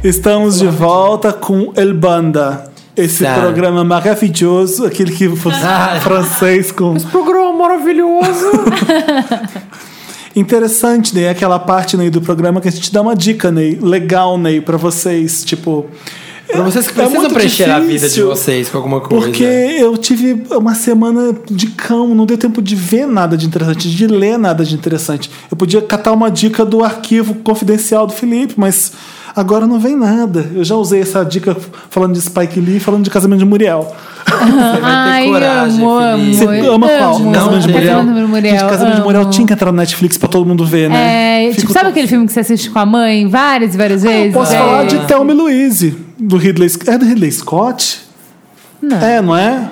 Estamos de volta com El Banda. Esse
Tá.
programa maravilhoso, aquele que
Ah.
francês com
Programa maravilhoso.
Interessante, Ney, aquela parte Ney, do programa que a gente dá uma dica, Ney, legal, Ney, pra vocês, tipo.
Pra vocês que
é
precisam
muito
preencher a vida de
difícil,
vocês com alguma coisa.
Porque eu tive uma semana de cão, não deu tempo de ver nada de interessante, de ler nada de interessante. Eu podia catar uma dica do arquivo confidencial do Felipe, mas agora não vem nada. Eu já usei essa dica falando de Spike Lee, falando de Casamento de Muriel.
Você vai ter
Ai,
coragem,
amo, amo.
Você ama qual?
amo.
Não,
Casamento de Muriel?
Casamento de Muriel,
Gente, Casamento de Muriel
amo.
tinha que entrar no Netflix pra todo mundo ver, né?
É,
Fico
tipo, sabe
tão-
aquele filme que você assiste com a mãe várias e várias vezes?
Posso
É.
falar de Thelma e Louise, do Ridley Scott. É do Ridley Scott?
Não.
É, não é?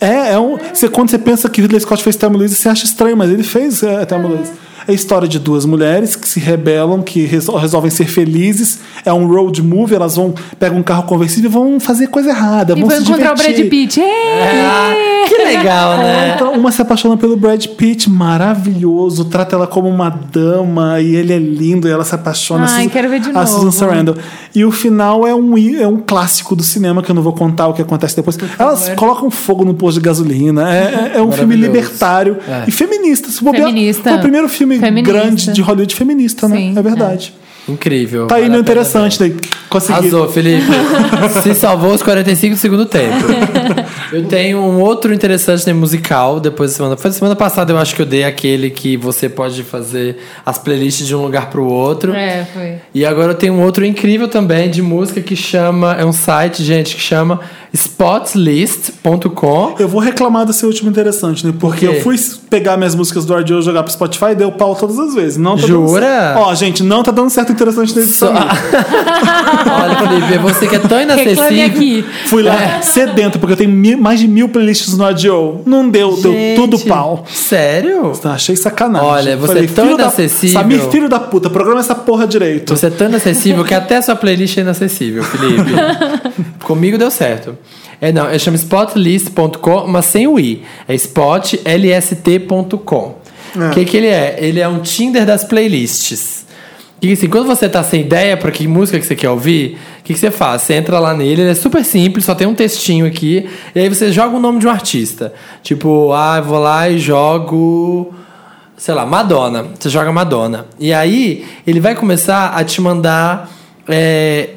É, é um. Você, quando você pensa que Ridley Scott fez Thelma e Louise, você acha estranho, mas ele fez é, Thelma e Louise. É a história de duas mulheres que se rebelam, que resol- resolvem ser felizes. É um road movie, elas vão pegam um carro conversível e vão fazer coisa errada.
E
vão se
encontrar o Brad
divertir.
Pitt. É.
que legal, né?
Então, uma se apaixona pelo Brad Pitt, maravilhoso, trata ela como uma dama e ele é lindo e ela se apaixona.
Ai,
Susan-
quero ver de
A
novo.
Susan Sarandon. E o final é um, é um clássico do cinema que eu não vou contar o que acontece depois. Elas colocam fogo no posto de gasolina. É, é- é um filme libertário
É.
e feminista. Se bobear,
Feminista.
Foi o primeiro filme
Feminista.
grande de Hollywood feminista, né?
Sim,
é verdade.
Incrível.
Tá aí
pena
interessante, daí. Consegui.
Arrasou, Felipe. Se salvou os 45 do segundo tempo. Eu tenho um outro interessante né, musical depois da semana. Foi semana passada, eu acho que eu dei aquele que você pode fazer as playlists de um lugar pro outro.
É, foi.
E agora eu tenho um outro incrível também de música que chama. É um site, gente, que chama spotlist.com.
Eu vou reclamar do seu último interessante, né? Porque eu fui pegar minhas músicas do e jogar pro Spotify e deu pau todas as vezes. Não tá
Jura?
Ó, gente, não tá dando certo o interessante nesse
Só-. Olha, Felipe, você que é tão inacessível.
aqui.
Fui lá sedento, porque eu tenho mil- mais de mil playlists no RDO. Não deu, deu
Gente,
tudo pau.
Sério?
Tá, achei sacanagem.
Olha, você é tão
filho da-
inacessível.
Samir, filho da puta, programa essa porra direito.
Você é tão inacessível que até sua playlist é inacessível, Felipe. Comigo deu certo. É, não, é chama spotlist.com, mas sem o i. É spotlst.com. O que, que ele é? Ele é um Tinder das playlists. E assim, quando você tá sem ideia para que música que você quer ouvir, o que, que você faz? Você entra lá nele, ele é super simples, só tem um textinho aqui, e aí você joga o nome de um artista. Tipo, ah, eu vou lá e jogo sei lá, Madonna. Você joga Madonna. E aí, ele vai começar a te mandar é,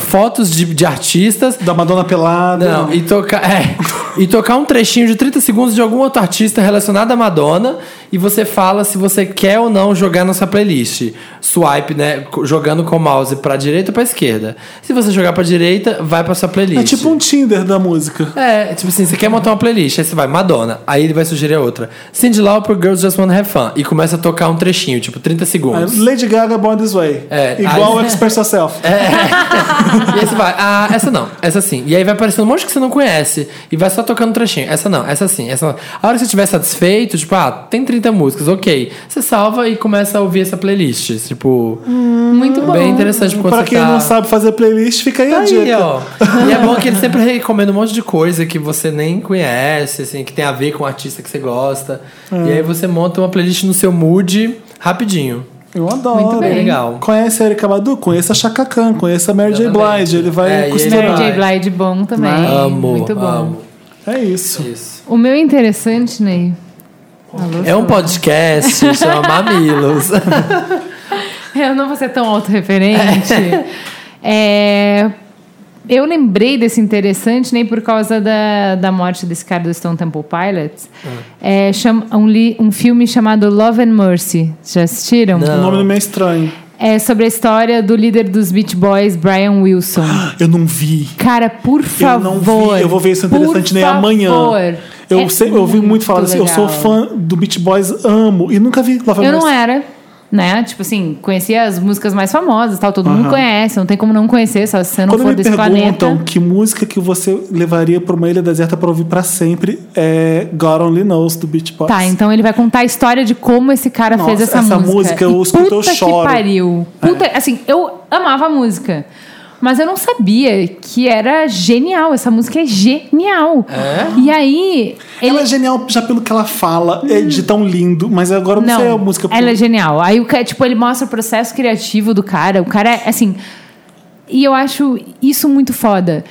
fotos de, de artistas.
Da Madonna pelada.
Não, e tocar. É. e tocar um trechinho de 30 segundos de algum outro artista relacionado à Madonna e você fala se você quer ou não jogar na sua playlist. Swipe, né? Jogando com o mouse pra direita ou pra esquerda. Se você jogar pra direita, vai pra sua playlist.
É tipo um Tinder da música.
É, tipo assim, você quer montar uma playlist, aí você vai Madonna, aí ele vai sugerir a outra. Cyndi Lauper, Girls Just Wanna Have Fun. E começa a tocar um trechinho, tipo 30
Aí,
segundos.
Lady Gaga Born This Way.
É,
Igual
aí-
Express Yourself.
E aí você vai, ah, essa não, essa sim. E aí vai aparecendo um monte que você não conhece. E vai só tocando um trechinho. Essa não, essa sim, essa não. A hora que você estiver satisfeito, tipo, ah, tem 30 músicas, ok. Você salva e começa a ouvir essa playlist. Tipo,
Muito bom.
bem interessante
Pra
você
quem
tá...
não sabe fazer playlist, fica aí a
Aí,
dica.
ó. E é bom que ele sempre recomenda um monte de coisa que você nem conhece, assim, que tem a ver com o artista que você gosta. E aí você monta uma playlist no seu mood rapidinho.
Eu adoro.
Muito bem.
Legal.
Conhece a Erika Badu? Conheça a Chaka Khan, conheça a Mary J. Blige. Ele vai
É,
costurar.
Mary J.
vai.
Blige bom também.
Amo,
Muito bom.
amo.
É isso.
Isso.
O meu interessante, Ney. Alô,
É um podcast, chama Mamilos.
Eu não vou ser tão autorreferente. É, eu lembrei desse interessante nem por causa da, da morte desse cara do Stone Temple Pilots. É, chama, um, li- um filme chamado Love and Mercy. Já assistiram?
Não.
O nome do meio estranho.
É sobre a história do líder dos Beach Boys, Brian Wilson.
Eu não vi.
Cara, por
Eu
favor.
não vi. Eu vou ver isso interessante
por
nem amanhã.
favor.
Eu,
É
sei, eu ouvi muito falar assim. Eu sou
legal.
fã do Beach Boys, amo. E nunca vi Love and
Eu não
Mercy.
era, né? Tipo assim, conhecia as músicas mais famosas, tal, todo mundo
Aham.
conhece, não tem como não conhecer, só se você não
Quando
for
me
desse
perguntam
planeta.
que música que você levaria pra uma ilha deserta pra ouvir pra sempre, é God Only Knows, do Beach Boys.
Tá, então ele vai contar a história de como esse cara
Nossa,
fez essa,
essa
música.
música eu
E
escuto, eu
puta
choro.
que pariu. Puta, assim, eu amava a música. Mas eu não sabia que era genial. Essa música é genial.
É?
E aí. Ele...
Ela é genial já pelo que ela fala, é de tão lindo, mas agora eu não, sei a música.
ela é genial. Aí, o tipo, ele mostra o processo criativo do cara. O cara é, assim... E eu acho isso muito foda.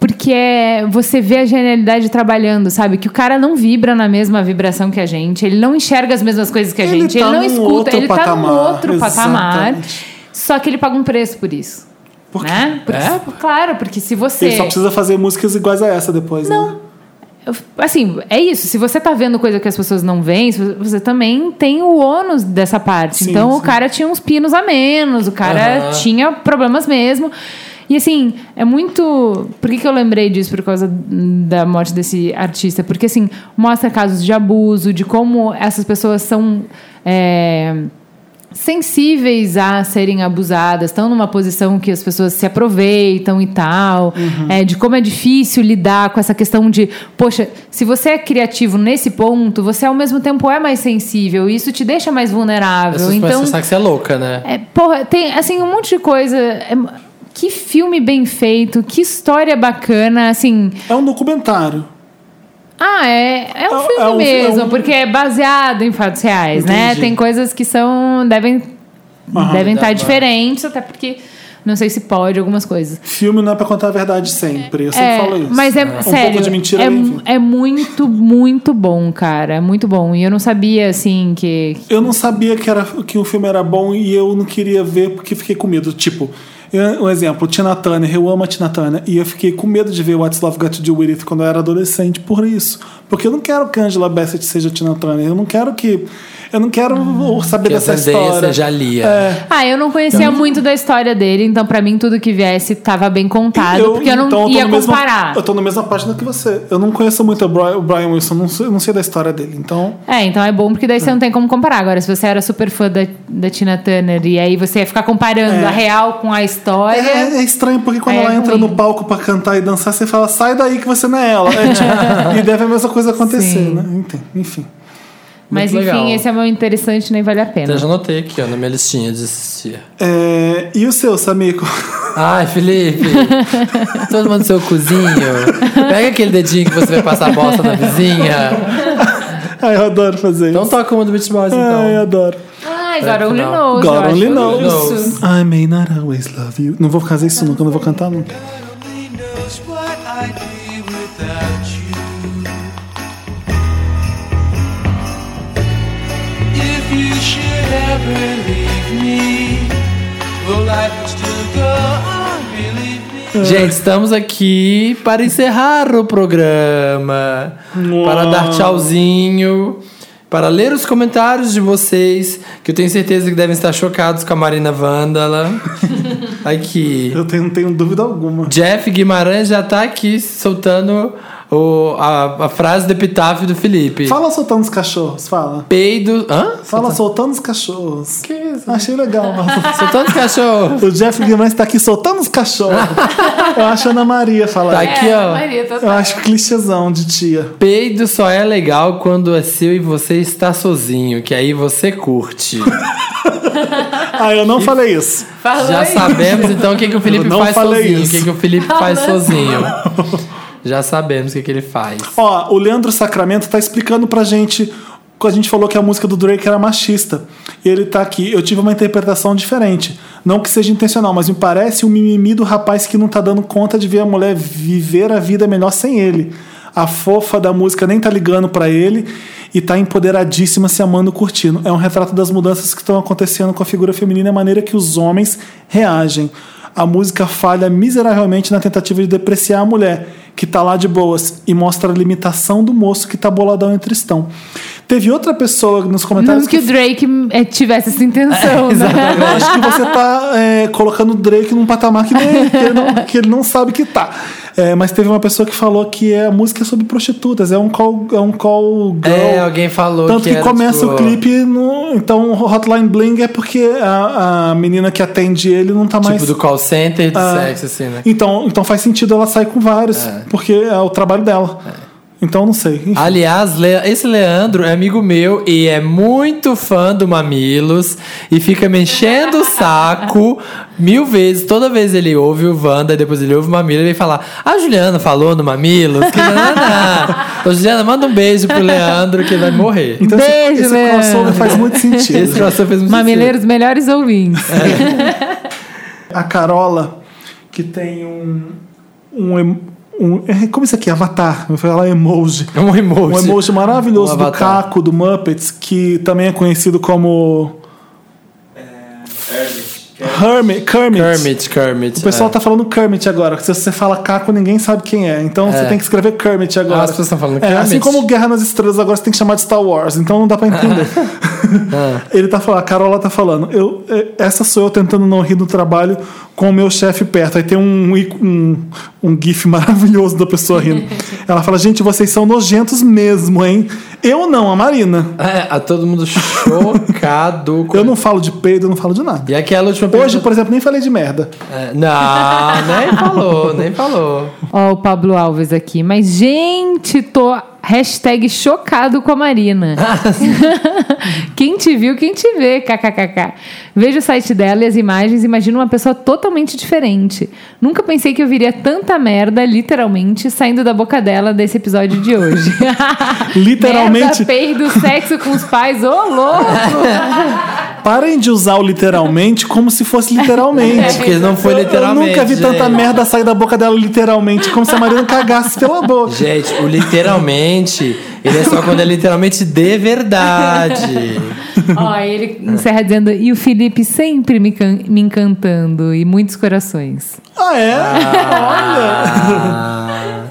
Porque é, você vê a genialidade trabalhando, sabe? Que o cara não vibra na mesma vibração que a gente. Ele não enxerga as mesmas coisas que a
Ele
gente.
tá
ele não escuta. Ele tá num
patamar.
outro patamar.
Exatamente.
Só que ele paga um preço por isso.
Por quê?
Né? Porque-
É?
Claro, porque se você...
Ele só precisa fazer músicas iguais a essa depois. Né?
Eu- Assim, é isso. Se você tá vendo coisa que as pessoas não veem, você- também tem o ônus dessa parte.
Sim,
então o
sim.
cara tinha uns pinos a menos, o cara
Aham.
tinha problemas mesmo. E assim, é muito. Por que, que eu lembrei disso por causa da morte desse artista? Porque assim, mostra casos de abuso, de como essas pessoas são. é, sensíveis a serem abusadas, estão numa posição que as pessoas se aproveitam e tal,
Uhum.
é, de como é difícil lidar com essa questão de, poxa, se você é criativo nesse ponto, você ao mesmo tempo é mais sensível, e isso te deixa mais vulnerável. Então,
então... pensar que você é louca, né?
é, porra, tem assim um monte de coisa. é, que filme bem feito, que história bacana, assim.
É um documentário.
Ah, é, é um
É-
filme
é um-
mesmo,
é um-
porque é baseado em fatos reais, né?
Entendi.
Tem coisas que são. devem devem estar
Dá-
diferentes, até porque não sei se pode algumas coisas.
Filme não é pra contar a verdade sempre. Eu sempre
É,
falo isso.
mas é,
Um
sério,
pouco de mentira
é, é muito, muito bom, cara. É muito bom. E eu não sabia, assim, que.
Eu não sabia que, era, que o filme era bom e eu não queria ver porque fiquei com medo. Tipo, um exemplo, Tina Turner, eu amo a Tina Turner e eu fiquei com medo de ver What's Love Got to Do With It quando eu era adolescente por isso. Porque eu não quero que a Angela Bassett seja Tina Turner. Eu não quero que. Eu não quero saber
Que
dessa história.
seja a Lia.
É.
Ah, eu não conhecia muito da história dele, então pra mim tudo que viesse tava bem contado, porque eu não
então, tô
ia
no mesmo-
comparar.
eu tô na mesma página que você. Eu não conheço muito o Brian, Wilson, não sei, não sei da história dele. Então,
É, então é bom porque daí você não tem como comparar. Agora, se você era super fã da, da Tina Turner e aí você ia ficar comparando
É.
a real com a história.
é, é estranho porque quando
É
ela entra
ruim.
no palco pra cantar e dançar, você fala, sai daí que você não é ela. É, tipo, e deve a mesma coisa acontecer,
Sim.
né? Enfim.
Mas
Muito
enfim,
legal.
esse é meu interessante, nem vale a pena.
Então, Eu já anotei aqui, ó, na minha listinha de assistir.
É, e o seu, Samico?
Ai, Felipe, todo mundo seu cozinho. Pega aquele dedinho que você vai passar a bosta na vizinha.
Ai, eu adoro fazer
Então
isso.
toca uma do Beach Boys,
Ai, eu
então.
adoro.
Ai, God Only. Knows.
God Only Knows. I may not always love you. Não vou fazer isso nunca, não vou cantar nunca.
only knows what I'd be should ever leave me, well, life would still go on, believe me.
Gente, estamos aqui para encerrar o programa. Para dar tchauzinho. Para ler os comentários de vocês, que eu tenho certeza que devem estar chocados com a Marina Vândala. Aqui.
Eu tenho, não tenho dúvida alguma.
Jeff Guimarães já tá aqui soltando o, a, a frase do epitáfio do Felipe.
Fala soltando os cachorros, fala.
Peido. Hã?
Fala soltando os cachorros.
Que isso?
Achei legal.
Soltando os cachorros.
o Jeff Guimarães tá aqui soltando os cachorros. Eu acho a Ana Maria falar.
Tá aqui, ó.
Maria,
Eu acho clichêzão de tia.
Peido só é legal quando é seu e você está sozinho, que aí você curte.
Ah, eu não falei isso.
Falou
Já
aí.
sabemos então o que, que o Felipe
Eu não
faz
falei
sozinho. O
isso.
que, que o Felipe faz sozinho. Já sabemos o que, que ele faz.
Ó, o Leandro Sacramento tá explicando pra gente. A gente falou que a música do Drake era machista. E ele tá aqui. Eu tive uma interpretação diferente. Não que seja intencional, mas me parece um mimimi do rapaz que não tá dando conta de ver a mulher viver a vida melhor sem ele. A fofa da música nem tá ligando pra ele e tá empoderadíssima, se amando, curtindo. É um retrato das mudanças que estão acontecendo com a figura feminina e a maneira que os homens reagem. A música falha miseravelmente na tentativa de depreciar a mulher, que tá lá de boas, e mostra a limitação do moço que tá boladão em tristão. Teve outra pessoa nos comentários
Não que o Drake eh, tivesse essa intenção, né?
eu acho que você tá é, colocando o Drake num patamar que, nem- que ele, não, que ele não sabe que tá. É, mas teve uma pessoa que falou que é, a música é sobre prostitutas, é um call, é um call girl.
É, alguém falou
Tanto
que
que,
era,
começa
tipo,
o clipe no. Então, Hotline Bling é porque a, a menina que atende ele não tá mais.
Tipo do call center de
Ah,
sexo, assim, né?
Então, então faz sentido ela sair com vários, porque é o trabalho dela. Então não sei. Enfim.
Aliás, Le- esse Leandro é amigo meu e é muito fã do Mamilos e fica me enchendo o saco mil vezes. Toda vez ele ouve o Wanda e depois ele ouve o Mamilo e vem falar: A Juliana falou no Mamilos que nanana. Ô, Juliana, manda um beijo pro Leandro que ele vai morrer.
Então esse-
Beijo,
esse,
Leandro.
crossover faz muito sentido.
Esse crossover fez muito
Mamileiros melhores ouvintes.
A Carola, que tem um. um, um é, como isso aqui? Avatar. Eu falar emoji.
É um emoji.
Um emoji maravilhoso
Um
do. Caco, do Muppets, que também é conhecido como
Hermit.
Hermit. Kermit.
Kermit, Kermit.
O pessoal
é.
tá falando Kermit agora. Se você fala Caco, ninguém sabe quem é. Então você
É.
tem que escrever Kermit agora.
Ah, as pessoas estão falando
É,
Kermit.
assim como Guerra nas Estrelas agora você tem que chamar de Star Wars. Então não dá pra entender.
Ah.
Ele tá falando, a Carola tá falando. Eu, é, essa sou eu tentando não rir do trabalho com o meu chefe perto. Aí tem um, um, um gif maravilhoso da pessoa rindo. Ela fala, gente, vocês são nojentos mesmo, hein? Eu não, a Marina.
É, a todo mundo chocado. com-
Eu não falo de peido, eu não falo de nada.
E aquela última
Hoje,
pergunta-
por exemplo, nem falei de merda.
É, não, nem falou, nem falou.
Ó, o Pablo Alves aqui. Mas, gente, tô. Hashtag chocado com a Marina. quem te viu, quem te vê, kkkk. Vejo o site dela e as imagens e imagino uma pessoa totalmente diferente. Nunca pensei que eu viria tanta merda, literalmente, saindo da boca dela desse episódio de hoje.
Literalmente.
merda, peido, sexo com os pais, ô louco!
Parem de usar o literalmente como se fosse literalmente.
Porque não foi
Eu-
literalmente.
Eu nunca vi tanta
gente.
merda sair da boca dela literalmente, como se a Marina cagasse pela boca.
Gente, o literalmente, ele é só quando é literalmente de verdade.
Ó, ele encerra dizendo: e o Felipe sempre me, can- me encantando, e muitos corações.
Ah, é?
Ah,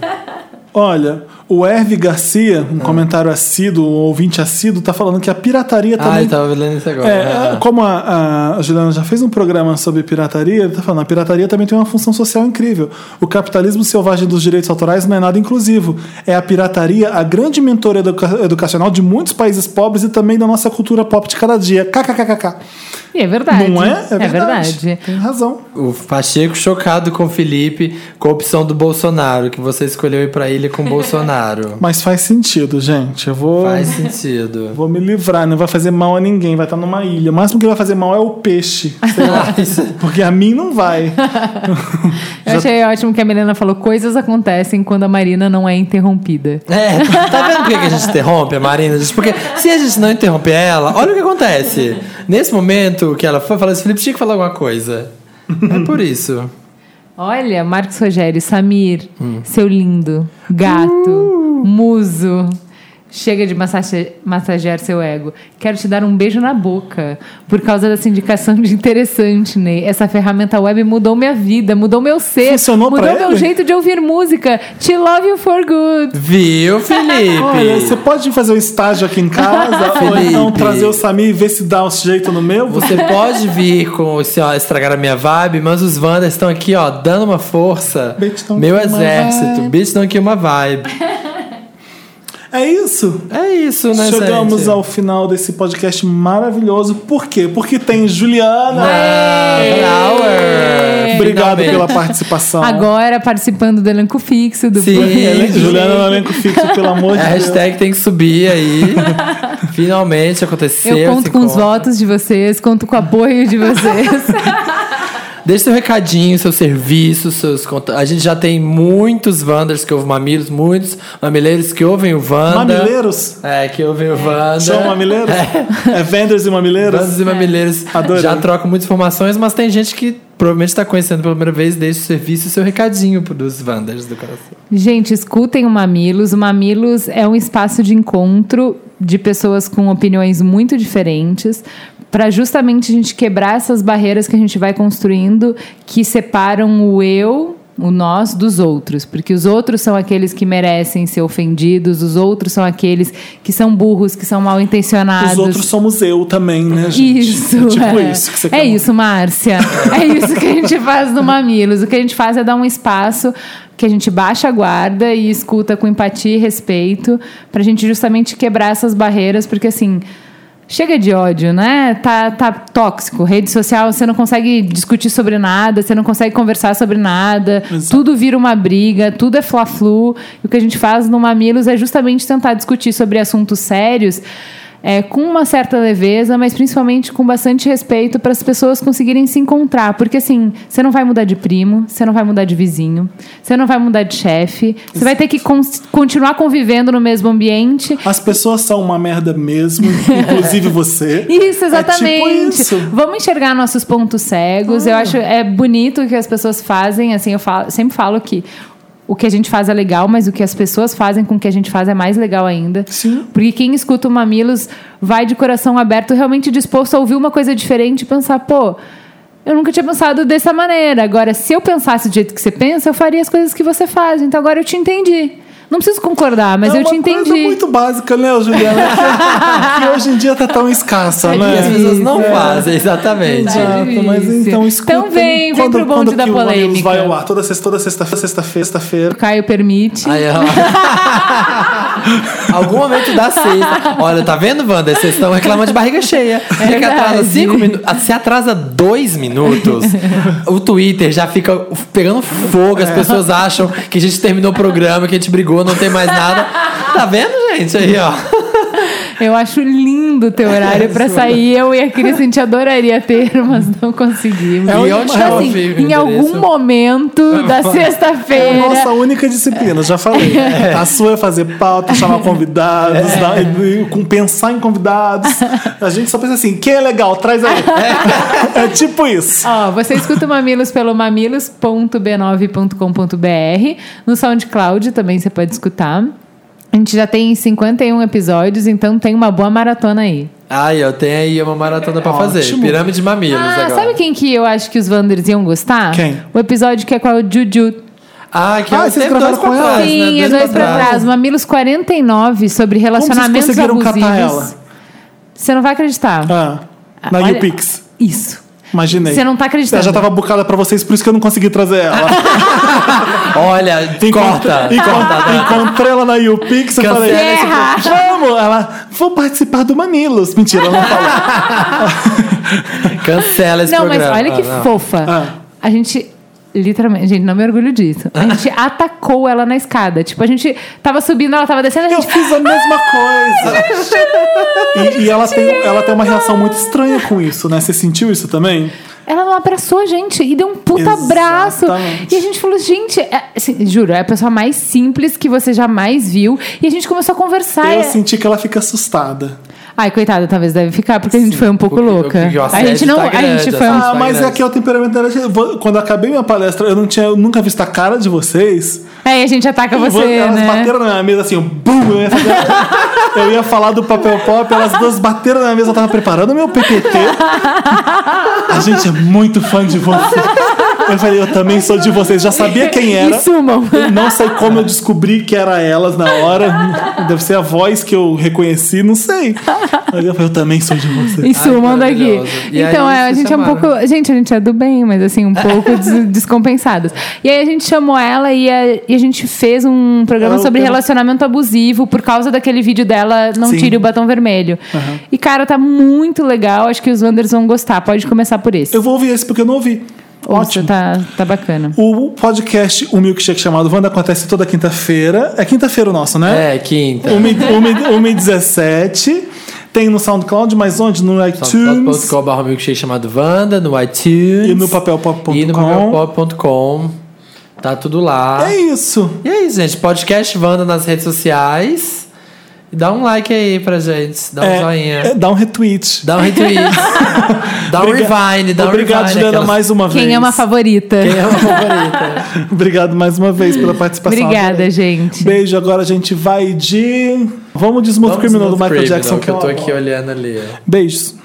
Olha, o Herve Garcia, um comentário assíduo, um ouvinte assíduo, tá falando que a pirataria
ah
também.
eu tava lendo isso agora.
É,
Ah.
como a, a Juliana já fez um programa sobre pirataria, ele tá falando, a pirataria também tem uma função social incrível. O capitalismo selvagem dos direitos autorais não é nada inclusivo. É a pirataria a grande mentora educa- educacional de muitos países pobres e também da nossa cultura pop de cada dia. KKKK.
E é verdade.
Não é?
É verdade.
Tem razão.
O Pacheco chocado com o Felipe com a opção do Bolsonaro, que você escolheu ir pra ilha com o Bolsonaro.
Mas faz sentido, gente. Eu vou.
Faz sentido.
Vou me livrar, não vai fazer mal a ninguém, vai estar numa ilha. O máximo que vai fazer mal é o peixe. sei lá. Porque a mim não vai.
Eu achei ótimo que a Milena falou: coisas acontecem quando a Marina não é interrompida.
É, tá vendo por que a gente interrompe a Marina? Porque se a gente não interromper ela, olha o que acontece. Nesse momento que ela foi falar assim, Felipe tinha que falar alguma coisa. É por isso.
Olha, Marcos Rogério, Samir,
Hum.
seu lindo, gato,
Uh!
muso. Chega de massage- massagear seu ego. Quero te dar um beijo na boca. Por causa dessa indicação de interessante, Ney. Essa ferramenta web mudou minha vida, mudou meu ser.
Funcionou
mudou meu
ele?
jeito de ouvir música. Te love you for good.
Viu, Felipe?
Olha, você pode fazer um estágio aqui em casa, ou
Felipe.
então trazer o Samir e ver se dá um jeito no meu?
Você pode vir com esse, ó, estragar a minha vibe, mas os Wanders estão aqui, ó, dando uma força. Meu exército. Bitch não kill uma vibe.
É isso.
É isso, né,
Chegamos
gente?
ao final desse podcast maravilhoso. Por quê? Porque tem Juliana.
Flower.
Obrigado
Finalmente.
pela participação.
Agora participando do elenco fixo do
Sim.
Ele- Juliana no elenco fixo, pelo amor de
A
Deus.
hashtag tem que subir aí. Finalmente aconteceu.
Eu conto com os
encontro.
votos de vocês, conto com o apoio de vocês.
Deixe seu recadinho, seu serviço, seus conta- A gente já tem muitos Wanders que ouvem mamilos, muitos mamileiros que ouvem o Wanda.
Mamileiros?
É, que ouvem o Wanda.
São mamileiros? É, vendors e mamileiros?
Bandos e mamileiros
Adorei.
já trocam muitas informações, mas tem gente que provavelmente está conhecendo pela primeira vez, deixe o serviço e seu recadinho dos Wanders do coração.
Gente, escutem o Mamilos. O Mamilos é um espaço de encontro de pessoas com opiniões muito diferentes, para justamente a gente quebrar essas barreiras que a gente vai construindo que separam o eu, o nós, dos outros. Porque os outros são aqueles que merecem ser ofendidos, os outros são aqueles que são burros, que são mal intencionados.
Os outros somos eu também, né, gente?
Isso,
É tipo
é.
isso que você
É
quer.
isso, Márcia. É isso que a gente faz no Mamilos. O que a gente faz é dar um espaço que a gente baixa a guarda e escuta com empatia e respeito pra gente justamente quebrar essas barreiras, porque assim. Chega de ódio, né? Tá, tá tóxico. Rede social, você não consegue discutir sobre nada, você não consegue conversar sobre nada.
Exato.
Tudo vira uma briga, tudo é fla-flu. E o que a gente faz no Mamilos é justamente tentar discutir sobre assuntos sérios é, com uma certa leveza, mas principalmente com bastante respeito para as pessoas conseguirem se encontrar. Porque assim, você não vai mudar de primo, você não vai mudar de vizinho, você não vai mudar de chefe, você vai ter que con- continuar convivendo no mesmo ambiente.
As pessoas são uma merda mesmo, inclusive você.
Isso, exatamente.
É tipo isso.
Vamos enxergar nossos pontos cegos. Eu acho é bonito o que as pessoas fazem. Assim, eu falo- sempre falo que o que a gente faz é legal, mas o que as pessoas fazem com o que a gente faz é mais legal ainda.
Sim.
Porque quem escuta o Mamilos vai de coração aberto, realmente disposto a ouvir uma coisa diferente e pensar, pô. Eu nunca tinha pensado dessa maneira. Agora, se eu pensasse do jeito que você pensa, eu faria as coisas que você faz. Então agora eu te entendi. Não preciso concordar, mas
é
eu te
uma
entendi.
coisa muito básica, né, Juliana? que, hoje em dia tá tão escassa,
as
né?
pessoas não
é.
fazem, exatamente.
Exato, mas então escutem.
Então vem, vem
quando,
pro bonde da polêmica.
vai ao ar? Toda sexta- toda sexta-feira, sexta-feira, sexta-feira.
Caio permite.
Aí, ó. Algum momento da sexta. Olha, tá vendo, Wanda? Vocês estão reclamando de barriga cheia. Porque
verdade.
atrasa cinco minutos. Se atrasa dois minutos, o Twitter já fica pegando fogo. As pessoas acham que a gente terminou o programa, que a gente brigou, não tem mais nada. Tá vendo, gente? Aí, ó.
Eu acho lindo o teu horário pra sair. Eu e a Cris, a gente adoraria ter, mas não conseguimos.
É
E onde
é uma-
Assim, em
endereço?
algum momento da
É a
sexta-feira.
nossa única disciplina, já falei. A sua é fazer pauta, chamar convidados, dar- e- com pensar em convidados. A gente só pensa assim, quem é legal, traz aí. É, tipo isso.
Ó, você escuta o Mamilos pelo mamilos.b9.com.br. No SoundCloud também você pode escutar. A gente já tem 51 episódios, então tem uma boa maratona aí.
Aí, ó, tem aí uma maratona pra fazer.
Ótimo.
Pirâmide de mamilos
Ah,
agora.
sabe quem que eu acho que os Wanders iam gostar?
Quem?
O episódio que é com a Juju.
Ah, que
Ah,
é
vocês
dois
gravaram
pra
com ela?
trás,
Sim,
né?
é dois pra trás. Mamilos 49 sobre relacionamentos
conseguiram
abusivos.
catar ela?
Você não vai acreditar.
Ah, na
Olha-
YouPix.
Isso.
Imaginei.
Você não tá acreditando.
Ela já tava bucada pra vocês, por isso que eu não consegui trazer ela.
Olha, corta.
Encontrei,
corta.
encontrei ela na YouPix e
Cancela
falei! Vamos! Ela, vou participar do Mamilos. Mentira, ela não falou.
Cancela esse
Não,
programa.
mas olha que
Ah, não.
fofa.
Ah.
A gente. Literalmente, gente, não me orgulho disso. A gente atacou ela na escada. Tipo, a gente tava subindo, ela tava descendo, a
Eu
gente.
fiz a mesma coisa. E, e ela, tem, ela tem uma reação muito estranha com isso, né? Você sentiu isso também?
Ela não abraçou a gente e deu um puta abraço.
Exatamente.
E a gente falou, gente, é, assim, juro, é a pessoa mais simples que você jamais viu. E a gente começou a conversar.
Eu
É-
senti que ela fica assustada.
Ai, coitada, talvez deve ficar, porque a gente foi um pouco
porque-
louca.
porque
a gente não.
tá
a gente
grande,
foi um.
Ah, mas é
grande.
que é o temperamento dela. Vou- Quando eu acabei minha palestra, eu não tinha eu nunca visto a cara de vocês.
Aí a gente ataca você,
elas
né?
bateram na mesa assim, bum! Eu ia, falar do papel pop, elas duas bateram na mesa, eu tava preparando meu PPT. A gente é muito fã de você. Eu falei, eu também sou de vocês. Já sabia quem era.
E sumam.
Não sei como eu descobri que era elas na hora. Deve ser a voz que eu reconheci, não sei. Mas eu falei, eu também sou de vocês.
E sumam daqui.
E
Então,
aí,
é, a gente é um
chamaram?
pouco. Gente, a gente é do bem, mas assim, um pouco des- descompensadas. E aí a gente chamou ela e a, e a gente fez um programa
Ela-
sobre
ela-
relacionamento abusivo por causa daquele vídeo dela Não
Sim.
Tire o Batom Vermelho. E, cara, tá muito legal. Acho que os Wanders vão gostar. Pode começar por esse.
Eu vou ouvir esse porque eu não ouvi.
Ouça,
Ótimo.
tá, tá bacana.
O podcast O Milkshake chamado Wanda acontece toda quinta-feira. É quinta-feira o nosso, né?
É, quinta.
1h17. Tem no SoundCloud, mas onde? No iTunes.
SoundCloud.com.br milkshake chamado Wanda, no iTunes.
E no papelpop.com.
E no papelpop.com. Tá tudo lá.
É isso.
E é isso, gente. Podcast Wanda nas redes sociais. E dá um like aí pra gente. Dá um
É,
joinha.
é, dá um retweet.
Dá um retweet. dá um rewind. Dá um
Obrigado,
rewind.
Juliana,
aquelas-
mais uma vez.
Quem é uma favorita?
Quem é uma favorita?
Obrigado mais uma vez pela participação.
Obrigada, gente.
Beijo, agora a gente vai de. Vamos de Smooth
Vamos
Criminal do Michael Jackson.
que eu tô
é
aqui olhando ali.
Beijos.